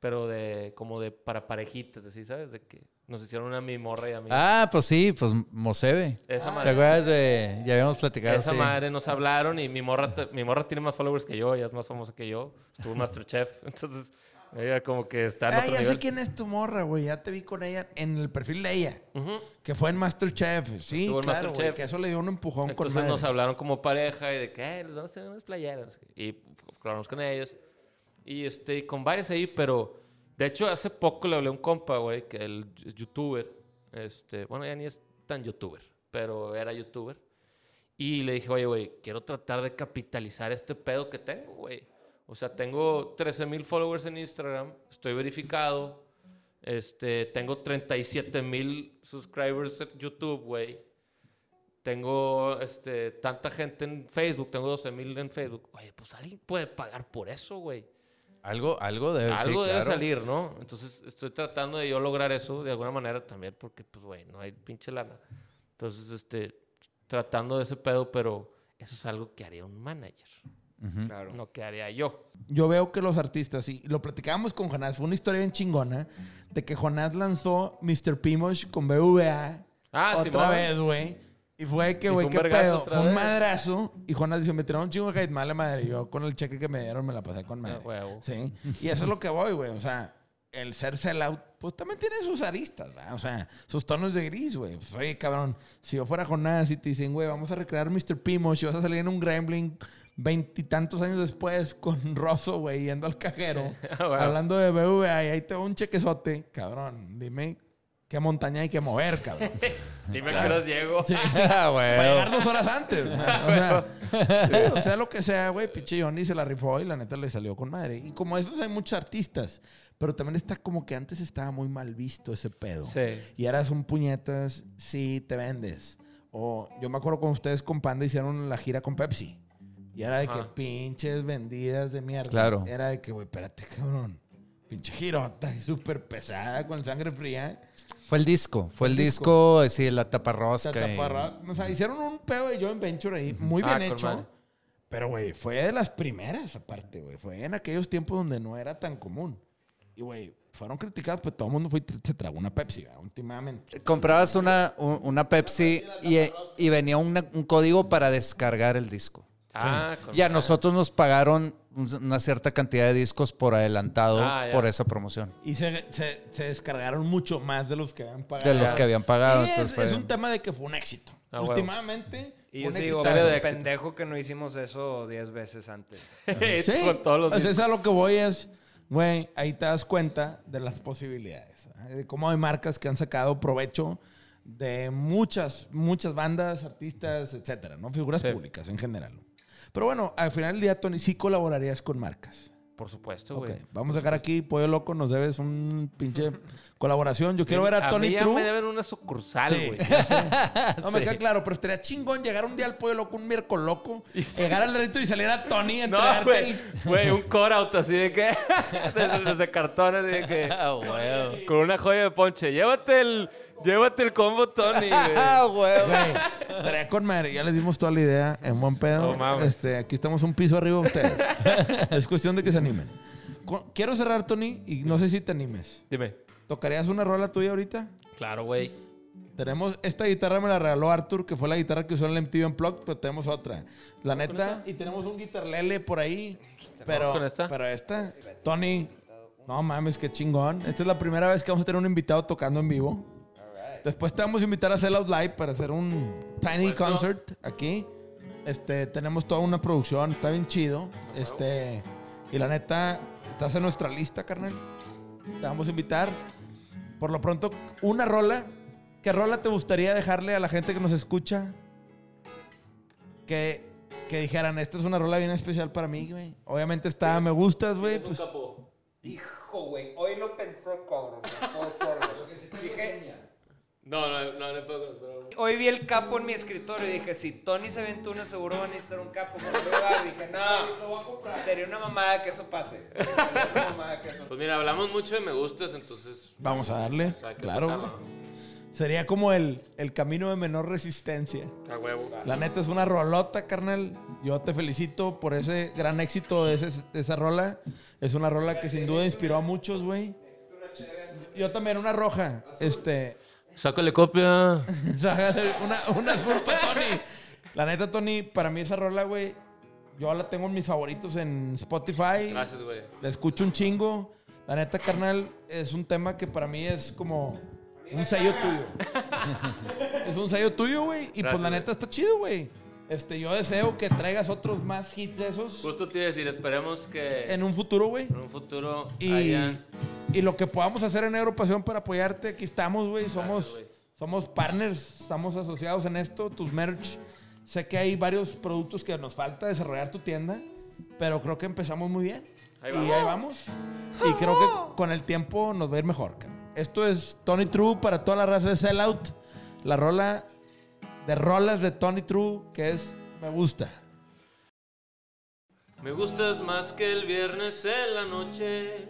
pero de, como de para parejitas, así, ¿sabes? De que nos hicieron una mi morra y a mí. Ah, pues sí, pues Mosebe. Esa ¿Te madre. acuerdas de...? Ya habíamos platicado, Esa sí. madre nos hablaron y mi morra, te- mi morra tiene más followers que yo, ella es más famosa que yo. Estuvo en Masterchef, entonces ella como que está en Ah, otro ya sé nivel. quién es tu morra, güey. Ya te vi con ella en el perfil de ella. Ujú. Que fue en Masterchef. Sí, Estuvo en claro, güey, Masterchef. Que eso le dio un empujón con Entonces madre. nos hablaron como pareja y de que, "Eh, les vamos a hacer unas playeras. Y colaboramos con ellos. Y este, y con varios ahí, pero de hecho hace poco le hablé a un compa, güey, que el youtuber, este, bueno, ya ni es tan youtuber, pero era youtuber. Y le dije, oye, güey, quiero tratar de capitalizar este pedo que tengo, güey. O sea, tengo 13 mil followers en Instagram, estoy verificado, este, tengo 37 mil subscribers en YouTube, güey. Tengo este, tanta gente en Facebook, tengo 12 mil en Facebook. Oye, pues alguien puede pagar por eso, güey. Algo, algo debe sí, Algo debe claro. salir, ¿no? Entonces estoy tratando de yo lograr eso de alguna manera también, porque, pues, güey, no hay pinche lana. Entonces, este, tratando de ese pedo, pero eso es algo que haría un manager, Claro. no que haría yo. Yo veo que los artistas, y lo platicábamos con Jonás, fue una historia bien chingona de que Jonás lanzó Mr. Pimosh con BVA Ah, otra Simón. vez, güey. Y fue que, güey, fue un qué pedo. Fue un vez. madrazo. Y Jonás dice, me tiraron un chingo de hate, mala madre. Yo con el cheque que me dieron me la pasé con madre. Ah, huevo. Sí. Y eso es lo que voy, güey. O sea, el ser sellout, pues también tiene sus aristas, ¿verdad? O sea, sus tonos de gris, güey. Pues, oye, cabrón, si yo fuera Jonás y te dicen, güey, vamos a recrear Mr. Pimosh y vas a salir en un Gremlin veintitantos años después con Rosso, güey, yendo al cajero, Ah, hablando de BVA y ahí te va un chequezote, cabrón, dime qué montaña hay que mover, cabrón. Dime que horas llego. Sí. Ah, güey. Para llegar dos horas antes. güey. O sea, sí, o sea, lo que sea, güey. Pinche Johnny se la rifó y la neta le salió con madre. Y como esos hay muchos artistas. Pero también está como que antes estaba muy mal visto ese pedo. Sí. Y ahora son puñetas, sí te vendes. O yo me acuerdo cuando ustedes con Panda hicieron la gira con Pepsi. Y era de que pinches vendidas de mierda. Claro. Era de que, güey, espérate, cabrón. Pinche girota y súper pesada con sangre fría. Fue el disco. Fue el El disco, sí, la taparrosca. y- taparra- o sea, hicieron un pedo de joint venture ahí, muy Ah, bien con hecho. Pero, güey, fue de las primeras, aparte, güey. Fue en aquellos tiempos donde no era tan común. Y, güey, fueron criticados, pero todo el mundo fue y se tragó una Pepsi, ¿verdad? últimamente. Comprabas una, un- una Pepsi y, y venía una- un código para descargar el disco. Ah, Y a nosotros nos pagaron un- una cierta cantidad de discos por adelantado Ah, por esa promoción. Y se, se- se descargaron mucho más de los que habían pagado. De los que habían pagado. Y es, entonces fue- es un tema de que fue un éxito. Ah. Últimamente, Y fue yo. Historia de "Pues, éxito. pendejo que no hicimos eso 10 veces antes. Sí, con todos los pues es a lo que voy es, güey, ahí te das cuenta de las posibilidades, ¿eh? de cómo hay marcas que han sacado provecho de muchas, muchas bandas, artistas, etcétera, ¿no? Figuras Sí. públicas en general. Pero bueno, al final del día, Tony, sí colaborarías con marcas. Por supuesto, Ok, güey. vamos a dejar aquí, Pollo Loco, nos debes un pinche colaboración. Yo quiero ver a, Tony mí True. me deben una sucursal, güey. No me queda claro, pero estaría chingón llegar un día al pollo loco, un miércoles loco, llegar al delito y salir a Tony a No, entregarte güey. el- un core out así de que. de, de- de cartones, de que. Ah, güey. Con una joya de ponche. Llévate el. Llévate el combo, Tony. Ah, güey. Estaría con madre. Ya les dimos toda la idea en buen pedo. No mames. este, aquí estamos un piso arriba de ustedes. es cuestión de que se animen. Quiero cerrar, Tony, y no sé si te animes. Dime. ¿Tocarías una rola tuya ahorita? Claro, güey. Tenemos, esta guitarra me la regaló Arthur, que fue la guitarra que usó en el MTV Unplugged, pero tenemos otra. La neta, y tenemos un guitarlele por ahí. Pero, ¿Con esta? pero esta, Tony, no mames, qué chingón. Esta es la primera vez que vamos a tener un invitado tocando en vivo. Después te vamos a invitar a Sellout Live para hacer un tiny concert aquí. Este, tenemos toda una producción, está bien chido. Este, y la neta, estás en nuestra lista, carnal. Te vamos a invitar. Por lo pronto, una rola. ¿Qué rola te gustaría dejarle a la gente que nos escucha? Que, que dijeran, esta es una rola bien especial para mí, güey. Obviamente está Me Gustas, güey. Pues. Hijo, güey. Hoy lo pensé, cabrón. No puede ser, güey. Dije- No, no, no, no puedo. pero- Hoy vi el capo en mi escritorio y dije, si Tony se vende una, seguro va a necesitar un capo para jugar. Dije, no, sería una mamada que eso pase. Sería una mamada que eso Pues mira, hablamos mucho de me gustas, entonces. vamos a darle. o sea, Claro, tocarlo. Sería como el, el camino de menor resistencia. ¿no? A huevo. La neta es una rolota, carnal. Yo te felicito por ese gran éxito de, ese- de esa rola. Es una rola que sin duda inspiró a muchos, güey. Yo también, una roja. Este. Sácale copia. una, una culpa, Tony. La neta, Tony, para mí esa rola, güey. Yo la tengo en mis favoritos en Spotify. Gracias, güey. La escucho un chingo. La neta, carnal, es un tema que para mí es como un sello tuyo. es un sello tuyo, güey. Y pues la güey. neta está chido, güey. Este, yo deseo que traigas otros más hits de esos Justo te iba a decir, esperemos que en un futuro, güey. en un futuro Y, hayan. y lo que podamos hacer en Europasión para apoyarte, aquí estamos, güey. Somos, somos partners, estamos asociados en esto, tus merch. Sé que hay varios productos que nos falta desarrollar tu tienda, pero creo que empezamos muy bien. Ahí y ahí vamos. Y creo que con el tiempo nos va a ir mejor. Esto es Tony True para toda la raza de Sellout. La rola de rolas de Tony True, que es Me Gusta. Me gustas más que el viernes en la noche.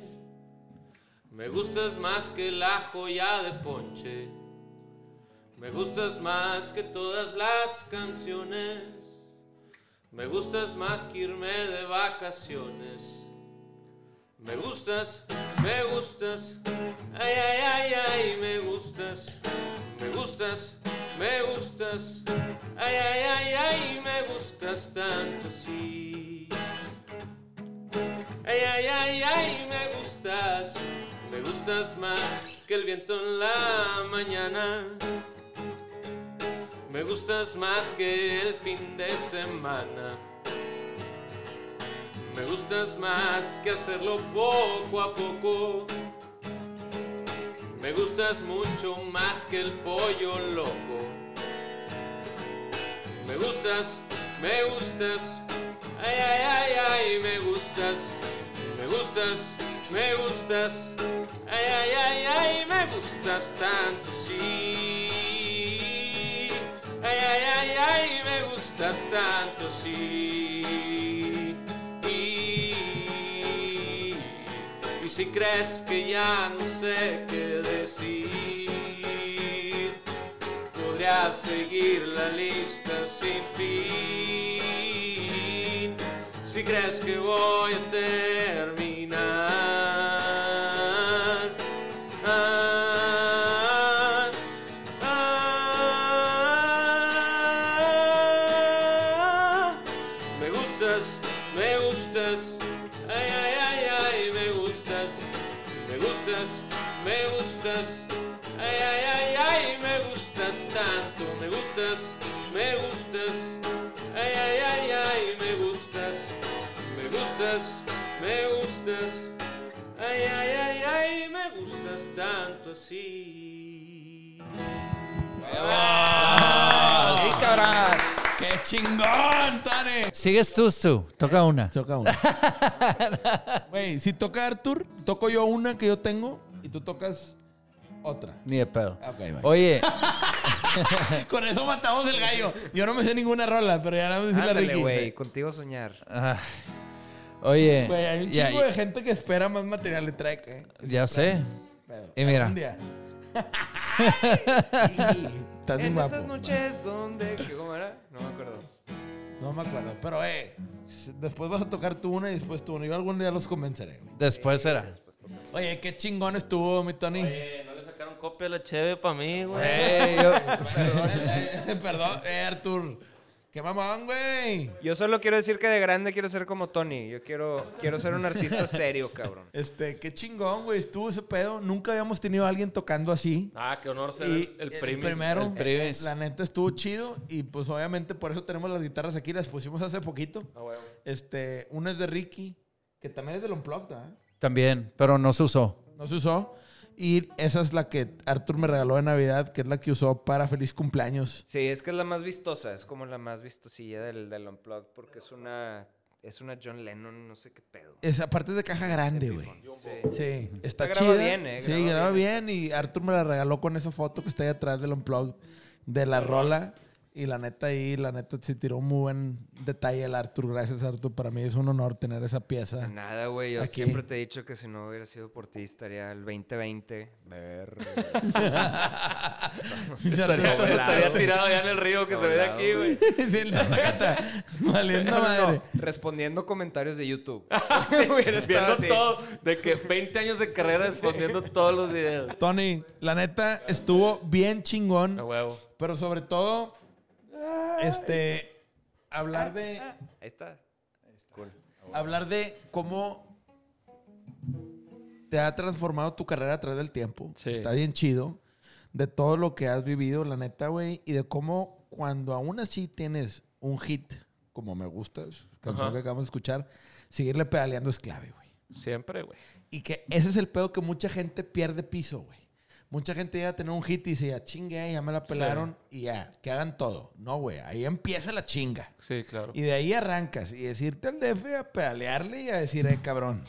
Me gustas más que la joya de ponche. Me gustas más que todas las canciones. Me gustas más que irme de vacaciones. Me gustas, me gustas. Ay, ay, ay, ay, me gustas. Me gustas, me gustas. Ay, ay, ay, ay, me gustas tanto así. Ay, ay, ay, ay, me gustas. Me gustas más que el viento en la mañana. Me gustas más que el fin de semana. Me gustas más que hacerlo poco a poco. Me gustas mucho más que el pollo loco. Me gustas, me gustas. Ay, ay, ay, ay, me gustas. Me gustas, me gustas. Ay, ay, ay, ay, me gustas tanto, sí. Ay, ay, ay, ay, me gustas tanto, sí. Y, si crees que ya no sé qué podría seguir la lista sin fin. Si crees que voy a terminar. Tanto así. ¡Sí, cabrón! ¡Qué chingón, Tony! Sigues tú, tú. Toca una. Toca una. Güey, si toca Arthur, toco yo una que yo tengo y tú tocas otra. Ni de pedo. Ok, bye. Oye, Con eso matamos el gallo. Yo no me sé ninguna rola, pero ya vamos a decir la Ricky. güey. Contigo soñar. ah, oye, Güey, hay un ya, chingo de gente que espera más material de track, eh. ya sé. Pedo. Y mira. Estás En guapo. esas noches donde... ¿qué, ¿Cómo era? No me acuerdo. No me acuerdo, pero eh, después vas a tocar tú una y después tú una. Yo algún día los convenceré. Después será. Oye, qué chingón estuvo, mi Tony. Oye, ¿no le sacaron copia de la cheve para mí, güey. Ey, yo- Perdón, perdón, eh, Artur. ¡Qué mamón, güey! Yo solo quiero decir que de grande quiero ser como Tony. Yo quiero, quiero ser un artista serio, cabrón. Este, qué chingón, güey. Estuvo ese pedo. Nunca habíamos tenido a alguien tocando así. Ah, qué honor ser Y el, el el primis. primero, El primis. la neta estuvo chido y pues obviamente por eso tenemos las guitarras aquí, las pusimos hace poquito. Ah, huevo. Este, una es de Ricky, que también es del Unplugged, ¿verdad? También, pero no se usó. No se usó. Y esa es la que Arthur me regaló de Navidad, que es la que usó para feliz cumpleaños. Sí, es que es la más vistosa. Es como la más vistosilla del, del Unplugged porque es una, es una John Lennon, no sé qué pedo. Esa parte es de caja grande, güey. Sí. Sí, está graba chida. bien, eh, Sí, graba bien bien. Y Arthur me la regaló con esa foto que está ahí atrás del Unplugged de la rola. Y la neta ahí, la neta se tiró un muy buen detalle el Arthur. Gracias, Arthur. Para mí es un honor tener esa pieza. Nada, güey. Yo Aquí. siempre te he dicho que si no hubiera sido por ti estaría el 2020. Ver. Estaría, estaría tirado ya en el río que se ve de aquí, güey. sí, la neta. Valiendo madre. respondiendo comentarios de YouTube. Sí, Hubiera viendo así. todo, de que 20 años de carrera respondiendo todos los videos. Tony, la neta estuvo bien chingón. A huevo. Pero sobre todo, este, hablar de, Ahí está. Cool. hablar de cómo te ha transformado tu carrera a través del tiempo. Sí. Está bien chido. De todo lo que has vivido, la neta, güey. Y de cómo cuando aún así tienes un hit, como me gusta, canción Ajá. que acabamos de escuchar, seguirle pedaleando es clave, güey. Siempre, güey. Y que ese es el pedo que mucha gente pierde piso, güey. Mucha gente llega a tener un hit y dice, ya chingue, ya me la pelaron y ya, que hagan todo. No, güey, ahí empieza la chinga. Sí, claro. Y de ahí arrancas y decirte al DF a pedalearle y a decir, eh, cabrón,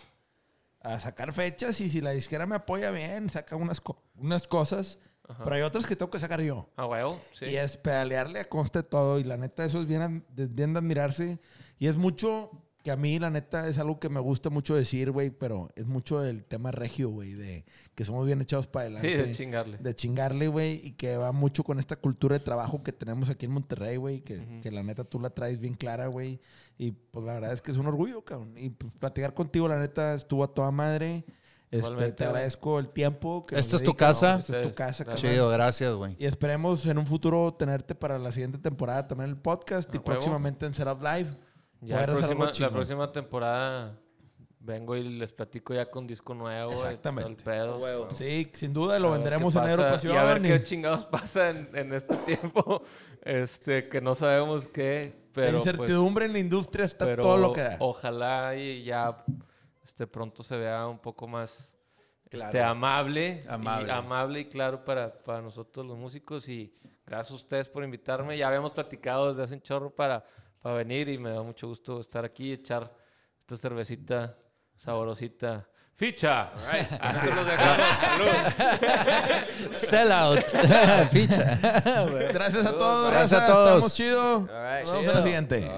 a sacar fechas y si la disquera me apoya bien, saca unas, co- unas cosas, pero hay otras que tengo que sacar yo. A huevo, sí. Y es pedalearle a conste todo. Y la neta, eso es bien, bien de admirarse. Y es mucho que a mí, la neta, es algo que me gusta mucho decir, güey, pero es mucho del tema regio, güey, de que somos bien echados para Sí, adelante. de chingarle. De chingarle, güey, y que va mucho con esta cultura de trabajo que tenemos aquí en Monterrey, güey, que, la neta tú la traes bien clara, güey. Y pues la verdad es que es un orgullo, cabrón. Y pues, platicar contigo, la neta, estuvo a toda madre. Este, te agradezco el tiempo. Que Esta es tu casa. ¿no? Esta es tu casa, gracias. carnal. Chido, gracias, güey. Y esperemos en un futuro tenerte para la siguiente temporada también el podcast y próximamente en Setup Live. Ya la próxima, la próxima temporada vengo y les platico ya con disco nuevo. Exactamente. pedo. Sí, sin duda lo A venderemos en Europasión. Y a ver y qué chingados pasa en, en este tiempo. Este, que no sabemos qué. la Pero, pues, incertidumbre en la industria está pero todo lo que da. Ojalá y ya este, pronto se vea un poco más Claro. este, amable, Amable. Y, amable y claro para, para nosotros los músicos. Y gracias a ustedes por invitarme. Ya habíamos platicado desde hace un chorro para, para venir y me da mucho gusto estar aquí y echar esta cervecita saborosita. ¡Ficha! Así los dejamos. Salud. Sell out. Ficha. Gracias a todos. Gracias a todos. Estamos chido. Right, Nos vemos en chido. la siguiente.